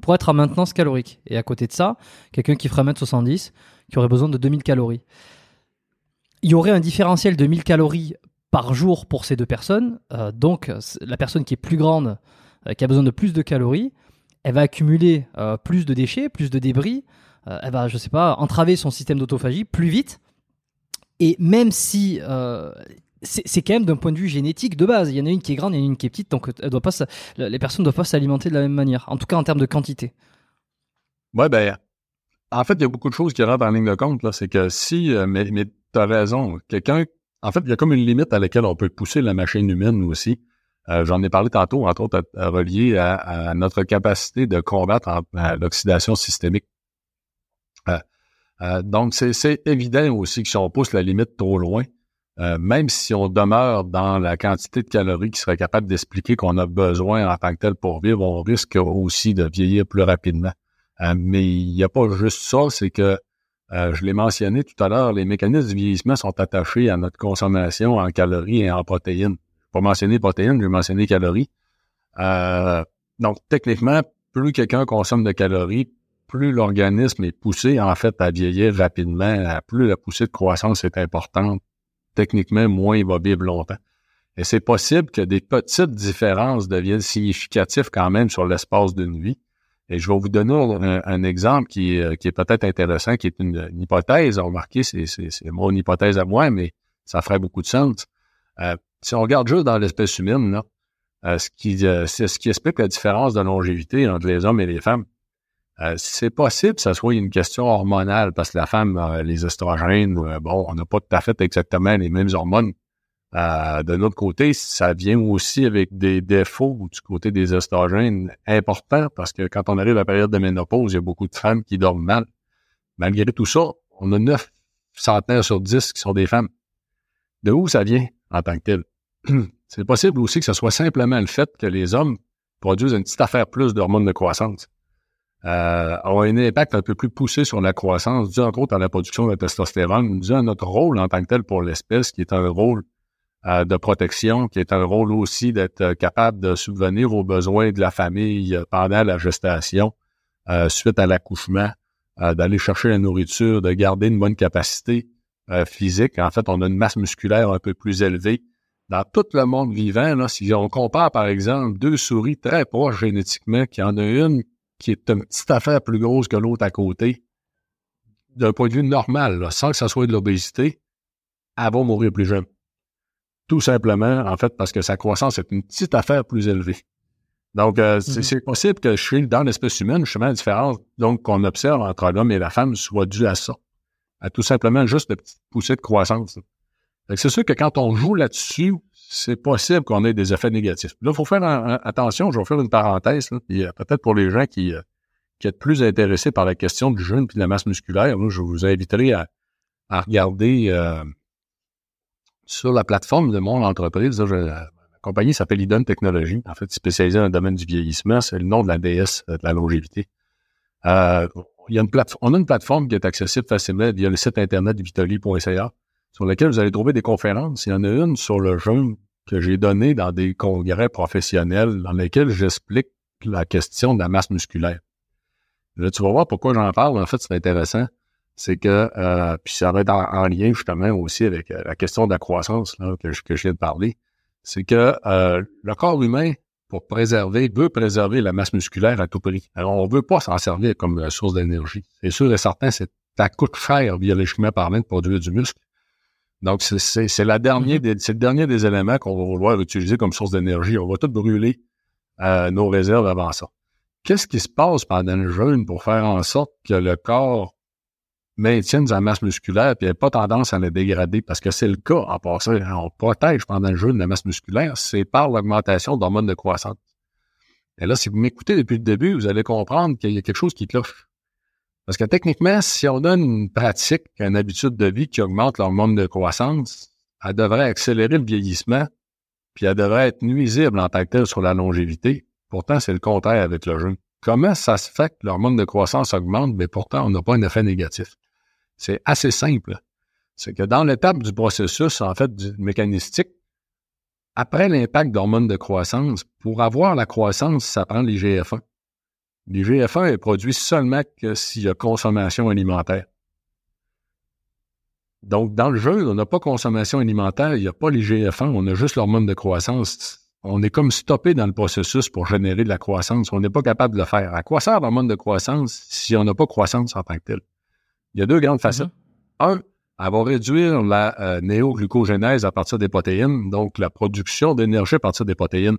pour être à maintenance calorique. Et à côté de ça, quelqu'un qui ferait 1m70, qui aurait besoin de 2000 calories. Il y aurait un différentiel de 1000 calories par jour pour ces deux personnes. Euh, donc, la personne qui est plus grande, qui a besoin de plus de calories, elle va accumuler plus de déchets, plus de débris. elle va, je sais pas, entraver son système d'autophagie plus vite et même si euh, c'est quand même d'un point de vue génétique de base, il y en a une qui est grande, a une qui est petite, donc elle doit pas, les personnes ne doivent pas s'alimenter de la même manière, en tout cas en termes de quantité. Ouais, ben, en fait, il y a beaucoup de choses qui rentrent en ligne de compte. là. C'est que si, euh, mais, mais tu as raison, quelqu'un, en fait, il y a comme une limite à laquelle on peut pousser la machine humaine aussi. Euh, j'en ai parlé tantôt, entre autres, relié à, notre capacité de combattre l'oxydation systémique. Euh, donc, c'est évident aussi que si on pousse la limite trop loin, euh, même si on demeure dans la quantité de calories qui serait capable d'expliquer qu'on a besoin en tant que tel pour vivre, on risque aussi de vieillir plus rapidement. Euh, mais il n'y a pas juste ça, c'est que, je l'ai mentionné tout à l'heure, les mécanismes de vieillissement sont attachés à notre consommation en calories et en protéines. Pas mentionner protéines, je vais mentionner calories. donc, techniquement, plus quelqu'un consomme de calories, plus l'organisme est poussé, en fait, à vieillir rapidement, plus la poussée de croissance est importante, techniquement, moins il va vivre longtemps. Et c'est possible que des petites différences deviennent significatives quand même sur l'espace d'une vie. Et je vais vous donner un, exemple qui, qui est peut-être intéressant, qui est une, hypothèse. Remarquez, c'est, c'est, c'est mon hypothèse à moi, mais ça ferait beaucoup de sens. Euh, si on regarde juste dans l'espèce humaine, là, euh, ce, qui, euh, c'est ce qui explique la différence de longévité entre les hommes et les femmes, euh, c'est possible que ça soit une question hormonale parce que la femme, les estrogènes, euh, bon, on n'a pas tout à fait exactement les mêmes hormones. Euh, de l'autre côté, ça vient aussi avec des défauts du côté des estrogènes importants parce que quand on arrive à la période de ménopause, il y a beaucoup de femmes qui dorment mal. Malgré tout ça, on a 9 centenaires sur 10 qui sont des femmes. De où ça vient en tant que tel? C'est possible aussi que ce soit simplement le fait que les hommes produisent une petite affaire plus d'hormones de croissance euh, ont un impact un peu plus poussé sur la croissance, dû entre autres à la production de testostérone, dû à notre rôle en tant que tel pour l'espèce, qui est un rôle euh, de protection, qui est un rôle aussi d'être euh, capable de subvenir aux besoins de la famille euh, pendant la gestation, suite à l'accouchement, d'aller chercher la nourriture, de garder une bonne capacité physique. En fait, on a une masse musculaire un peu plus élevée. Dans tout le monde vivant, là, si on compare par exemple deux souris très proches génétiquement, qui en a une qui est une petite affaire plus grosse que l'autre à côté, d'un point de vue normal, sans que ça soit de l'obésité, elle va mourir plus jeune. Tout simplement, en fait, parce que sa croissance est une petite affaire plus élevée. Donc, euh, mm-hmm. c'est possible que chez, dans l'espèce humaine, justement, la différence donc qu'on observe entre l'homme et la femme soit due à ça. À tout simplement juste de petites poussées de croissance. C'est sûr que quand on joue là-dessus, c'est possible qu'on ait des effets négatifs. Là, il faut faire attention, je vais faire une parenthèse, peut-être pour les gens qui, euh, qui êtes plus intéressés par la question du jeûne et de la masse musculaire, je vous inviterai à, regarder euh, sur la plateforme de mon entreprise. la compagnie s'appelle Idon Technologies, en fait, spécialisée dans le domaine du vieillissement. C'est le nom de la DS euh, de la longévité. il y a une on a une plateforme qui est accessible facilement via le site internet vitali.ca sur lequel vous allez trouver des conférences. Il y en a une sur le jeûne que j'ai donné dans des congrès professionnels dans lesquels j'explique la question de la masse musculaire. Là, tu vas voir pourquoi j'en parle. En fait, c'est intéressant. C'est que, euh, puis ça va être en, lien justement aussi avec euh, la question de la croissance que, je, que je viens de parler. C'est que euh, le corps humain, pour préserver, veut préserver la masse musculaire à tout prix. Alors, on veut pas s'en servir comme source d'énergie. C'est sûr et certain, c'est ça coûte cher biologiquement parlant de produire du muscle. Donc, c'est la dernière mm-hmm. le dernier des éléments qu'on va vouloir utiliser comme source d'énergie. On va tout brûler euh, nos réserves avant ça. Qu'est-ce qui se passe pendant le jeûne pour faire en sorte que le corps maintiennent sa masse musculaire puis n'aient pas tendance à la dégrader? Parce que c'est le cas en passant. On protège pendant le jeûne la masse musculaire, c'est par l'augmentation d'hormones de croissance. Et là, si vous m'écoutez depuis le début, vous allez comprendre qu'il y a quelque chose qui cloche. Parce que techniquement, si on donne une pratique, une habitude de vie qui augmente l'hormone de croissance, elle devrait accélérer le vieillissement, puis elle devrait être nuisible en tant que telle sur la longévité. Pourtant, c'est le contraire avec le jeûne. Comment ça se fait que l'hormone de croissance augmente, mais pourtant on n'a pas un effet négatif? C'est assez simple. C'est que dans l'étape du processus, en fait, du mécanistique, après l'impact d'hormones de croissance, pour avoir la croissance, ça prend les GF1. GF1 est produit seulement que s'il y a consommation alimentaire. Donc, dans le jeu, on n'a pas consommation alimentaire, il n'y a pas les GF1, on a juste l'hormone de croissance. On est comme stoppé dans le processus pour générer de la croissance. On n'est pas capable de le faire. À quoi sert l'hormone de croissance si on n'a pas croissance en tant que tel? Il y a deux grandes facettes. Mm-hmm. Un, elle va réduire la euh, néoglucogénèse à partir des protéines, donc la production d'énergie à partir des protéines.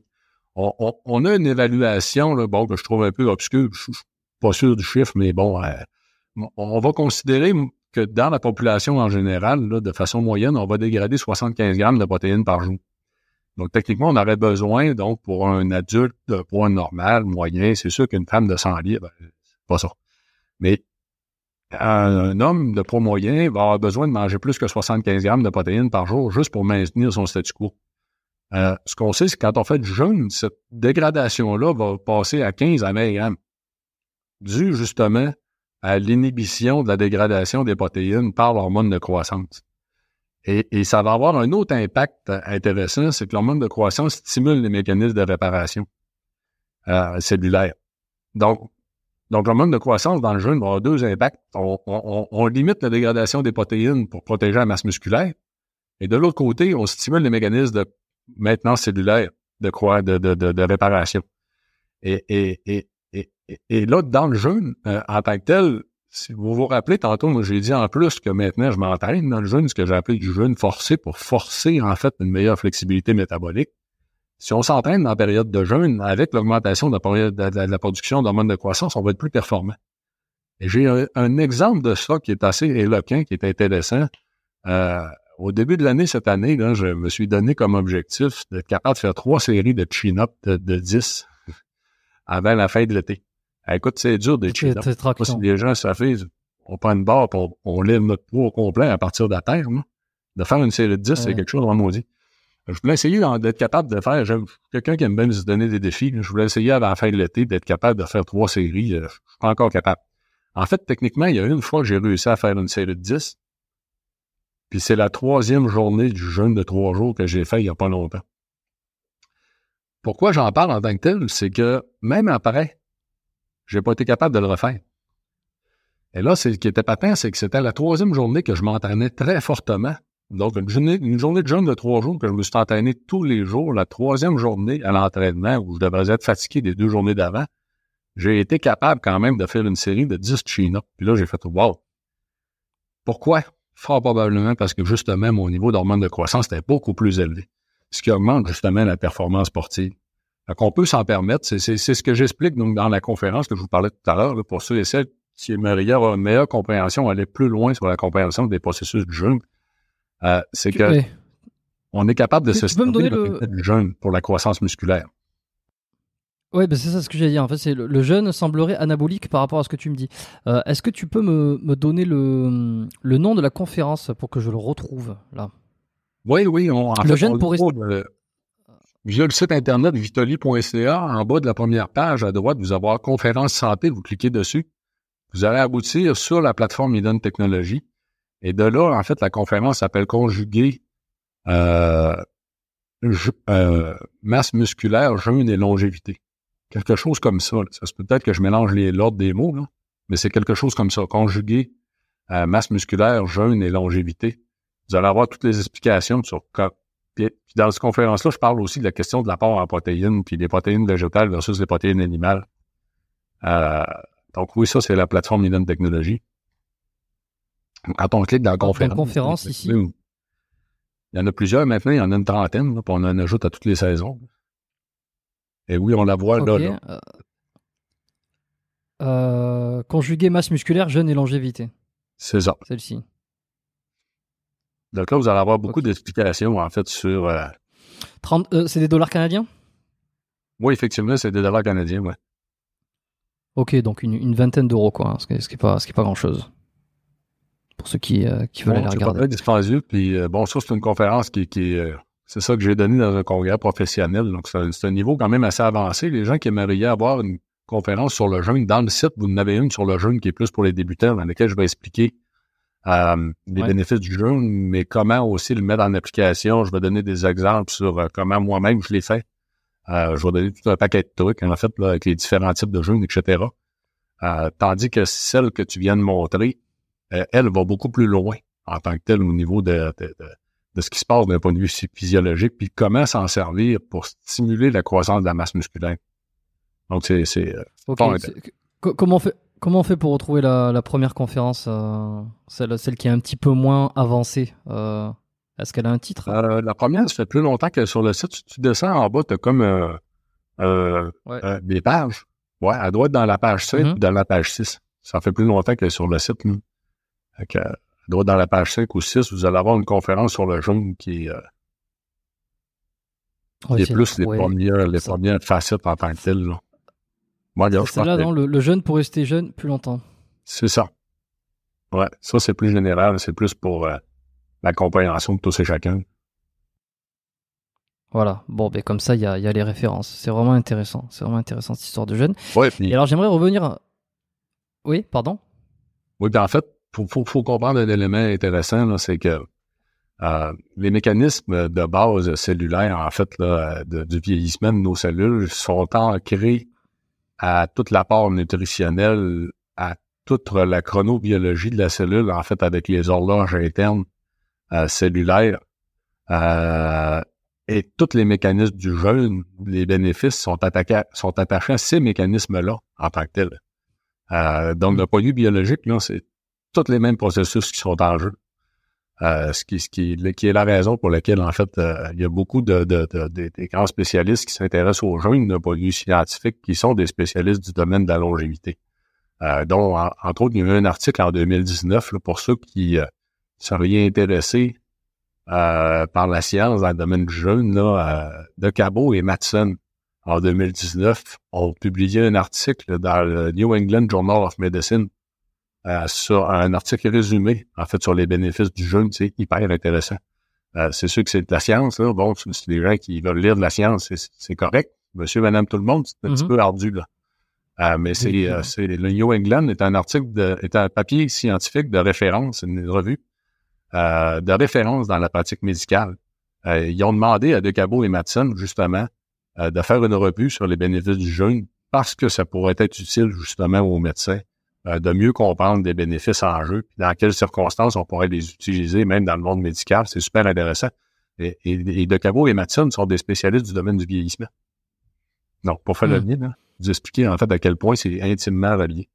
On, a une évaluation, là, bon, que je trouve un peu obscure, je, suis pas sûr du chiffre, mais bon, euh, on va considérer que dans la population en général, de façon moyenne, on va dégrader 75 grammes de protéines par jour. Donc, techniquement, on aurait besoin, donc, pour un adulte de poids normal, moyen, c'est sûr qu'une femme de 100 livres, ben, c'est pas ça. Mais un homme de poids moyen va avoir besoin de manger plus que 75 grammes de protéines par jour juste pour maintenir son statu quo. Euh, ce qu'on sait, c'est que quand on fait du jeûne, cette dégradation-là va passer à 15 à 20 grammes, dû justement à l'inhibition de la dégradation des protéines par l'hormone de croissance. Et, ça va avoir un autre impact intéressant, c'est que l'hormone de croissance stimule les mécanismes de réparation euh, cellulaire. Donc, donc, l'hormone de croissance dans le jeûne va avoir deux impacts. On, limite la dégradation des protéines pour protéger la masse musculaire. Et de l'autre côté, on stimule les mécanismes de maintenance cellulaire, de, de, de, de, réparation. Et, et, et, et, là, dans le jeûne, euh, en tant que tel, si vous vous rappelez, tantôt, moi, j'ai dit en plus que maintenant, je m'entraîne dans le jeûne, ce que j'ai appelé du jeûne forcé pour forcer, en fait, une meilleure flexibilité métabolique. Si on s'entraîne la période de jeûne, avec l'augmentation de, la production d'hormones de croissance, on va être plus performant. Et j'ai un, exemple de ça qui est assez éloquent, qui est intéressant. Euh, au début de l'année, cette année, là, je me suis donné comme objectif d'être capable de faire trois séries de chin-up de, de 10 avant la fin de l'été. écoute, c'est dur des chin-up. Si les gens, ça fait, on prend une barre, on, on lève notre poids au complet à partir de la terre. De faire une série de 10, c'est quelque chose de maudit. Je voulais essayer d'être capable de faire. Quelqu'un qui aime bien se donner des défis. Je voulais essayer avant la fin de l'été d'être capable de faire trois séries. Euh, je suis pas encore capable. En fait, techniquement, il y a une fois que j'ai réussi à faire une série de 10. Puis c'est la troisième journée du jeûne de trois jours que j'ai fait il n'y a pas longtemps. Pourquoi j'en parle en tant que tel? C'est que même après, j'ai pas été capable de le refaire. Et là, ce qui était patent, c'est que c'était la troisième journée que je m'entraînais très fortement donc, une journée, une journée de jeûne de trois jours que je me suis entraîné tous les jours, la troisième journée à l'entraînement où je devrais être fatigué des deux journées d'avant, j'ai été capable quand même de faire une série de 10 chin Puis là, j'ai fait wow. Pourquoi? Fort probablement parce que justement, mon niveau d'hormone de croissance était beaucoup plus élevé. Ce qui augmente justement la performance sportive. Donc, on peut s'en permettre. C'est ce que j'explique donc dans la conférence que je vous parlais tout à l'heure, pour ceux et celles qui aimeraient avoir une meilleure compréhension, aller plus loin sur la compréhension des processus du jeûne. Euh, c'est que on est capable de se stimuler le... jeûne pour la croissance musculaire. Oui, ben c'est ça ce que j'ai dit. En fait, c'est le, jeûne semblerait anabolique par rapport à ce que tu me dis. Euh, est-ce que tu peux me, me donner le, le, nom de la conférence pour que je le retrouve là? Oui, oui. On, le jeûne pour via le site internet vitoli.ca, en bas de la première page à droite, vous avez conférence santé, vous cliquez dessus. Vous allez aboutir sur la plateforme Eden Technologies. Et de là, en fait, la conférence s'appelle Conjuguer euh, euh, masse musculaire, jeûne et longévité. Quelque chose comme ça. Ça se peut-être que je mélange l'ordre des mots, là, mais c'est quelque chose comme ça. Conjuguer euh, masse musculaire, jeûne et longévité. Vous allez avoir toutes les explications sur puis, dans cette conférence-là, je parle aussi de la question de l'apport en protéines, puis des protéines végétales versus les protéines animales. Euh, donc oui, ça, c'est la plateforme Eden Technologies. Quand on clique dans la conférence. conférence ici. Il y en a plusieurs maintenant, il y en a une trentaine, puis on en ajoute à toutes les saisons. Et oui, on la voit là. là. Euh, euh, conjuguer masse musculaire, jeûne et longévité. C'est ça. Celle-ci. Donc là, vous allez avoir beaucoup d'explications, en fait, sur... Euh, 30, euh, c'est des dollars canadiens? Oui, effectivement, c'est des dollars canadiens, ouais. Ok, donc une, une vingtaine d'euros, quoi, hein, ce qui n'est pas, ce est pas grand-chose. Pour ceux qui, euh, qui veulent bon, aller c'est regarder. pas très dispendieux, puis bon, ça, c'est une conférence qui, qui euh, c'est ça que j'ai donné dans un congrès professionnel, donc c'est un, niveau quand même assez avancé. Les gens qui aimeraient avoir une conférence sur le jeûne, dans le site, vous en avez une sur le jeûne qui est plus pour les débutants, dans laquelle je vais expliquer euh, les Ouais. bénéfices du jeûne, mais comment aussi le mettre en application. Je vais donner des exemples sur euh, comment moi-même je l'ai fait. Euh, je vais donner tout un paquet de trucs, en fait, là, avec les différents types de jeûnes, etc. Euh, tandis que celle que tu viens de montrer, euh, elle va beaucoup plus loin en tant que telle au niveau de, de, de, de ce qui se passe d'un point de vue phy- physiologique, puis comment s'en servir pour stimuler la croissance de la masse musculaire. Donc, c'est... c'est, euh, comment on fait Comment on fait pour retrouver la, la première conférence, euh, celle, celle qui est un petit peu moins avancée euh, Est-ce qu'elle a un titre? Euh, la première, ça fait plus longtemps que sur le site, tu, tu descends en bas, tu as comme Ouais. des pages. Ouais, doit être dans la page 5 Mhm. ou dans la page 6. Ça fait plus longtemps est sur le site. Là. Fait que, dans la page 5 ou 6. Vous allez avoir une conférence sur le jaune qui, est, euh, qui est plus les, premières, les premières facettes en tant que telles. Là. Moi, je non le, le jeune pour rester jeune plus longtemps. c'est ça. Ouais, ça, c'est plus général. C'est plus pour euh, la compréhension de tous et chacun. Voilà. Bon, ben comme ça, il y a, y a les références. C'est vraiment intéressant. C'est vraiment intéressant cette histoire de jeune. Ouais, puis Et alors, j'aimerais revenir. Oui, pardon? Oui, puis en fait, faut, faut, faut comprendre un élément intéressant, c'est que euh, les mécanismes de base cellulaires, en fait, là, de- du vieillissement de nos cellules sont ancrés à toute l'apport nutritionnel, à toute la chronobiologie de la cellule, en fait, avec les horloges internes euh, cellulaires. Euh, et tous les mécanismes du jeûne, les bénéfices sont, attaqués, sont attachés à ces mécanismes-là en tant que tels. Donc, d'un point de vue biologique, là, c'est tous les mêmes processus qui sont en jeu. Euh, ce, qui, est la raison pour laquelle, en fait, euh, il y a beaucoup de, grands spécialistes qui s'intéressent aux jeunes d'un point de vue scientifique, qui sont des spécialistes du domaine de la longévité. Euh, dont, en- entre autres, il y a eu un article en 2019 là, pour ceux qui seraient intéressés par la science dans le domaine du euh, De Cabo et Matson, en 2019, ont publié un article dans le New England Journal of Medicine euh, sur un article résumé, en fait, sur les bénéfices du jeûne. C'est hyper intéressant. Euh, c'est sûr que c'est de la science, là. Bon, c'est des gens qui veulent lire de la science, c'est- correct. Monsieur, madame, tout le monde, c'est un petit Mhm. peu ardu, là. Euh, mais c'est, euh, c'est le New England est un article de, est un papier scientifique de référence, une revue euh, de référence dans la pratique médicale. Euh, ils ont demandé à Decabo et Matson, justement, euh, de faire une revue sur les bénéfices du jeûne parce que ça pourrait être utile, justement, aux médecins de mieux comprendre des bénéfices en jeu, puis dans quelles circonstances on pourrait les utiliser, même dans le monde médical. C'est super intéressant. Et, et, et et Matson sont des spécialistes du domaine du vieillissement. Donc, pour faire le Hmm. lien, vous expliquer en fait à quel point c'est intimement relié.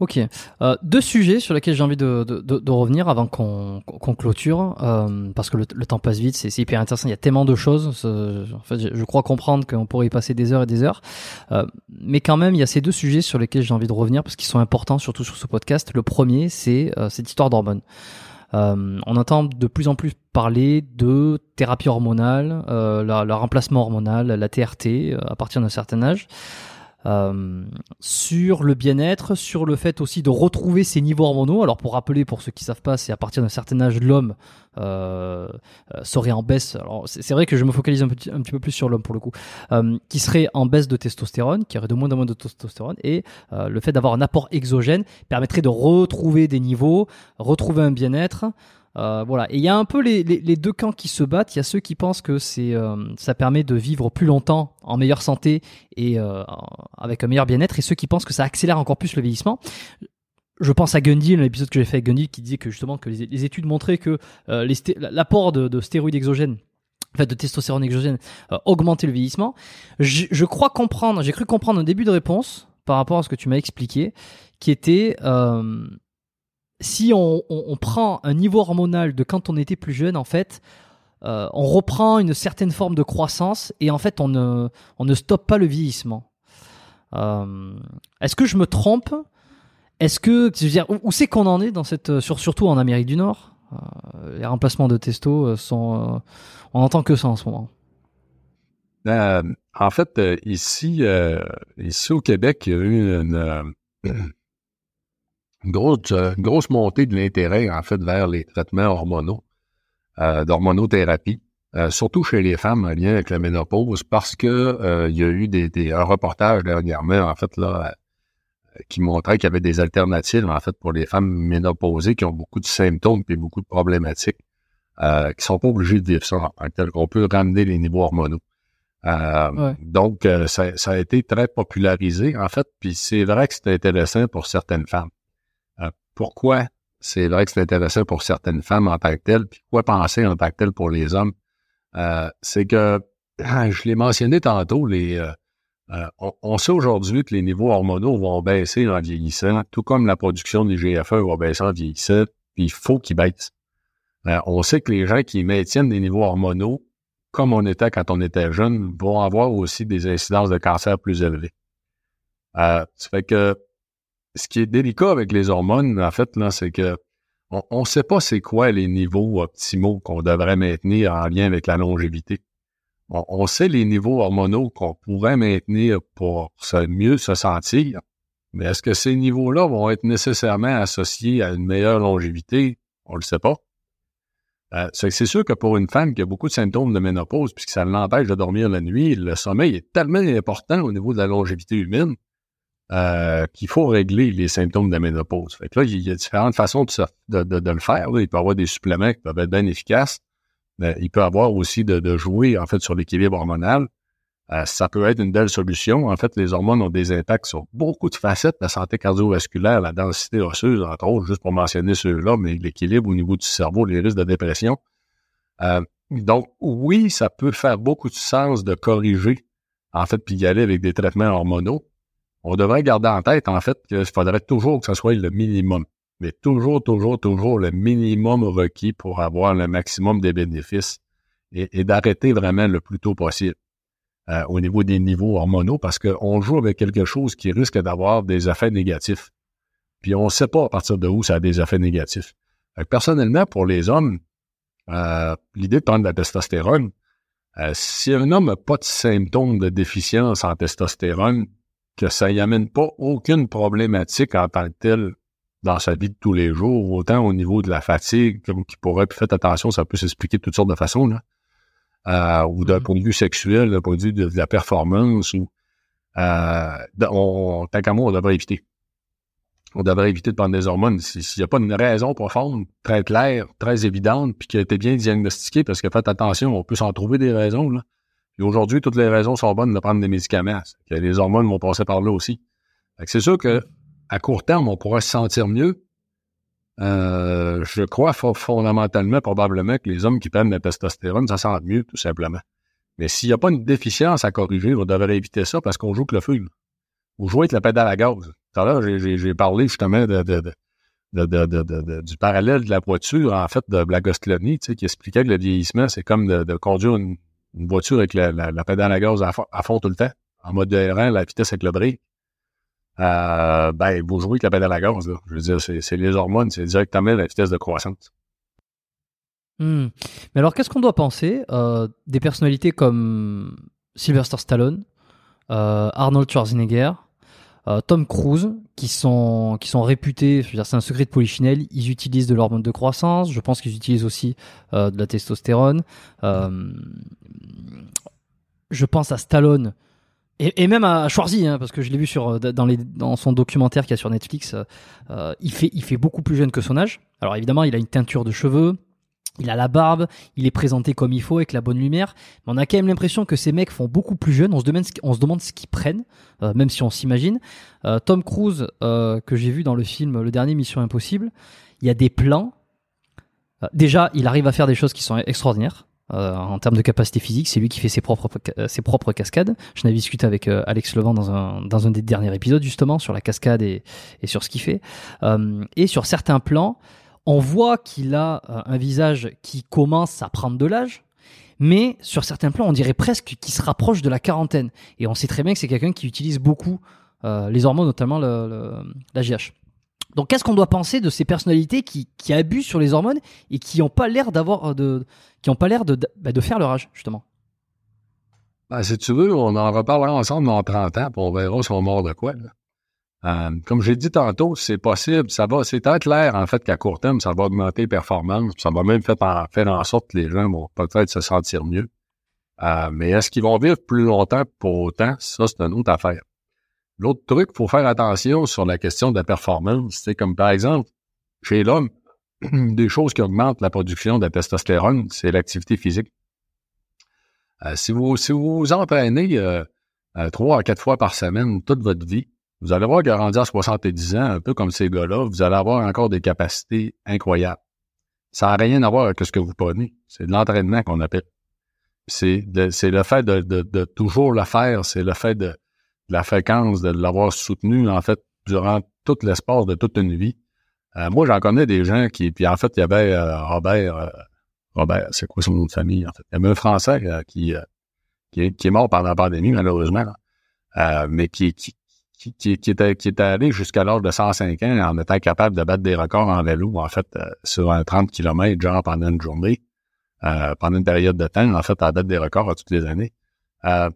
Ok. Euh, deux sujets sur lesquels j'ai envie de, de, de- de revenir avant qu'on qu'on clôture, euh, parce que le, le temps passe vite, c'est hyper intéressant. Il y a tellement de choses. En fait, je, crois comprendre qu'on pourrait y passer des heures et des heures. Euh, mais quand même, il y a ces deux sujets sur lesquels j'ai envie de revenir parce qu'ils sont importants, surtout sur ce podcast. Le premier, c'est euh, cette histoire d'hormones. Euh, on entend de plus en plus parler de thérapie hormonale, euh, le remplacement hormonal, la TRT, euh, à partir d'un certain âge. Euh, sur le bien-être, sur le fait aussi de retrouver ses niveaux hormonaux. Alors pour rappeler, pour ceux qui savent pas, c'est à partir d'un certain âge, l'homme euh, euh, serait en baisse. Alors c'est vrai que je me focalise un petit, un petit peu plus sur l'homme pour le coup, euh, qui serait en baisse de testostérone, qui aurait de moins en moins de testostérone, et euh, le fait d'avoir un apport exogène permettrait de retrouver des niveaux, retrouver un bien-être. Euh, voilà. Et il y a un peu les, deux camps qui se battent. Il y a ceux qui pensent que c'est, euh, ça permet de vivre plus longtemps, en meilleure santé et euh, avec un meilleur bien-être, et ceux qui pensent que ça accélère encore plus le vieillissement. Je pense à Gundy, l'épisode que j'ai fait avec Gundy, qui disait que justement que les, études montraient que l'apport de, de stéroïdes exogènes en fait, de testostérone exogène euh, augmentait le vieillissement. Je, crois comprendre, j'ai cru comprendre un début de réponse par rapport à ce que tu m'as expliqué, qui était si on, prend un niveau hormonal de quand on était plus jeune, en fait, euh, on reprend une certaine forme de croissance et en fait, on ne, on ne stoppe pas le vieillissement. Euh, Est-ce que je me trompe? Est-ce que, je veux dire, où, c'est qu'on en est dans cette, sur, surtout en Amérique du Nord, les remplacements de testo sont, on entend que ça en ce moment. en fait, ici, ici au Québec, il y a eu une, une grosse, grosse montée de l'intérêt, en fait, vers les traitements hormonaux, d'hormonothérapie. Euh, surtout chez les femmes en lien avec la ménopause, parce que euh, il y a eu des, des, un reportage dernièrement, en fait, là, euh, qui montrait qu'il y avait des alternatives, en fait, pour les femmes ménopausées qui ont beaucoup de symptômes et beaucoup de problématiques, euh, qui sont pas obligées de vivre ça qu'on peut ramener les niveaux hormonaux. Donc, ça, ça, a été très popularisé, en fait, puis c'est vrai que c'est intéressant pour certaines femmes. Pourquoi c'est vrai que c'est intéressant pour certaines femmes en tant que telles, puis quoi penser en tant que tel pour les hommes? Euh, c'est que, je l'ai mentionné tantôt, euh, euh, on, sait aujourd'hui que les niveaux hormonaux vont baisser en vieillissant, tout comme la production des GFE va baisser en vieillissant, puis il faut qu'ils baissent. on sait que les gens qui maintiennent des niveaux hormonaux, comme on était quand on était jeune, vont avoir aussi des incidences de cancer plus élevées. ça fait que ce qui est délicat avec les hormones, en fait, là, c'est que on ne sait pas c'est quoi les niveaux optimaux qu'on devrait maintenir en lien avec la longévité. On, sait les niveaux hormonaux qu'on pourrait maintenir pour mieux se sentir, mais est-ce que ces niveaux-là vont être nécessairement associés à une meilleure longévité? On le sait pas. Euh, c'est sûr que pour une femme qui a beaucoup de symptômes de ménopause, puisque ça l'empêche de dormir la nuit, le sommeil est tellement important au niveau de la longévité humaine euh, qu'il faut régler les symptômes de la ménopause. Fait que là, il y a différentes façons de, de, le faire. Il peut y avoir des suppléments qui peuvent être bien efficaces. Mais il peut y avoir aussi de, jouer, en fait, sur l'équilibre hormonal. Euh, ça peut être une belle solution. En fait, les hormones ont des impacts sur beaucoup de facettes, la santé cardiovasculaire, la densité osseuse, entre autres, juste pour mentionner ceux-là, mais l'équilibre au niveau du cerveau, les risques de dépression. Euh, donc, oui, ça peut faire beaucoup de sens de corriger, en fait, puis y aller avec des traitements hormonaux on devrait garder en tête, en fait, qu'il faudrait toujours que ce soit le minimum. Mais toujours, toujours, toujours le minimum requis pour avoir le maximum des bénéfices et, d'arrêter vraiment le plus tôt possible euh, au niveau des niveaux hormonaux parce qu'on joue avec quelque chose qui risque d'avoir des effets négatifs. Puis on ne sait pas à partir de où ça a des effets négatifs. personnellement, pour les hommes, euh, l'idée de prendre de la testostérone, euh, si un homme n'a pas de symptômes de déficience en testostérone, que ça y amène pas aucune problématique en tant que telle dans sa vie de tous les jours, autant au niveau de la fatigue, comme qui pourrait, puis faites attention, ça peut s'expliquer de toutes sortes de façons, là. Euh, ou d'un mm-hmm. point de vue sexuel, d'un point de vue de, la performance, ou euh, on, tant qu'à moi, on devrait éviter. On devrait éviter de prendre des hormones. S'il n'y a pas une raison profonde, très claire, très évidente, puis qui a été bien diagnostiquée, parce que faites attention, on peut s'en trouver des raisons, là. Aujourd'hui, toutes les raisons sont bonnes de prendre des médicaments. Que les hormones vont passer par là aussi. C'est sûr que à court terme, on pourrait se sentir mieux. Euh, je crois fondamentalement, probablement, que les hommes qui prennent la testostérone, ça sent mieux, tout simplement. Mais s'il n'y a pas une déficience à corriger, on devrait éviter ça parce qu'on joue avec le feu. Vous jouez avec la pédale à gaz. Tout à l'heure, j'ai parlé justement du parallèle de la voiture, en fait, de Blagostlany, qui expliquait que le vieillissement, c'est comme de, conduire une, une voiture avec la, pédale à gaz à fond, tout le temps, en mode errant, la vitesse avec le break, euh, ben, vous jouez avec la pédale à gaz. Là. Je veux dire, c'est les hormones, c'est directement la vitesse de croissance. Hmm. Mais alors, qu'est-ce qu'on doit penser euh, des personnalités comme Sylvester Stallone, euh, Arnold Schwarzenegger, euh, Tom Cruise, qui sont, qui sont réputés, c'est un secret de polychinelle, ils utilisent de l'hormone de croissance, je pense qu'ils utilisent aussi euh, de la testostérone. Euh, je pense à Stallone, et, même à Schwarzy, hein, parce que je l'ai vu sur, dans, les, dans son documentaire qu'il y a sur Netflix, il, fait, il fait beaucoup plus jeune que son âge. Alors évidemment, il a une teinture de cheveux, il a la barbe, il est présenté comme il faut avec la bonne lumière, mais on a quand même l'impression que ces mecs font beaucoup plus jeunes. On se demande, ce qu'ils prennent, euh, même si on s'imagine. Euh, Tom Cruise, euh, que j'ai vu dans le film Le dernier Mission Impossible, il y a des plans. déjà, il arrive à faire des choses qui sont extraordinaires. en termes de capacité physique, c'est lui qui fait ses propres, cascades. Je n'avais discuté avec Alex Levent dans un, des derniers épisodes justement sur la cascade et sur ce qu'il fait. et sur certains plans, on voit qu'il a euh, un visage qui commence à prendre de l'âge, mais sur certains plans, on dirait presque qu'il se rapproche de la quarantaine. Et on sait très bien que c'est quelqu'un qui utilise beaucoup euh, les hormones, notamment la GH. Donc, qu'est-ce qu'on doit penser de ces personnalités qui, abusent sur les hormones et qui n'ont pas l'air de, faire leur âge, justement? Ben, si tu veux, on en reparlera ensemble dans 30 ans, puis on verra si on mort de quoi. Euh, comme j'ai dit tantôt, c'est possible, ça va, c'est peut-être clair en fait qu'à court terme, ça va augmenter les performances, ça va même faire en, faire en sorte que les gens vont peut-être se sentir mieux. Euh, mais est-ce qu'ils vont vivre plus longtemps pour autant? Ça, c'est une autre affaire. L'autre truc, faut faire attention sur la question de la performance. C'est comme par exemple, chez l'homme, des choses qui augmentent la production de testostérone, c'est l'activité physique. Euh, si vous si vous, vous entraînez trois à quatre fois par semaine toute votre vie, vous allez voir qu'à rendu à 70 ans, un peu comme ces gars-là, vous allez avoir encore des capacités incroyables. Ça n'a rien à voir avec ce que vous prenez. C'est de l'entraînement qu'on appelle. C'est le fait de, toujours le faire, c'est le fait de, la fréquence, de l'avoir soutenu, en fait, durant tout l'espace de toute une vie. Euh, moi, j'en connais des gens qui, puis en fait, il y avait euh, Robert, euh, Robert, c'est quoi son nom de famille, en fait? Il y avait un Français qui, qui, est, mort pendant la pandémie, malheureusement, mais qui, qui, qui, qui était, qui était allé jusqu'à l'âge de 105 ans en étant capable de battre des records en vélo, en fait, euh, sur un 30 km, genre pendant une journée, euh, pendant une période de temps, en fait, à battre des records à toutes les années, euh,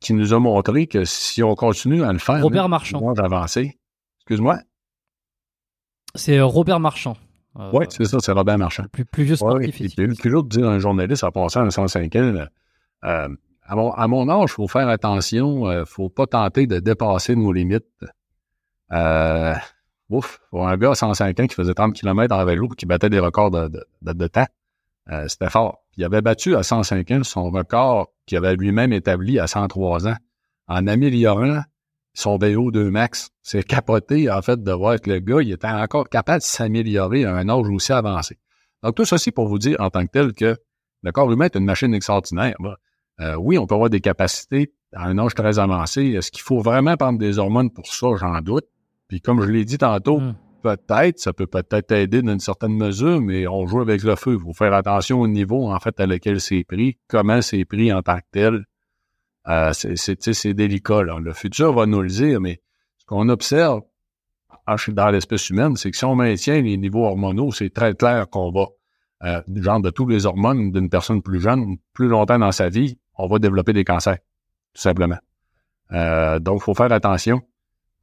qui nous a montré que si on continue à le faire, Robert Marchand. d'avancer. Excuse-moi? C'est euh, Robert Marchand. Euh, Oui, c'est ça, c'est Robert Marchand. plus, plus vieux Ouais, sportif ici. Puis, puis l'autre dire un journaliste en passant à 105 ans, euh, à, mon, âge, il faut faire attention, il faut pas tenter de dépasser nos limites. Euh, ouf, pour un gars à 105 ans qui faisait 30 km en vélo, qui battait des records de, de, temps, euh, c'était fort. Il avait battu à 105 ans son record qu'il avait lui-même établi à 103 ans en améliorant son VO2 max. C'est capoté, en fait, de voir que le gars, il était encore capable de s'améliorer à un âge aussi avancé. Donc, tout ceci pour vous dire en tant que tel que le corps humain est une machine extraordinaire. Euh, oui, on peut avoir des capacités à un âge très avancé. Est-ce qu'il faut vraiment prendre des hormones pour ça? J'en doute. Puis comme je l'ai dit tantôt, Hmm. peut-être, ça peut peut-être aider dans une certaine mesure, mais on joue avec le feu. Il faut faire attention au niveau, en fait, à lequel c'est pris, comment c'est pris en tant que tel. Euh, c'est, délicat. Là. Le futur va nous le dire, mais ce qu'on observe dans l'espèce humaine, c'est que si on maintient les niveaux hormonaux, c'est très clair qu'on va, euh, genre de tous les hormones d'une personne plus jeune, plus longtemps dans sa vie, on va développer des cancers, tout simplement. Euh, donc, il faut faire attention.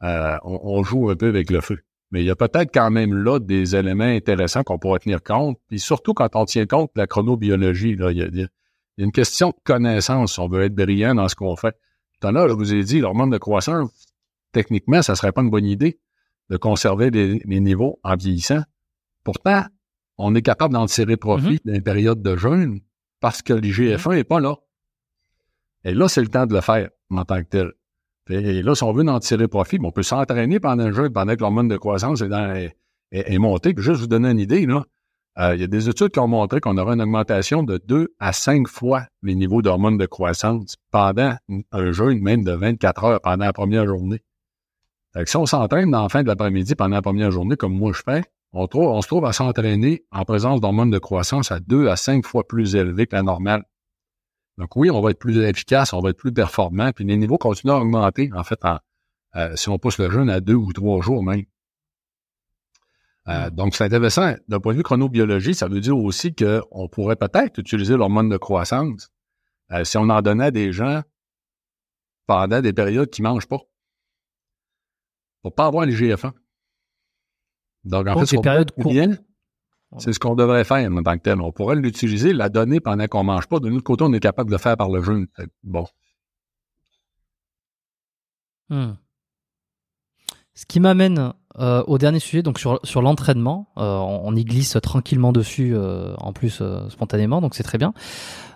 Euh, on, on joue un peu avec le feu. Mais il y a peut-être quand même là des éléments intéressants qu'on pourrait tenir compte, puis surtout quand on tient compte de la chronobiologie. Là, il, y a, il y a une question de connaissance. On veut être brillant dans ce qu'on fait. Tout à l'heure, je vous ai dit, l'hormone de croissance, techniquement, ça serait pas une bonne idée de conserver les, les niveaux en vieillissant. Pourtant, on est capable d'en tirer profit dans une période de jeûne parce que l'IGF-1 n'est pas là. Et là, c'est le temps de le faire en tant que tel. Et là, si on veut en tirer profit, on peut s'entraîner pendant le jeûne, pendant que l'hormone de croissance est, montée. Juste vous donner une idée, euh, il y a des études qui ont montré qu'on aura une augmentation de 2 à 5 fois les niveaux d'hormones de croissance pendant un jeûne, même de 24 heures pendant la première journée. Si on s'entraîne dans la fin de l'après-midi pendant la première journée, comme moi je fais, on se trouve à s'entraîner en présence d'hormones de croissance à 2 à 5 fois plus élevées que la normale. Donc oui, on va être plus efficace, on va être plus performant, puis les niveaux continuent à augmenter, en fait, en, euh, si on pousse le jeûne à deux ou trois jours même. Euh, donc, c'est intéressant. D'un point de vue chronobiologie, ça veut dire aussi qu'on pourrait peut-être utiliser l'hormone de croissance euh, si on en donnait à des gens pendant des périodes qui mangent pas. Pour pas avoir les GF1. Donc, en Donc, fait, des périodes bien, c'est ce qu'on devrait faire en tant que tel. On pourrait l'utiliser, la donner pendant qu'on mange pas. De notre côté, on est capable de le faire par le jeûne. Bon. Hmm. Ce qui m'amène euh, au dernier sujet, donc sur, sur l'entraînement. Euh, on, y glisse tranquillement dessus, euh, en plus spontanément, donc c'est très bien.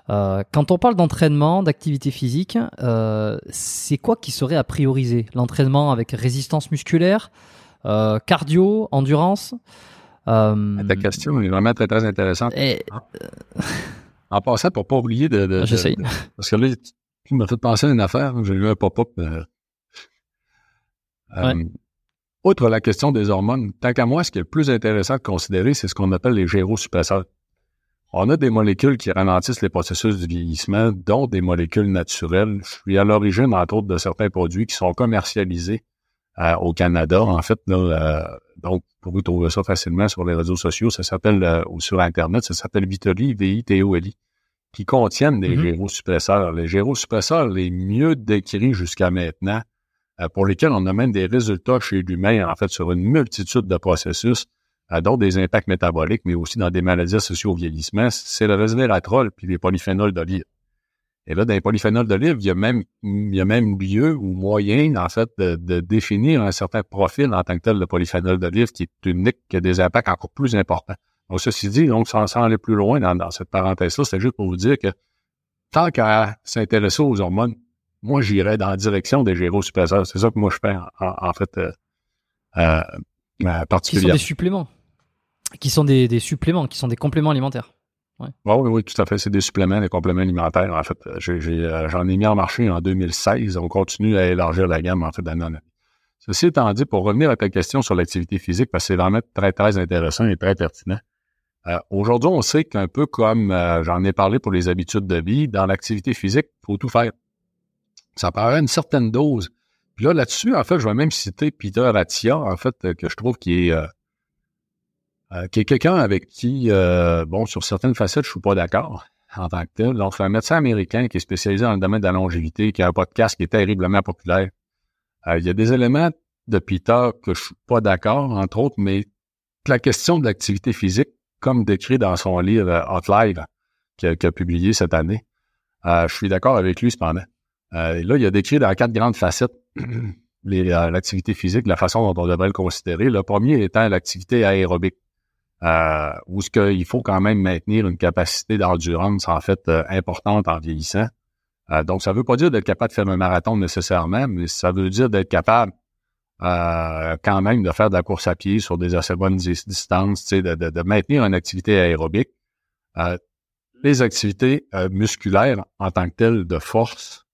Quand on parle d'entraînement, d'activité physique, c'est quoi qui serait à prioriser? L'entraînement avec résistance musculaire, cardio, endurance? Euh, Ta question est vraiment très, très intéressante. et- En passant, pour pas oublier de... de- Ah, parce que là, tu- tu m'as fait penser à une affaire. J'ai eu un pop-up. euh, euh, Outre la question des hormones, tant qu'à moi, ce qui est le plus intéressant de considérer, c'est ce qu'on appelle les gérosuppresseurs. On a des molécules qui ralentissent les processus du vieillissement, dont des molécules naturelles. Je suis à l'origine, entre autres, de certains produits qui sont commercialisés au Canada, en fait. Là, donc, vous pouvez trouver ça facilement sur les réseaux sociaux. Ça s'appelle, ou sur Internet, ça s'appelle Vitoli, V-I-T-O-L-I, qui contiennent des mm-hmm. gyrosuppresseurs. Les gyrosuppresseurs les mieux décrits jusqu'à maintenant, pour lesquels on a même des résultats chez l'humain, en fait, sur une multitude de processus dont des impacts métaboliques, mais aussi dans des maladies associées au vieillissement, c'est le resveratrol puis les polyphénols d'olive. Et là, dans les polyphénols d'olive, il y a même, il y a même lieu ou moyen, en fait, de, définir un certain profil en tant que tel de polyphénol d'olive qui est unique, qui a des impacts encore plus importants. Donc, ceci dit, donc, sans, aller plus loin dans, cette parenthèse-là, c'est juste pour vous dire que tant qu'à s'intéresser aux hormones, moi, j'irais dans la direction des gyrosuppresseurs. C'est ça que moi, je fais, en, fait, euh, euh, particulièrement. Qui sont des suppléments qui sont des, suppléments, qui sont des compléments alimentaires. Ouais. oui, oui, tout à fait. C'est des suppléments, des compléments alimentaires. En fait, euh, j'en ai, mis en marché en 2016. On continue à élargir la gamme, en fait, d'année en année. Ceci étant dit, pour revenir à ta question sur l'activité physique, parce que c'est vraiment très, très intéressant et très pertinent. Euh, aujourd'hui, on sait qu'un peu comme euh, j'en ai parlé pour les habitudes de vie, dans l'activité physique, il faut tout faire. Ça paraît une certaine dose. Puis là, là-dessus, en fait, je vais même citer Peter Attia, en fait, que je trouve qui est qui est quelqu'un avec qui, euh, bon, sur certaines facettes, je suis pas d'accord en tant que tel. Donc, c'est un médecin américain qui est spécialisé dans le domaine de la longévité, qui a un podcast qui est terriblement populaire. Euh, il y a des éléments de Peter que je suis pas d'accord, entre autres, mais la question de l'activité physique, comme décrit dans son livre Hot Live, qu'il a, publié cette année, je suis d'accord avec lui cependant. là, il a décrit dans quatre grandes facettes l'activité physique, la façon dont on devrait le considérer. Le premier étant l'activité aérobique euh, où ce qu'il faut quand même maintenir une capacité d'endurance en fait euh, importante en vieillissant. Euh, donc, ça ne veut pas dire d'être capable de faire un marathon nécessairement, mais ça veut dire d'être capable euh, quand même de faire de la course à pied sur des assez bonnes distances, de, de, de, maintenir une activité aérobique. les activités musculaires en tant que telles de force,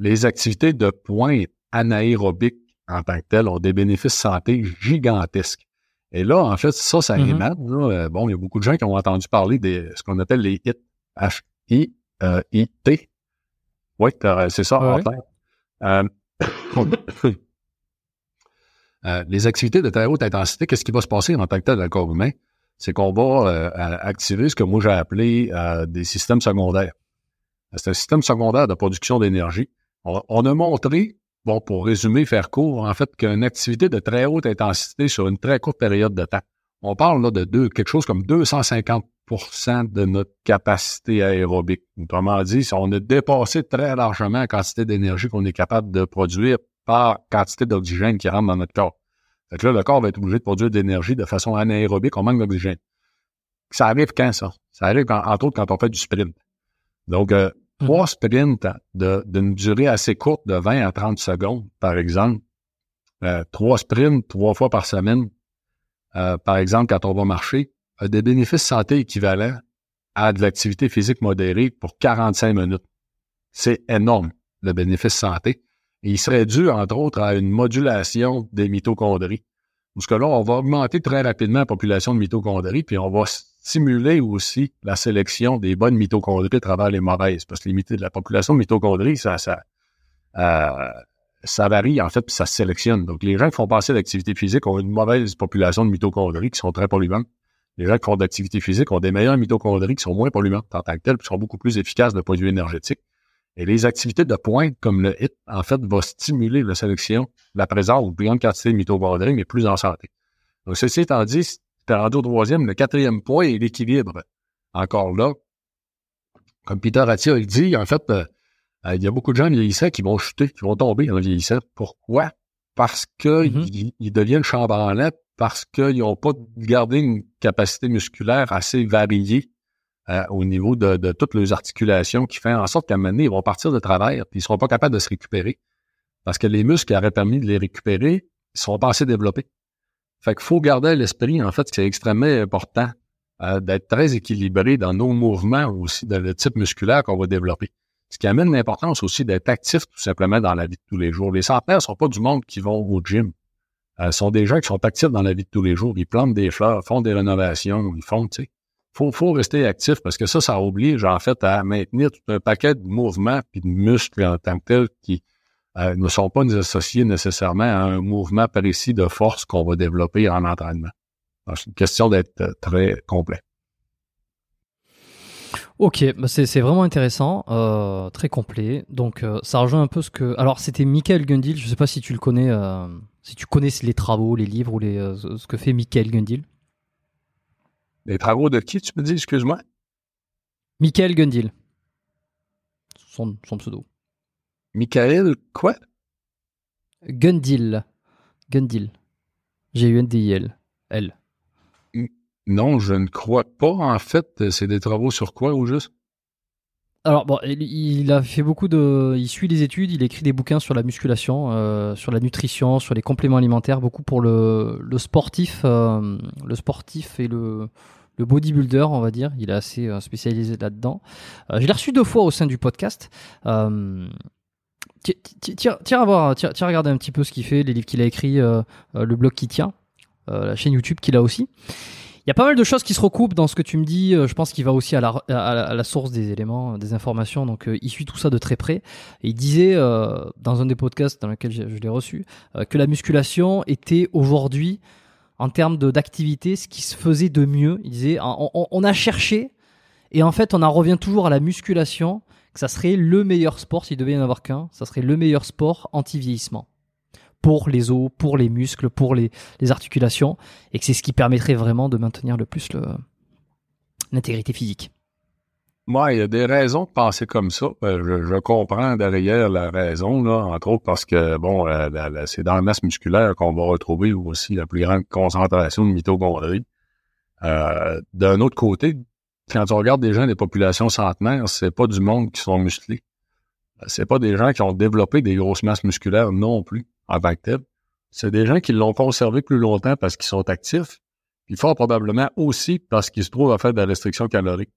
les activités de pointe anaérobiques en tant que telles ont des bénéfices santé gigantesques. Et là, en fait, ça, ça mm-hmm. émane. Euh, bon, il y a beaucoup de gens qui ont entendu parler de ce qu'on appelle les HIT. H-I-I-T. Oui, c'est ça, euh, euh, les activités de très haute intensité, qu'est-ce qui va se passer en tant que tel dans le corps humain? C'est qu'on va activer ce que moi j'ai appelé des systèmes secondaires. C'est un système secondaire de production d'énergie. on, a montré bon, pour résumer, faire court, en fait, qu'une activité de très haute intensité sur une très courte période de temps. On parle là de quelque chose comme 250% de notre capacité aérobique. Autrement dit, on a dépassé très largement la quantité d'énergie qu'on est capable de produire par quantité d'oxygène qui rentre dans notre corps. Fait que là, le corps va être obligé de produire de l'énergie de façon anaérobique, on manque d'oxygène. Ça arrive quand, ça? Ça arrive, entre autres, quand on fait du sprint. Donc, euh, trois sprints d'une durée assez courte de 20 à 30 secondes, par exemple. Euh, trois sprints trois fois par semaine, euh, par exemple, quand on va marcher, a des bénéfices santé équivalents à de l'activité physique modérée pour 45 minutes. C'est énorme, le bénéfice santé. Il serait dû, entre autres, à une modulation des mitochondries. Parce que là, on va augmenter très rapidement la population de mitochondries, puis on va stimuler aussi la sélection des bonnes mitochondries à travers les mauvaises. Parce que de la population de mitochondries, euh, ça varie, en fait, puis ça se sélectionne. Donc, les gens qui font passer d'activité physique ont une mauvaise population de mitochondries qui sont très polluantes. Les gens qui font d'activité physique ont des meilleures mitochondries qui sont moins polluantes en tant que telles, puis sont beaucoup plus efficaces de point de vue énergétique. Et les activités de pointe, comme le HIT, en fait, va stimuler la sélection, la présence de grande quantité de mitochondries, mais plus en santé. Donc, ceci étant dit, rendu au troisième. Le quatrième point est l'équilibre. Encore là, comme Peter Attia il dit, en fait, euh, euh, il y a beaucoup de gens vieillissants qui vont chuter, qui vont tomber en vieillissant. Pourquoi? Parce qu'ils mm-hmm. ils deviennent chambranlants, parce qu'ils n'ont pas gardé une capacité musculaire assez variée euh, au niveau de, toutes les articulations qui fait en sorte qu'à un moment donné, ils vont partir de travers, puis ils ne seront pas capables de se récupérer. Parce que les muscles qui auraient permis de les récupérer, ils sont pas assez développés. Fait qu'il faut garder à l'esprit, en fait, que c'est extrêmement important euh, d'être très équilibré dans nos mouvements aussi, dans le type musculaire qu'on va développer. Ce qui amène l'importance aussi d'être actif tout simplement dans la vie de tous les jours. Les centenaires ne sont pas du monde qui vont au gym. Euh, ce sont des gens qui sont actifs dans la vie de tous les jours. Ils plantent des fleurs, font des rénovations, ils font, tu sais. Faut, faut rester actif parce que ça, ça oblige en fait à maintenir tout un paquet de mouvements puis de muscles en tant que tel qui euh, ne sont pas associés nécessairement à un mouvement précis de force qu'on va développer en entraînement. C'est une question d'être euh, très complet. Ok, bah c'est vraiment intéressant, euh, très complet. Donc ça rejoint un peu ce que. Alors c'était Michael Gundil. Je ne sais pas si tu le connais, si tu connais les travaux, les livres ou les ce que fait Michael Gundil. Les travaux de qui tu me dis, excuse-moi Michael Gundil. Son, son pseudo. Michael quoi? Gundil. Gundil. G-U-N-D-I-L. L. Non, je ne crois pas. En fait, c'est des travaux sur quoi ou juste? Alors bon, il a fait beaucoup de, il suit les études, il écrit des bouquins sur la musculation, euh, sur la nutrition, sur les compléments alimentaires, beaucoup pour le, le sportif, euh, le sportif et le, le bodybuilder, on va dire. Il est assez euh, spécialisé là-dedans. je l'ai reçu deux fois au sein du podcast. Tiens, à voir, tiens, à regarder un petit peu ce qu'il fait, les livres qu'il a écrits, euh, euh, le blog qui tient, euh, la chaîne YouTube qu'il a aussi. Il y a pas mal de choses qui se recoupent dans ce que tu me dis. Je pense qu'il va aussi à la, à la, source des éléments, des informations. Donc, il suit tout ça de très près. Il disait dans un des podcasts dans lequel je, l'ai reçu que la musculation était aujourd'hui, en termes d'activité, ce qui se faisait de mieux. Il disait on, on, a cherché et en fait, on en revient toujours à la musculation que ça serait le meilleur sport, s'il devait y en avoir qu'un, ça serait le meilleur sport anti-vieillissement. Pour les os, pour les muscles, pour les, articulations, et que c'est ce qui permettrait vraiment de maintenir le plus l'intégrité physique. Moi, il y a des raisons de penser comme ça. Euh, je, comprends derrière la raison, là, entre autres parce que, bon, c'est dans la masse musculaire qu'on va retrouver aussi la plus grande concentration de mitochondries. Euh, d'un autre côté, quand tu regardes des gens des populations centenaires, c'est pas du monde qui sont musclés. C'est pas des gens qui ont développé des grosses masses musculaires non plus, en tant que tel. C'est des gens qui l'ont conservé plus longtemps parce qu'ils sont actifs, puis fort probablement aussi parce qu'ils se trouvent à faire de la restriction calorique.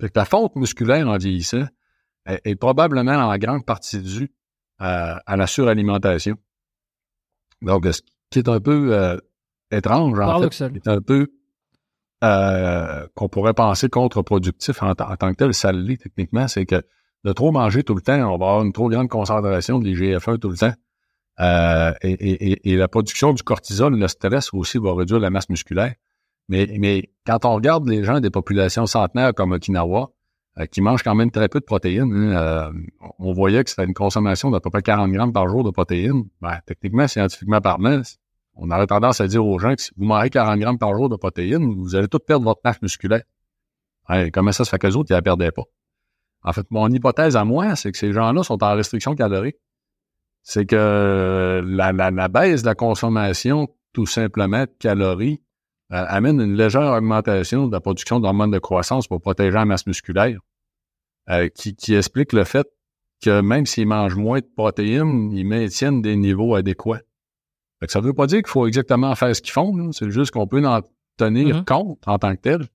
Fait que la fonte musculaire en vieillissant est, probablement en grande partie due à, la suralimentation. Donc, ce qui est un peu euh, étrange, en fait, est un peu euh, qu'on pourrait penser contre-productif en, tant que tel, ça techniquement, c'est que de trop manger tout le temps, on va avoir une trop grande concentration de l'IGF-1 tout le temps. Euh, et, la production du cortisol, le stress aussi va réduire la masse musculaire. Mais, mais quand on regarde les gens des populations centenaires comme Okinawa, euh, qui mangent quand même très peu de protéines, hein, on voyait que c'était une consommation d'à peu près 40 grammes par jour de protéines. Ben, techniquement, scientifiquement parlant, on aurait tendance à dire aux gens que si vous mangez 40 grammes par jour de protéines, vous allez tout perdre votre masse musculaire. comment ça se fait qu'eux autres, ils la perdaient pas? En fait, mon hypothèse à moi, c'est que ces gens-là sont en restriction calorique. C'est que la, la, baisse de la consommation, tout simplement, de calories, euh, amène une légère augmentation de la production d'hormones de croissance pour protéger la masse musculaire, euh, qui explique le fait que même s'ils mangent moins de protéines, ils maintiennent des niveaux adéquats ça ne veut pas dire qu'il faut exactement faire ce qu'ils font. C'est juste qu'on peut en tenir mm-hmm. compte en tant que tel.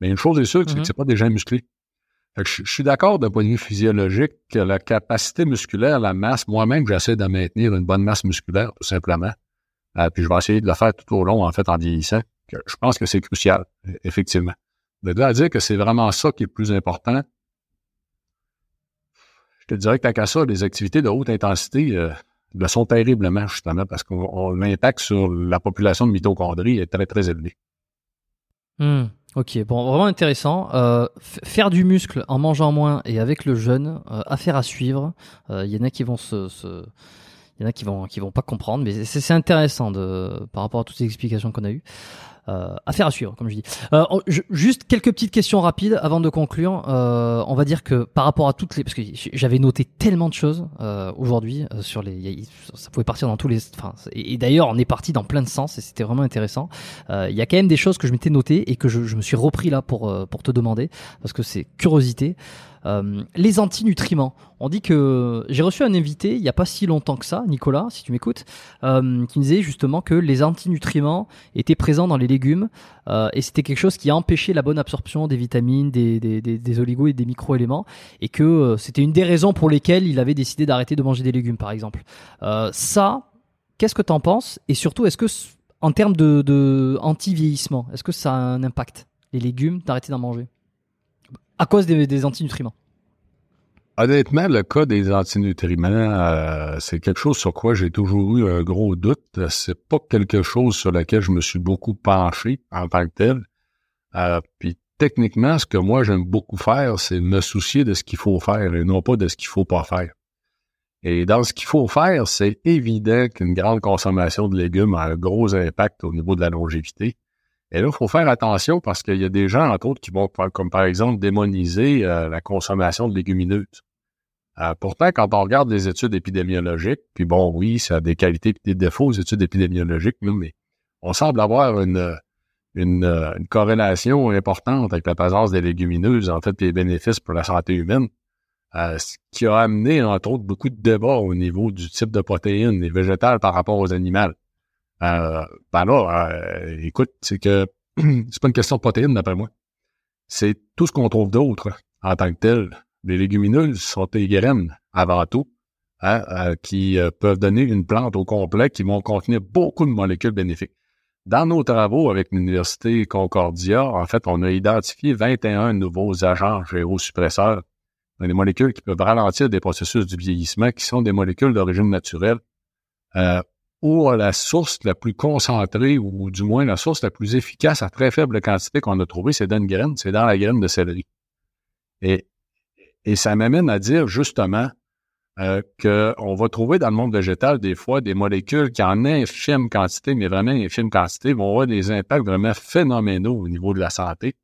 Mais une chose est sûre, c'est que mm-hmm. c'est pas des gens musclés. je, suis d'accord d'un point de vue physiologique que la capacité musculaire, la masse, moi-même, j'essaie de maintenir une bonne masse musculaire, tout simplement. Euh, puis je vais essayer de le faire tout au long, en fait, en vieillissant. je pense que c'est crucial, effectivement. De là à dire que c'est vraiment ça qui est le plus important, je te dirais que tant qu'à ça, les activités de haute intensité, euh, le sont terriblement, justement, parce que l'impact sur la population de mitochondries est très, très élevé. Hmm, ok, bon, vraiment intéressant. Euh, faire du muscle en mangeant moins et avec le jeûne, euh, affaire à suivre. Il euh, y en a qui vont se, il y en a qui vont qui vont pas comprendre, mais c'est intéressant de par rapport à toutes ces explications qu'on a eues. Euh, affaire à suivre, comme je dis. Euh, juste quelques petites questions rapides avant de conclure. Euh, on va dire que par rapport à toutes les, parce que j'avais noté tellement de choses aujourd'hui sur les, ça pouvait partir dans tous les, enfin, et, d'ailleurs on est parti dans plein de sens et c'était vraiment intéressant. Il y a quand même des choses que je m'étais noté et que je, je, me suis repris là pour pour te demander parce que c'est curiosité. Euh, les antinutriments. On dit que j'ai reçu un invité il n'y a pas si longtemps que ça, Nicolas, si tu m'écoutes, euh, qui me disait justement que les antinutriments étaient présents dans les légumes euh, et c'était quelque chose qui empêchait la bonne absorption des vitamines, des, des, des, oligos et des micro-éléments et que c'était une des raisons pour lesquelles il avait décidé d'arrêter de manger des légumes, par exemple. ça, qu'est-ce que tu en penses? Et surtout, est-ce que en termes de, de anti-vieillissement, est-ce que ça a un impact? Les légumes, d'arrêter d'en manger à cause des, antinutriments honnêtement, le cas des antinutriments, euh, c'est quelque chose sur quoi j'ai toujours eu un gros doute. C'est pas quelque chose sur lequel je me suis beaucoup penché en tant que tel. Euh, puis techniquement, ce que moi j'aime beaucoup faire, c'est me soucier de ce qu'il faut faire et non pas de ce qu'il faut pas faire. Et dans ce qu'il faut faire, c'est évident qu'une grande consommation de légumes a un gros impact au niveau de la longévité. Et là, il faut faire attention parce qu'il y a des gens, entre autres, qui vont, comme par exemple, démoniser euh, la consommation de légumineuses. Euh, pourtant, quand on regarde les études épidémiologiques, puis bon, oui, ça a des qualités et des défauts, les études épidémiologiques, mais on semble avoir une, une, euh, une, corrélation importante avec la présence des légumineuses, en fait, les bénéfices pour la santé humaine. Euh, ce qui a amené, entre autres, beaucoup de débats au niveau du type de protéines, les végétales par rapport aux animaux. Euh, ben là, euh, écoute, c'est que c'est pas une question de protéines, d'après moi. C'est tout ce qu'on trouve d'autre en tant que tel. Les légumineuses sont des graines avant tout, hein, euh, qui peuvent donner une plante au complet qui vont contenir beaucoup de molécules bénéfiques. Dans nos travaux avec l'Université Concordia, en fait, on a identifié 21 nouveaux agents gérosuppresseurs, des molécules qui peuvent ralentir des processus du vieillissement, qui sont des molécules d'origine naturelle, euh, ou la source la plus concentrée, ou du moins la source la plus efficace à très faible quantité qu'on a trouvée, c'est dans une graine, c'est dans la graine de céleri. Et, et ça m'amène à dire justement euh, qu'on va trouver dans le monde végétal des fois des molécules qui en infime quantité, mais vraiment infime quantité, vont avoir des impacts vraiment phénoménaux au niveau de la santé,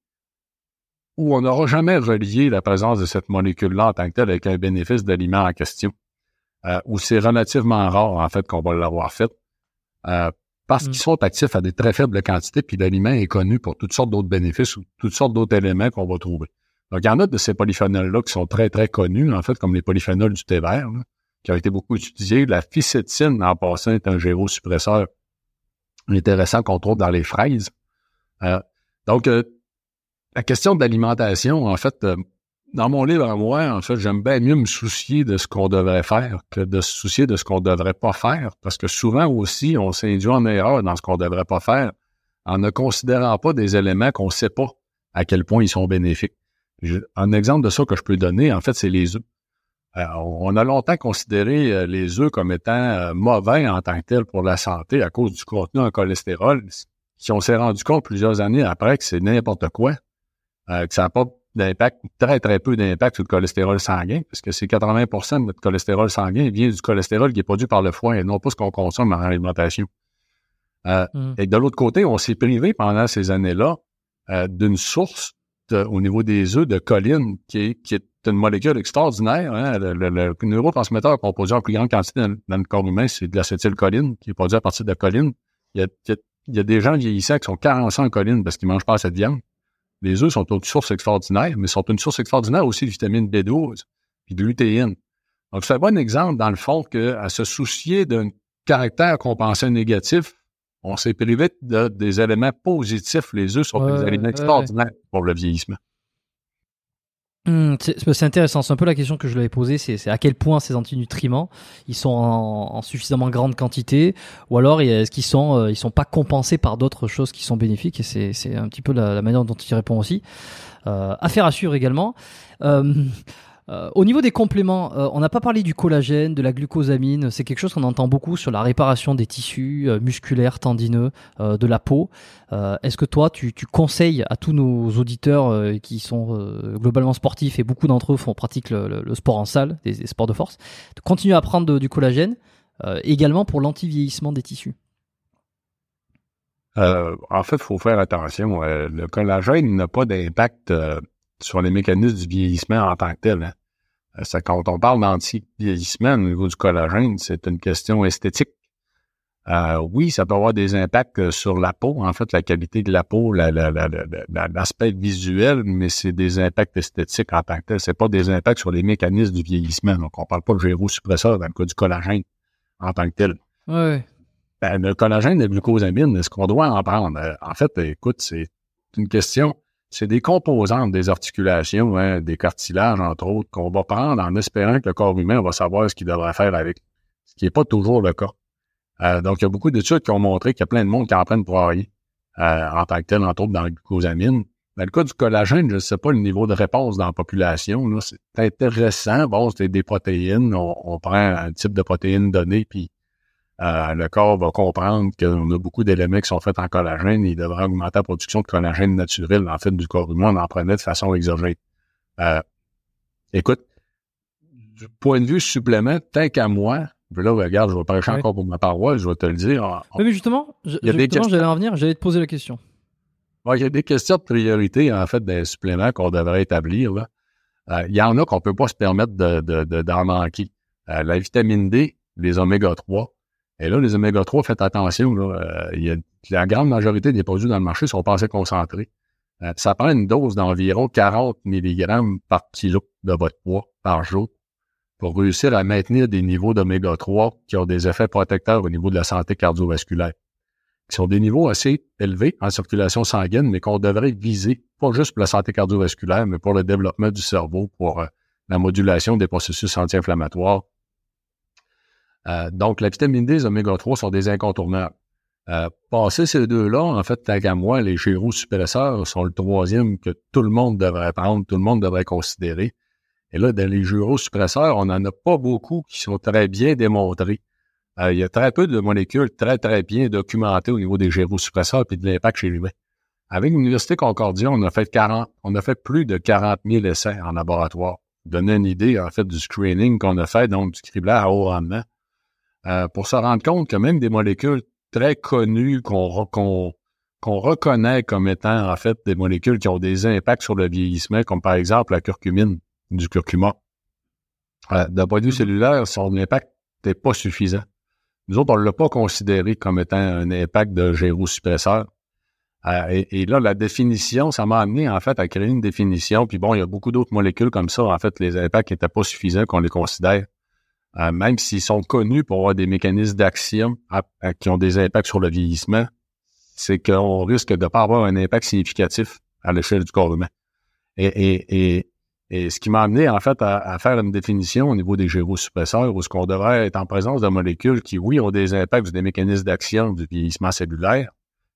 où on n'aura jamais relié la présence de cette molécule-là en tant que telle avec un bénéfice d'aliment en question euh, où c'est relativement rare, en fait, qu'on va l'avoir fait, euh, parce qu'ils mm. sont actifs à des très faibles quantités, puis l'aliment est connu pour toutes sortes d'autres bénéfices ou toutes sortes d'autres éléments qu'on va trouver. Donc, il y en a de ces polyphénols-là qui sont très, très connus, en fait, comme les polyphénols du thé vert, qui ont été beaucoup utilisés. La ficétine, en passant, est un gérosuppresseur intéressant qu'on trouve dans les fraises. Euh, donc, euh, la question de l'alimentation, en fait, euh, dans mon livre à moi, en fait, j'aime bien mieux me soucier de ce qu'on devrait faire que de se soucier de ce qu'on devrait pas faire. Parce que souvent aussi, on s'induit en erreur dans ce qu'on devrait pas faire en ne considérant pas des éléments qu'on sait pas à quel point ils sont bénéfiques. un exemple de ça que je peux donner, en fait, c'est les œufs. Euh, on a longtemps considéré euh, les œufs comme étant euh, mauvais en tant que tels pour la santé à cause du contenu en cholestérol. Si on s'est rendu compte plusieurs années après que c'est n'importe quoi, que ça n'a pas d'impact, très, très peu d'impact sur le cholestérol sanguin, parce que c'est 80% de notre cholestérol sanguin vient du cholestérol qui est produit par le foie et non pas ce qu'on consomme en alimentation. Euh, hmm. Et de l'autre côté, on s'est privé pendant ces années-là euh, d'une source au niveau des œufs de choline, qui est, qui est une molécule extraordinaire. Hein. Le, neurotransmetteur qu'on produit en plus grande quantité dans, le corps humain, c'est de l'acétylcholine, qui est produit à partir de la choline. Il y a, il y a, des gens vieillissants qui sont carencés en choline parce qu'ils mangent pas assez de viande. Les œufs sont une source extraordinaire, mais sont une source extraordinaire aussi de vitamine B12 et de lutéine. Donc, c'est un bon exemple, dans le fond, qu'à se soucier d'un caractère qu'on pensait négatif, on s'est privé de, des éléments positifs. Les œufs sont des éléments extraordinaires pour le vieillissement. Hmm, c'est intéressant. C'est un peu la question que je lui avais posée. C'est à quel point ces antinutriments ils sont en, suffisamment grande quantité, ou alors est-ce qu'ils sont euh, ils sont pas compensés par d'autres choses qui sont bénéfiques. Et c'est un petit peu la, manière dont il répond aussi. Euh, affaire à suivre également. Euh, euh, au niveau des compléments, euh, on n'a pas parlé du collagène, de la glucosamine. C'est quelque chose qu'on entend beaucoup sur la réparation des tissus euh, musculaires, tendineux, de la peau. Est-ce que toi, tu, conseilles à tous nos auditeurs qui sont globalement sportifs et beaucoup d'entre eux font pratique le, sport en salle, des, sports de force, de continuer à prendre du collagène, également pour l'anti-vieillissement des tissus? En fait, il faut faire attention. le collagène n'a pas d'impact sur les mécanismes du vieillissement en tant que tel. Hein. Euh, quand on parle d'anti-vieillissement au niveau du collagène, c'est une question esthétique. Euh, oui, ça peut avoir des impacts euh, sur la peau, en fait, la qualité de la peau, l'aspect visuel, mais c'est des impacts esthétiques en tant que tel. C'est pas des impacts sur les mécanismes du vieillissement. Donc, on parle pas de gyrosuppresseur dans le cas du collagène en tant que tel. Oui. Ben, le collagène, la glucosamine, est-ce qu'on doit en prendre? En fait, écoute, c'est une question c'est des composantes des articulations, hein, des cartilages, entre autres, qu'on va prendre en espérant que le corps humain va savoir ce qu'il devrait faire avec, ce qui n'est pas toujours le cas. Euh, donc, il y a beaucoup d'études qui ont montré qu'il y a plein de monde qui en prennent pour rien, euh, en tant que tel, entre autres dans la glucosamine. Dans le cas du collagène, je ne sais pas le niveau de réponse dans la population. C'est intéressant. Bon, c'est des protéines. On, prend un type de protéines donné, puis euh, le corps va comprendre qu'on a beaucoup d'éléments qui sont faits en collagène. Il devrait augmenter la production de collagène naturel, en fait, du corps humain. On en prenait de façon exogène. Euh, écoute, du point de vue supplément, tant qu'à moi, là, regarde, je vais prêcher encore pour ma paroisse, je vais te le dire. mais justement, j'allais en venir, j'allais te poser la question il y a des questions de priorité, en fait, des suppléments qu'on devrait établir. Là. Euh, il y en a qu'on peut pas se permettre d'en de, de, manquer. La vitamine D, les oméga 3. Et là, les oméga 3, faites attention. Là, euh, y a, la grande majorité des produits dans le marché sont assez concentrés. ça prend une dose d'environ 40 mg par kilo de votre poids par jour pour réussir à maintenir des niveaux d'oméga 3 qui ont des effets protecteurs au niveau de la santé cardiovasculaire qui sont des niveaux assez élevés en circulation sanguine, mais qu'on devrait viser, pas juste pour la santé cardiovasculaire, mais pour le développement du cerveau, pour euh, la modulation des processus anti-inflammatoires. Euh, donc, la vitamine D et les oméga 3 sont des incontournables. Euh, passer ces deux-là, en fait, tant qu'à moi, les suppresseurs sont le troisième que tout le monde devrait prendre, tout le monde devrait considérer. Et là, dans les suppresseurs, on n'en a pas beaucoup qui sont très bien démontrés. Euh, il y a très peu de molécules très, très bien documentées au niveau des gyrosuppresseurs et de l'impact chez l'humain. Avec l'Université Concordia, on a fait 40, on a fait plus de 40 000 essais en laboratoire. Donner une idée, en fait, du screening qu'on a fait, donc du criblage à haut rendement, euh, pour se rendre compte que même des molécules très connues qu'on reconnaît comme étant, en fait, des molécules qui ont des impacts sur le vieillissement, comme par exemple la curcumine, du curcuma. Euh, D'un point de vue mm-hmm. cellulaire, son impact n'est pas suffisant. Nous autres, on ne l'a pas considéré comme étant un impact de gyrosuppresseur. Euh, et, là, la définition, ça m'a amené en fait à créer une définition. Puis bon, il y a beaucoup d'autres molécules comme ça. En fait, les impacts n'étaient pas suffisants qu'on les considère. Euh, même s'ils sont connus pour avoir des mécanismes d'action qui ont des impacts sur le vieillissement, c'est qu'on risque de ne pas avoir un impact significatif à l'échelle du corps humain. Et, et, et ce qui m'a amené, en fait, à, faire une définition au niveau des gyrosuppresseurs, où ce qu'on devrait être en présence de molécules qui, oui, ont des impacts des mécanismes d'action du vieillissement cellulaire,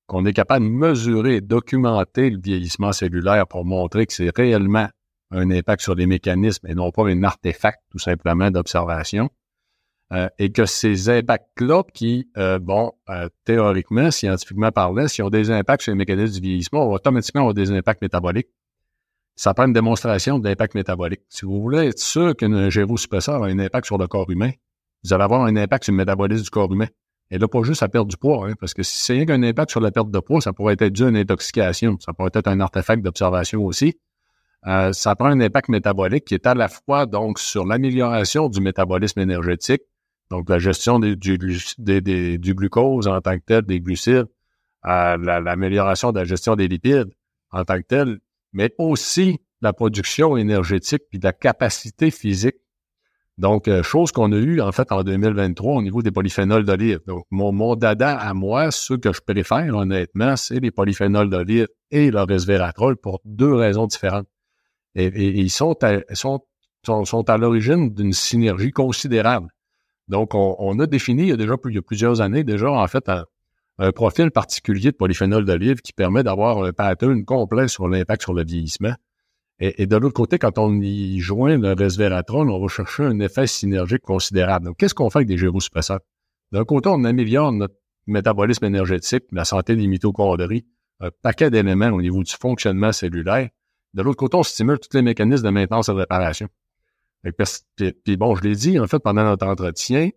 qu'on est capable de mesurer et documenter le vieillissement cellulaire pour montrer que c'est réellement un impact sur les mécanismes et non pas un artefact, tout simplement, d'observation. Euh, et que ces impacts-là, qui, euh, bon, euh, théoriquement, scientifiquement parlant, s'ils ont des impacts sur les mécanismes du vieillissement, on automatiquement avoir des impacts métaboliques ça prend une démonstration d'impact métabolique. Si vous voulez être sûr qu'un gyrosuppresseur a un impact sur le corps humain, vous allez avoir un impact sur le métabolisme du corps humain. Et là, pas juste à perdre du poids, hein, parce que si c'est rien qu'un impact sur la perte de poids, ça pourrait être dû à une intoxication. Ça pourrait être un artefact d'observation aussi. Euh, ça prend un impact métabolique qui est à la fois donc sur l'amélioration du métabolisme énergétique, donc la gestion du, glucose en tant que tel, des glucides, l'amélioration de la gestion des lipides en tant que tel, mais aussi la production énergétique puis la capacité physique. Donc, euh, chose qu'on a eue en fait en 2023 au niveau des polyphénols d'olive. Donc, mon, mon dada à moi, ce que je préfère honnêtement, c'est les polyphénols d'olive et le resveratrol pour deux raisons différentes. Et, ils sont à, l'origine d'une synergie considérable. Donc, on, a défini il y a déjà plusieurs années déjà en fait un, un profil particulier de polyphénol d'olive qui permet d'avoir un pattern complet sur l'impact sur le vieillissement. Et, de l'autre côté, quand on y joint le resveratrol, on va chercher un effet synergique considérable. Donc, qu'est-ce qu'on fait avec des gyrosuppresseurs? D'un côté, on améliore notre métabolisme énergétique, la santé des mitochondries, un paquet d'éléments au niveau du fonctionnement cellulaire. De l'autre côté, on stimule tous les mécanismes de maintenance et de réparation. Puis, bon, je l'ai dit, en fait, pendant notre entretien,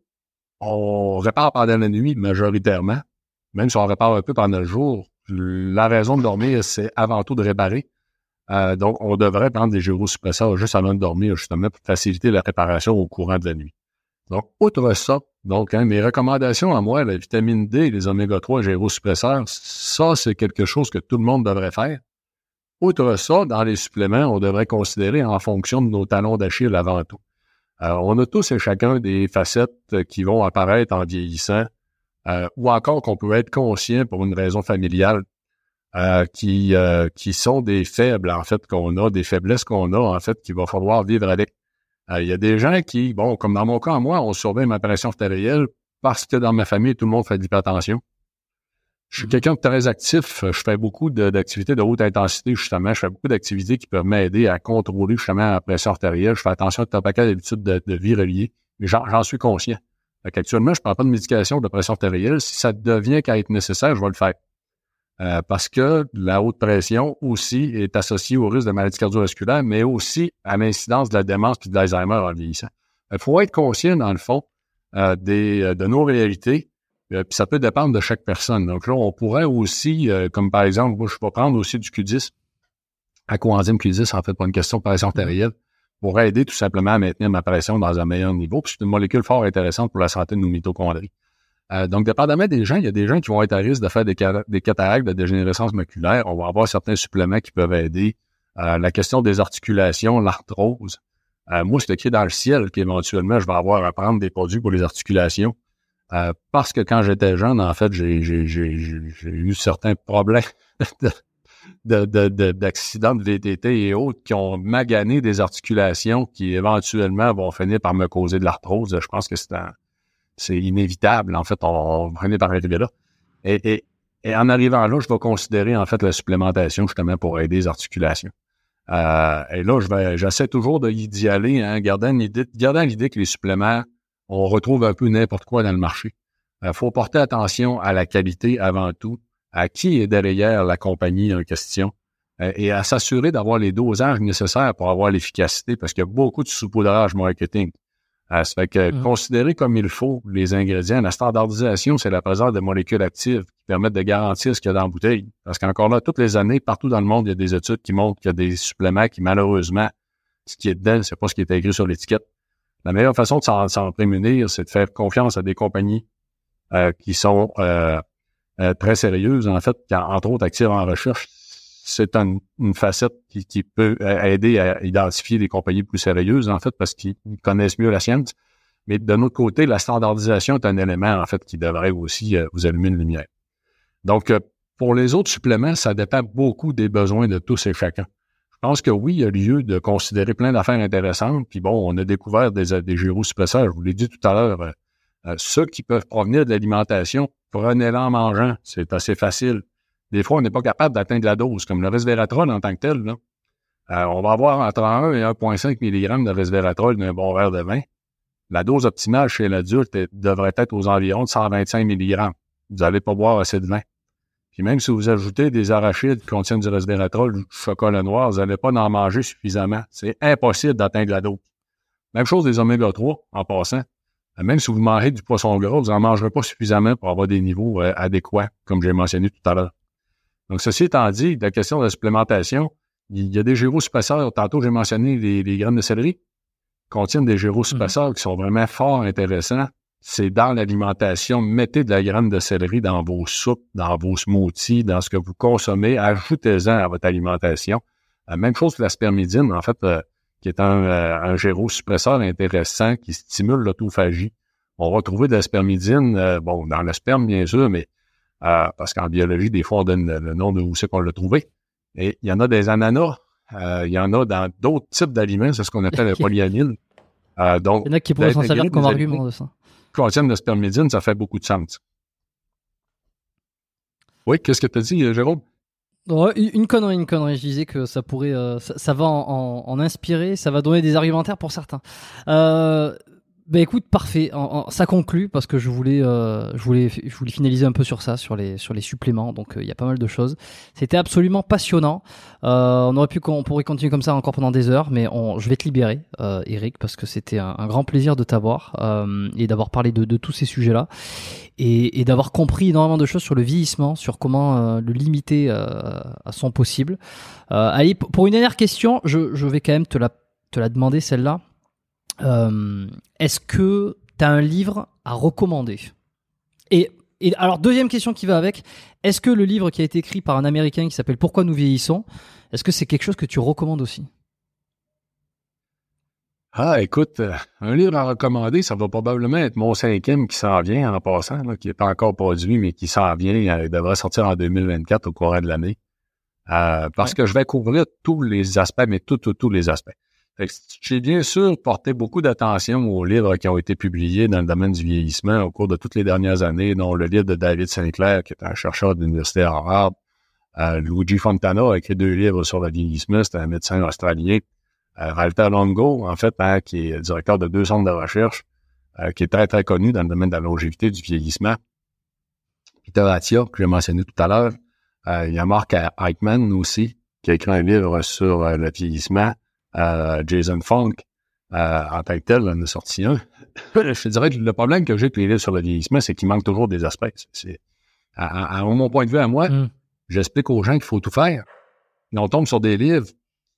on répare pendant la nuit majoritairement, même si on répare un peu pendant le jour, la raison de dormir, c'est avant tout de réparer. Euh, donc, on devrait prendre des gyrosuppresseurs juste avant de dormir, justement, pour faciliter la réparation au courant de la nuit. Donc, outre ça, donc, hein, mes recommandations à moi, la vitamine D, les oméga 3 gyrosuppresseurs, ça, c'est quelque chose que tout le monde devrait faire. Outre ça, dans les suppléments, on devrait considérer en fonction de nos talons d'Achille avant tout. On a tous et chacun des facettes qui vont apparaître en vieillissant, euh, ou encore qu'on peut être conscient pour une raison familiale euh, qui, euh, qui sont des faibles, en fait, qu'on a, des faiblesses qu'on a, en fait, qu'il va falloir vivre avec. Il y a des gens qui, bon, comme dans mon cas, moi, on surveille ma pression artérielle parce que dans ma famille, tout le monde fait de l'hypertension. Je suis quelqu'un de très actif. Je fais beaucoup d'activités de, haute intensité, justement. Je fais beaucoup d'activités qui peuvent m'aider à contrôler justement la pression artérielle. Je fais attention à ton paquet d'habitudes de, vie reliées, mais j'en suis conscient. Actuellement, je ne prends pas de médication de pression artérielle. Si ça devient qu'à être nécessaire, je vais le faire. Euh, parce que la haute pression aussi est associée au risque de maladie cardiovasculaire, mais aussi à l'incidence de la démence et de l'Alzheimer en vieillissant. Il faut être conscient, dans le fond, euh, des, euh, de nos réalités, puis ça peut dépendre de chaque personne. Donc là, on pourrait aussi, comme par exemple, moi, je vais prendre aussi du Q10, à coenzyme Q10, en fait, pas une question de pression artérielle, pourrait aider tout simplement à maintenir ma pression dans un meilleur niveau. Puis c'est une molécule fort intéressante pour la santé de nos mitochondries. Euh, donc, dépendamment des gens, il y a des gens qui vont être à risque de faire des, des cataractes, de dégénérescence maculaire. On va avoir certains suppléments qui peuvent aider. Euh, la question des articulations, l'arthrose. Euh, moi, c'est écrit dans le ciel qu'éventuellement, je vais avoir à prendre des produits pour les articulations. Euh, parce que quand j'étais jeune, en fait, j'ai eu certains problèmes d'accidents de, de, de, VTT et autres qui ont magané des articulations qui éventuellement vont finir par me causer de l'arthrose. Je pense que c'est inévitable. En fait, on, on par arriver là. Et, en arrivant là, je vais considérer en fait la supplémentation justement pour aider les articulations. Euh, et là, j'essaie toujours d'y aller, hein, gardant l'idée que les suppléments, on retrouve un peu n'importe quoi dans le marché. Il euh, faut porter attention à la qualité avant tout, à qui est derrière la compagnie en question, euh, et à s'assurer d'avoir les dosages nécessaires pour avoir l'efficacité, parce qu'il y a beaucoup de saupoudrage marketing. Euh, ça fait que mmh. considérer comme il faut les ingrédients, la standardisation, c'est la présence de molécules actives qui permettent de garantir ce qu'il y a dans la bouteille. Parce qu'encore là, toutes les années, partout dans le monde, il y a des études qui montrent qu'il y a des suppléments qui, malheureusement, ce qui est dedans, c'est pas ce qui est écrit sur l'étiquette. La meilleure façon de s'en prémunir, c'est de faire confiance à des compagnies euh, qui sont euh, très sérieuses, en fait, qui, entre autres, actives en recherche c'est une, facette qui, peut aider à identifier des compagnies plus sérieuses, en fait, parce qu'ils connaissent mieux la science. Mais de notre côté, la standardisation est un élément, en fait, qui devrait aussi euh, vous allumer une lumière. Donc, euh, pour les autres suppléments, ça dépend beaucoup des besoins de tous et chacun. Je pense que oui, il y a lieu de considérer plein d'affaires intéressantes. Puis bon, on a découvert des, des gyrosuppresseurs, je vous l'ai dit tout à l'heure. Euh, ceux qui peuvent provenir de l'alimentation, prenez-les en mangeant. C'est assez facile. Des fois, on n'est pas capable d'atteindre la dose, comme le resveratrol en tant que tel. Là. Euh, on va avoir entre 1 et 1,5 mg de resveratrol d'un bon verre de vin. La dose optimale chez l'adulte devrait être aux environs de 125 mg. Vous n'allez pas boire assez de vin. Puis même si vous ajoutez des arachides qui contiennent du resveratrol ou du chocolat noir, vous n'allez pas en manger suffisamment. C'est impossible d'atteindre la dose. Même chose des oméga 3, en passant. Euh, même si vous mangez du poisson gras, vous n'en mangerez pas suffisamment pour avoir des niveaux euh, adéquats, comme j'ai mentionné tout à l'heure. Donc, ceci étant dit, la question de la supplémentation, il y a des gyrosuppresseurs. Tantôt, j'ai mentionné les, graines de céleri qui contiennent des gyrosuppresseurs mmh. qui sont vraiment fort intéressants. C'est dans l'alimentation. Mettez de la graine de céleri dans vos soupes, dans vos smoothies, dans ce que vous consommez. Ajoutez-en à votre alimentation. La même chose que la spermidine, en fait, euh, qui est un, euh, un gyrosuppresseur intéressant qui stimule l'autophagie. On va trouver de la spermidine, euh, bon, dans le sperme, bien sûr, mais euh, parce qu'en biologie, des fois, on donne le, nom de où c'est qu'on l'a trouvé. Et il y en a des ananas, euh, il y en a dans d'autres types d'aliments, c'est ce qu'on appelle la polyamine. Euh, donc, il y en a qui pourraient s'en servir comme argument de ça. Contiennent de spermidine, ça fait beaucoup de sens. Oui, qu'est-ce que tu as dit, Jérôme? une connerie, une connerie. Je disais que ça pourrait, ça, va en, en, inspirer, ça va donner des argumentaires pour certains. Euh, ben écoute, parfait. ça conclut parce que je voulais, euh, je voulais, je voulais finaliser un peu sur ça, sur les, sur les suppléments. Donc euh, il y a pas mal de choses. C'était absolument passionnant. Euh, on aurait pu, on pourrait continuer comme ça encore pendant des heures, mais on, je vais te libérer, Eric, parce que c'était un, grand plaisir de t'avoir et d'avoir parlé de, de, tous ces sujets-là et, et d'avoir compris énormément de choses sur le vieillissement, sur comment le limiter à son possible. allez, pour une dernière question, je, je vais quand même te la, te la demander celle-là. Euh, est-ce que tu as un livre à recommander? Et, et, alors, deuxième question qui va avec, est-ce que le livre qui a été écrit par un Américain qui s'appelle Pourquoi nous vieillissons, est-ce que c'est quelque chose que tu recommandes aussi? Ah, écoute, euh, un livre à recommander, ça va probablement être mon cinquième qui s'en vient en passant, qui n'est pas encore produit, mais qui s'en vient. Euh, il devrait sortir en 2024 au courant de l'année. parce que je vais couvrir tous les aspects, mais tous, tous, tous les aspects. J'ai bien sûr porté beaucoup d'attention aux livres qui ont été publiés dans le domaine du vieillissement au cours de toutes les dernières années, dont le livre de David Sinclair, qui est un chercheur de l'Université Harvard. Euh, Luigi Fontana a écrit deux livres sur le vieillissement, c'est un médecin australien. Euh, Walter Longo, en fait, hein, qui est directeur de deux centres de recherche, euh, qui est très, très connu dans le domaine de la longévité du vieillissement. Peter Attia, que j'ai mentionné tout à l'heure. Euh, il y a Mark Eichmann aussi, qui a écrit un livre sur le vieillissement. Euh, Jason Funk, en tant que tel, en a sorti un. je dirais que le problème que j'ai avec les livres sur le vieillissement, c'est qu'il manque toujours des aspects. C'est, à, mon point de vue à moi, mm. j'explique aux gens qu'il faut tout faire. On tombe sur des livres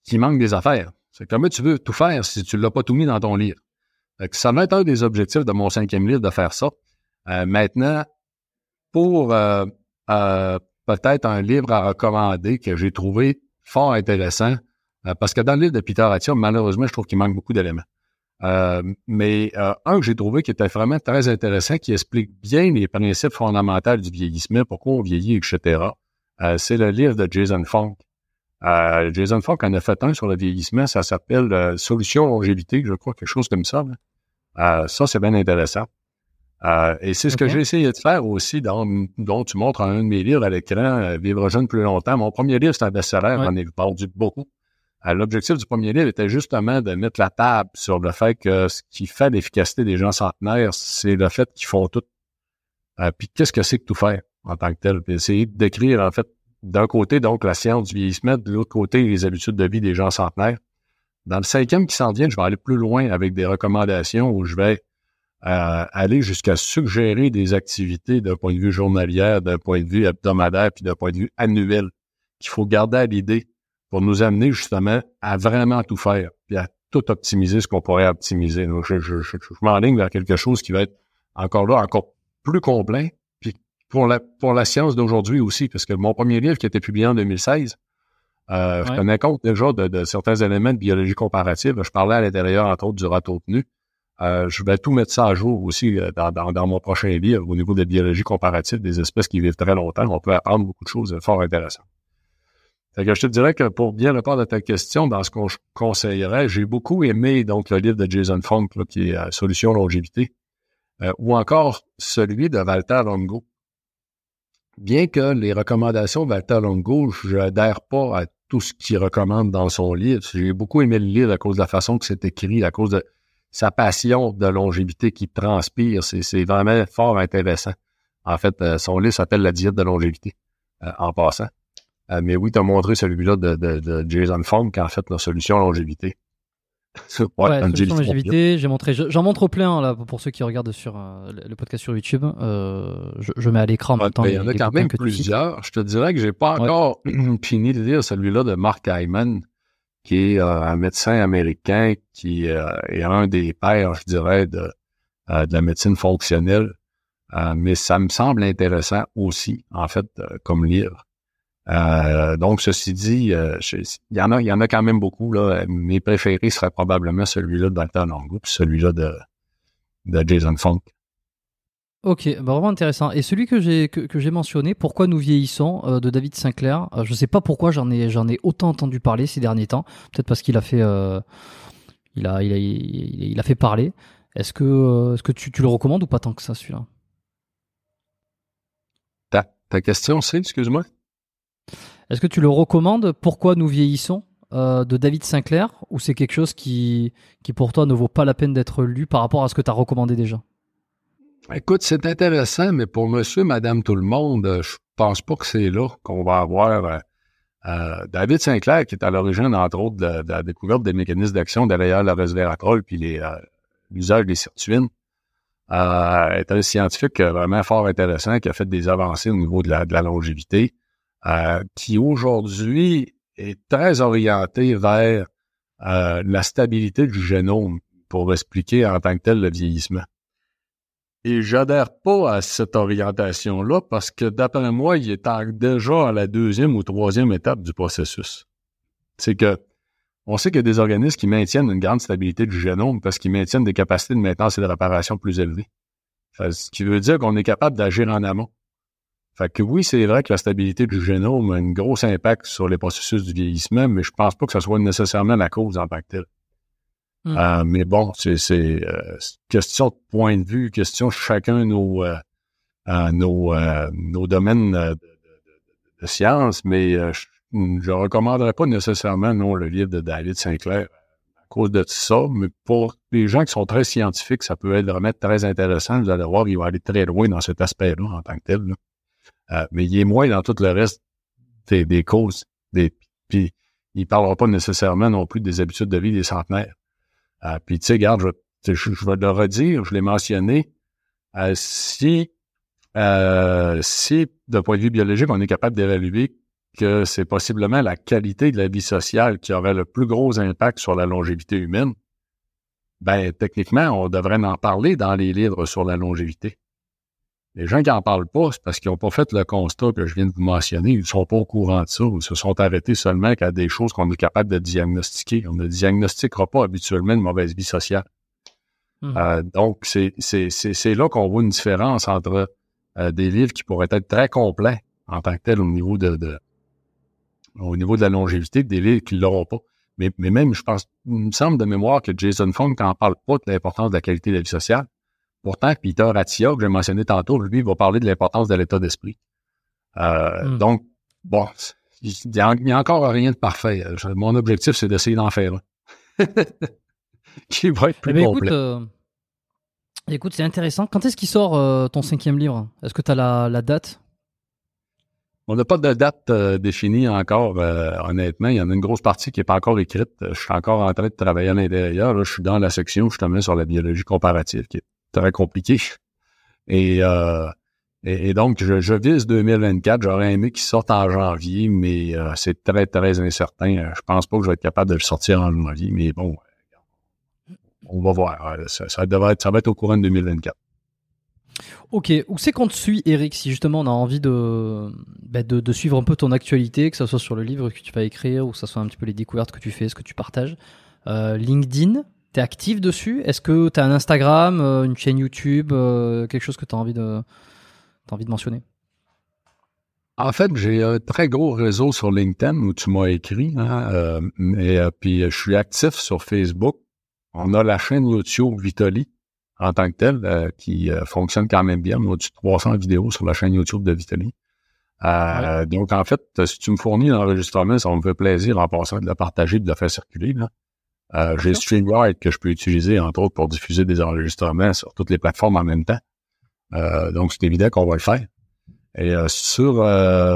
qui manquent des affaires. C'est comment tu veux tout faire si tu ne l'as pas tout mis dans ton livre. ça va être un des objectifs de mon cinquième livre de faire ça. maintenant, pour euh, euh, peut-être un livre à recommander que j'ai trouvé fort intéressant, euh, parce que dans le livre de Peter Attia, malheureusement, je trouve qu'il manque beaucoup d'éléments. mais un que j'ai trouvé qui était vraiment très intéressant, qui explique bien les principes fondamentaux du vieillissement, pourquoi on vieillit, etc., c'est le livre de Jason Funk. Jason Funk en a fait un sur le vieillissement, ça s'appelle Solution longévité, je crois, quelque chose comme ça. ça, c'est bien intéressant. Euh, et c'est ce que j'ai essayé de faire aussi, dans, dont tu montres un de mes livres à l'écran, euh, Vivre jeune plus longtemps. Mon premier livre, c'est un best-seller, j'en ai vendu beaucoup. Euh, l'objectif du premier livre était justement de mettre la table sur le fait que ce qui fait l'efficacité des gens centenaires, c'est le fait qu'ils font tout. puis qu'est-ce que c'est que tout faire en tant que tel? Essayer d'écrire, en fait, d'un côté, donc, la science du vieillissement, de l'autre côté, les habitudes de vie des gens centenaires. Dans le cinquième qui s'en vient, je vais aller plus loin avec des recommandations où je vais aller jusqu'à suggérer des activités d'un point de vue journalier, d'un point de vue hebdomadaire, puis d'un point de vue annuel, qu'il faut garder à l'idée pour nous amener justement à vraiment tout faire, puis à tout optimiser ce qu'on pourrait optimiser. Donc, je, je, je, je m'enligne vers quelque chose qui va être encore là, encore plus complet, puis pour la, pour la science d'aujourd'hui aussi, parce que mon premier livre qui a été publié en 2016, euh, je tenais compte déjà de, certains éléments de biologie comparative. Je parlais à l'intérieur, entre autres, du râteau nu. Euh, je vais tout mettre ça à jour aussi euh, dans, mon prochain livre au niveau de la biologie comparative des espèces qui vivent très longtemps. On peut apprendre beaucoup de choses fort intéressantes. Fait que je te dirais que pour bien répondre à ta question, dans ce qu'on conseillerais, j'ai beaucoup aimé donc le livre de Jason Funk, qui est euh, Solution longévité, ou encore celui de Walter Longo. Bien que les recommandations de Walter Longo, je n'adhère pas à tout ce qu'il recommande dans son livre. J'ai beaucoup aimé le livre à cause de la façon que c'est écrit, à cause de sa passion de longévité qui transpire. C'est vraiment fort intéressant. En fait, euh, son livre s'appelle La diète de longévité, euh, en passant. Euh, mais oui, tu as montré celui-là de, de, Jason Funk, en fait, la solution longévité. ouais, solution longévité, j'ai montré, j'en montre plein là pour ceux qui regardent sur le podcast sur YouTube. Je, je, mets à l'écran temps. Il y en a quand même plusieurs. Je te dirais que j'ai pas encore fini de lire celui-là de Mark Hyman qui est euh, un médecin américain qui euh, est un des pères, je dirais, de, euh, de la médecine fonctionnelle. mais ça me semble intéressant aussi, en fait, comme livre. Donc, ceci dit, il y en a, il y en a quand même beaucoup. Là. Mes préférés seraient probablement celui-là de Dr. Longo, puis celui-là de, de Jason Funk. Ok, bah vraiment intéressant. Et celui que j'ai que, j'ai mentionné, Pourquoi nous vieillissons, euh, de David Sinclair, euh, je sais pas pourquoi j'en ai j'en ai autant entendu parler ces derniers temps. Peut-être parce qu'il a fait euh, il, a, il a il a fait parler. Est-ce que est-ce que tu, tu le recommandes ou pas tant que ça celui-là? Ta, ta question c'est, excuse-moi? Est-ce que tu le recommandes Pourquoi nous vieillissons de David Sinclair ou c'est quelque chose qui pour toi ne vaut pas la peine d'être lu par rapport à ce que tu as recommandé déjà? Écoute, c'est intéressant, mais pour monsieur, madame, tout le monde, je pense pas que c'est là qu'on va avoir euh, euh, David Sinclair, qui est à l'origine, entre autres, de, la découverte des mécanismes d'action derrière le resveratrol puis euh, l'usage des sirtuines, est un scientifique vraiment fort intéressant qui a fait des avancées au niveau la, de la longévité, qui aujourd'hui est très orienté vers la stabilité du génome pour expliquer en tant que tel le vieillissement. Et j'adhère pas à cette orientation-là parce que d'après moi, il est déjà à la deuxième ou troisième étape du processus. C'est que on sait qu'il y a des organismes qui maintiennent une grande stabilité du génome parce qu'ils maintiennent des capacités de maintenance et de réparation plus élevées. ce qui veut dire qu'on est capable d'agir en amont. Fait que oui, c'est vrai que la stabilité du génome a un gros impact sur les processus du vieillissement, mais je pense pas que ce soit nécessairement la cause en tant que telle. Hmm. Euh, mais bon, c'est euh, question de point de vue, question de chacun nos euh, nos, nos domaines de, de, sciences, mais je, ne recommanderais pas nécessairement non le livre de David Sinclair à cause de ça, mais pour les gens qui sont très scientifiques, ça peut être vraiment très intéressant. Vous allez voir, il va aller très loin dans cet aspect-là en tant que tel. Mais il est moins dans tout le reste des, des causes. Des, puis il parlera pas nécessairement non plus des habitudes de vie des centenaires. Euh, puis tu sais, regarde, je, je, vais le redire, je l'ai mentionné. Euh, si, euh, si, d'un point de vue biologique, on est capable d'évaluer que c'est possiblement la qualité de la vie sociale qui aurait le plus gros impact sur la longévité humaine, ben techniquement, on devrait en parler dans les livres sur la longévité. Les gens qui n'en parlent pas, c'est parce qu'ils n'ont pas fait le constat que je viens de vous mentionner. Ils ne sont pas au courant de ça. Ils se sont arrêtés seulement qu'à des choses qu'on est capable de diagnostiquer. On ne diagnostiquera pas habituellement une mauvaise vie sociale. Mmh. Euh, donc, c'est là qu'on voit une différence entre euh, des livres qui pourraient être très complets en tant que tels au niveau de, de au niveau de la longévité, des livres qui ne l'auront pas. Mais, mais même, je pense, il me semble de mémoire que Jason Funk n'en parle pas de l'importance de la qualité de la vie sociale. Pourtant, Peter Attia, que j'ai mentionné tantôt, lui, il va parler de l'importance de l'état d'esprit. Euh, hmm. Donc, bon, il n'y a, encore rien de parfait. Mon objectif, c'est d'essayer d'en faire un. qui va être plus eh ben, complet. Écoute, euh, écoute c'est intéressant. Quand est-ce qu'il sort euh, ton cinquième livre? Est-ce que tu as la, la, date? On n'a pas de date définie encore, honnêtement. Il y en a une grosse partie qui n'est pas encore écrite. Je suis encore en train de travailler à l'intérieur. Je suis dans la section justement sur la biologie comparative, qui est très compliqué. Et, euh, et, donc, je, je, vise 2024. J'aurais aimé qu'il sorte en janvier, mais euh, c'est très, très incertain. Euh, je pense pas que je vais être capable de le sortir en janvier, mais bon, on va voir. Ça, devrait être, ça va être au courant de 2024. Ok, où c'est qu'on te suit, Eric, si justement on a envie de, ben de, suivre un peu ton actualité, que ce soit sur le livre que tu vas écrire, ou que ce soit un petit peu les découvertes que tu fais, ce que tu partages. LinkedIn, T'es actif dessus? Est-ce que tu as un Instagram, euh, une chaîne YouTube, euh, quelque chose que tu as envie de, as envie de mentionner? En fait, j'ai un très gros réseau sur LinkedIn où tu m'as écrit, hein, euh, et puis je suis actif sur Facebook. On a la chaîne YouTube Vitali en tant que telle qui fonctionne quand même bien. On a 300 vidéos sur la chaîne YouTube de Vitali. Donc, en fait, si tu me fournis l'enregistrement, ça me fait plaisir en passant de la partager, de la faire circuler. Là. Euh, j'ai StreamYard que je peux utiliser, entre autres, pour diffuser des enregistrements sur toutes les plateformes en même temps. Euh, donc, c'est évident qu'on va le faire. Et euh, sur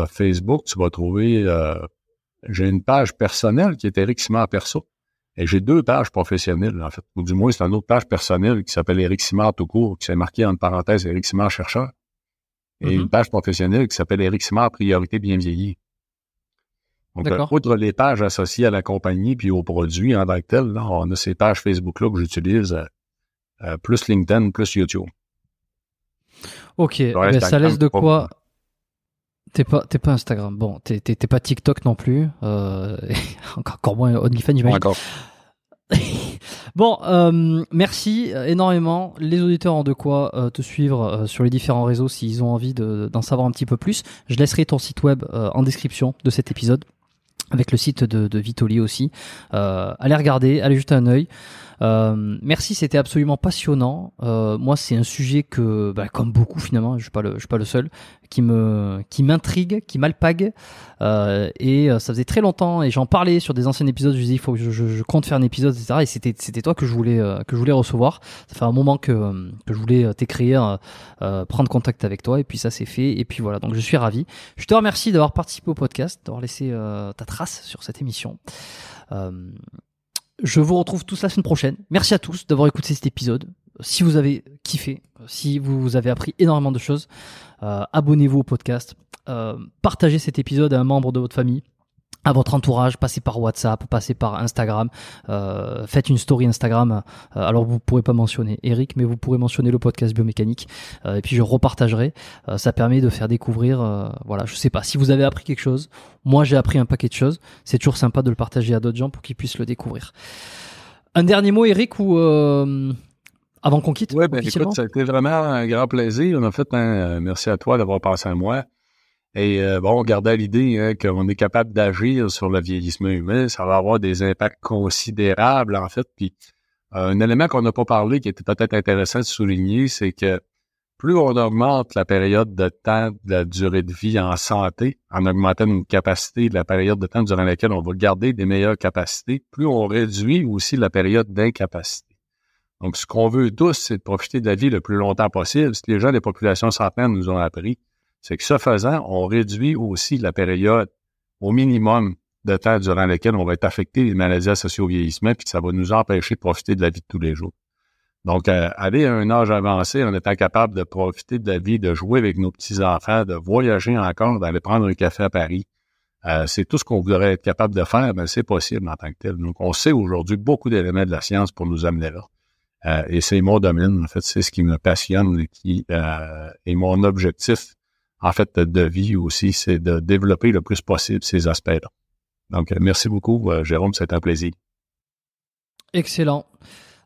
Facebook, tu vas trouver... j'ai une page personnelle qui est Eric Simard Perso. Et j'ai deux pages professionnelles, en fait. Ou du moins, c'est une autre page personnelle qui s'appelle Eric Simard tout court, qui s'est marqué en parenthèse Eric Simard chercheur. Et mm-hmm. une page professionnelle qui s'appelle Eric Simard priorité bien vieillie. Donc, euh, outre les pages associées à la compagnie puis au produit en tant que tel, là, on a ces pages Facebook-là que j'utilise, euh, euh, plus LinkedIn, plus YouTube. OK, mais ça laisse de quoi... T'es pas, t'es pas Instagram. Bon, t'es, t'es, pas TikTok non plus. Euh, encore moins OnlyFans, j'imagine. Encore. bon, euh, merci énormément. Les auditeurs ont de quoi te suivre sur les différents réseaux s'ils ont envie de, d'en savoir un petit peu plus. Je laisserai ton site web en description de cet épisode avec le site de, de Vitoli aussi. Euh, allez regarder, allez jeter un œil. Euh, merci, c'était absolument passionnant. Euh, moi, c'est un sujet que, bah, comme beaucoup finalement, je suis pas le, je suis pas le seul, qui me, qui m'intrigue, qui m'alpague. Euh, et euh, ça faisait très longtemps, et j'en parlais sur des anciens épisodes. Je disais, il faut que je, je, je, compte faire un épisode, etc. Et c'était, c'était toi que je voulais, euh, que je voulais recevoir. Ça fait un moment que, que je voulais t'écrire, prendre contact avec toi, et puis ça s'est fait. Et puis voilà, donc je suis ravi. Je te remercie d'avoir participé au podcast, d'avoir laissé ta trace sur cette émission. Euh, je vous retrouve tous la semaine prochaine. Merci à tous d'avoir écouté cet épisode. Si vous avez kiffé, si vous avez appris énormément de choses, euh, abonnez-vous au podcast, euh, partagez cet épisode à un membre de votre famille à votre entourage, passez par WhatsApp, passez par Instagram, euh, faites une story Instagram. Euh, alors vous pourrez pas mentionner Eric, mais vous pourrez mentionner le podcast biomécanique. Euh, et puis je repartagerai. Euh, ça permet de faire découvrir. voilà, je sais pas si vous avez appris quelque chose. Moi j'ai appris un paquet de choses. C'est toujours sympa de le partager à d'autres gens pour qu'ils puissent le découvrir. Un dernier mot, Eric, ou avant qu'on quitte Oui, ben écoute, ça a été vraiment un grand plaisir. En fait, hein, merci à toi d'avoir passé à moi. Et euh, bon, gardez l'idée hein, qu'on est capable d'agir sur le vieillissement humain, ça va avoir des impacts considérables en fait. Puis un élément qu'on n'a pas parlé qui était peut-être intéressant de souligner, c'est que plus on augmente la période de temps de la durée de vie en santé, en augmentant une capacité de la période de temps durant laquelle on va garder des meilleures capacités, plus on réduit aussi la période d'incapacité. Donc, ce qu'on veut tous, c'est de profiter de la vie le plus longtemps possible. Ce que les gens des populations centenaires nous ont appris, c'est que ce faisant, on réduit aussi la période au minimum de temps durant lequel on va être affecté des maladies associées au vieillissement, puis ça va nous empêcher de profiter de la vie de tous les jours. Donc, euh, aller à un âge avancé en étant capable de profiter de la vie, de jouer avec nos petits-enfants, de voyager encore, d'aller prendre un café à Paris, euh, c'est tout ce qu'on voudrait être capable de faire, mais c'est possible en tant que tel. Donc, on sait aujourd'hui beaucoup d'éléments de la science pour nous amener là. Euh, et c'est mon domaine, en fait, c'est ce qui me passionne et qui est mon objectif, en fait, de vie aussi, c'est de développer le plus possible ces aspects-là. Donc, euh, merci beaucoup, euh, Jérôme, c'était un plaisir. Excellent.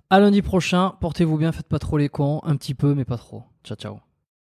À lundi prochain, portez-vous bien, faites pas trop les cons, un petit peu, mais pas trop. Ciao, ciao.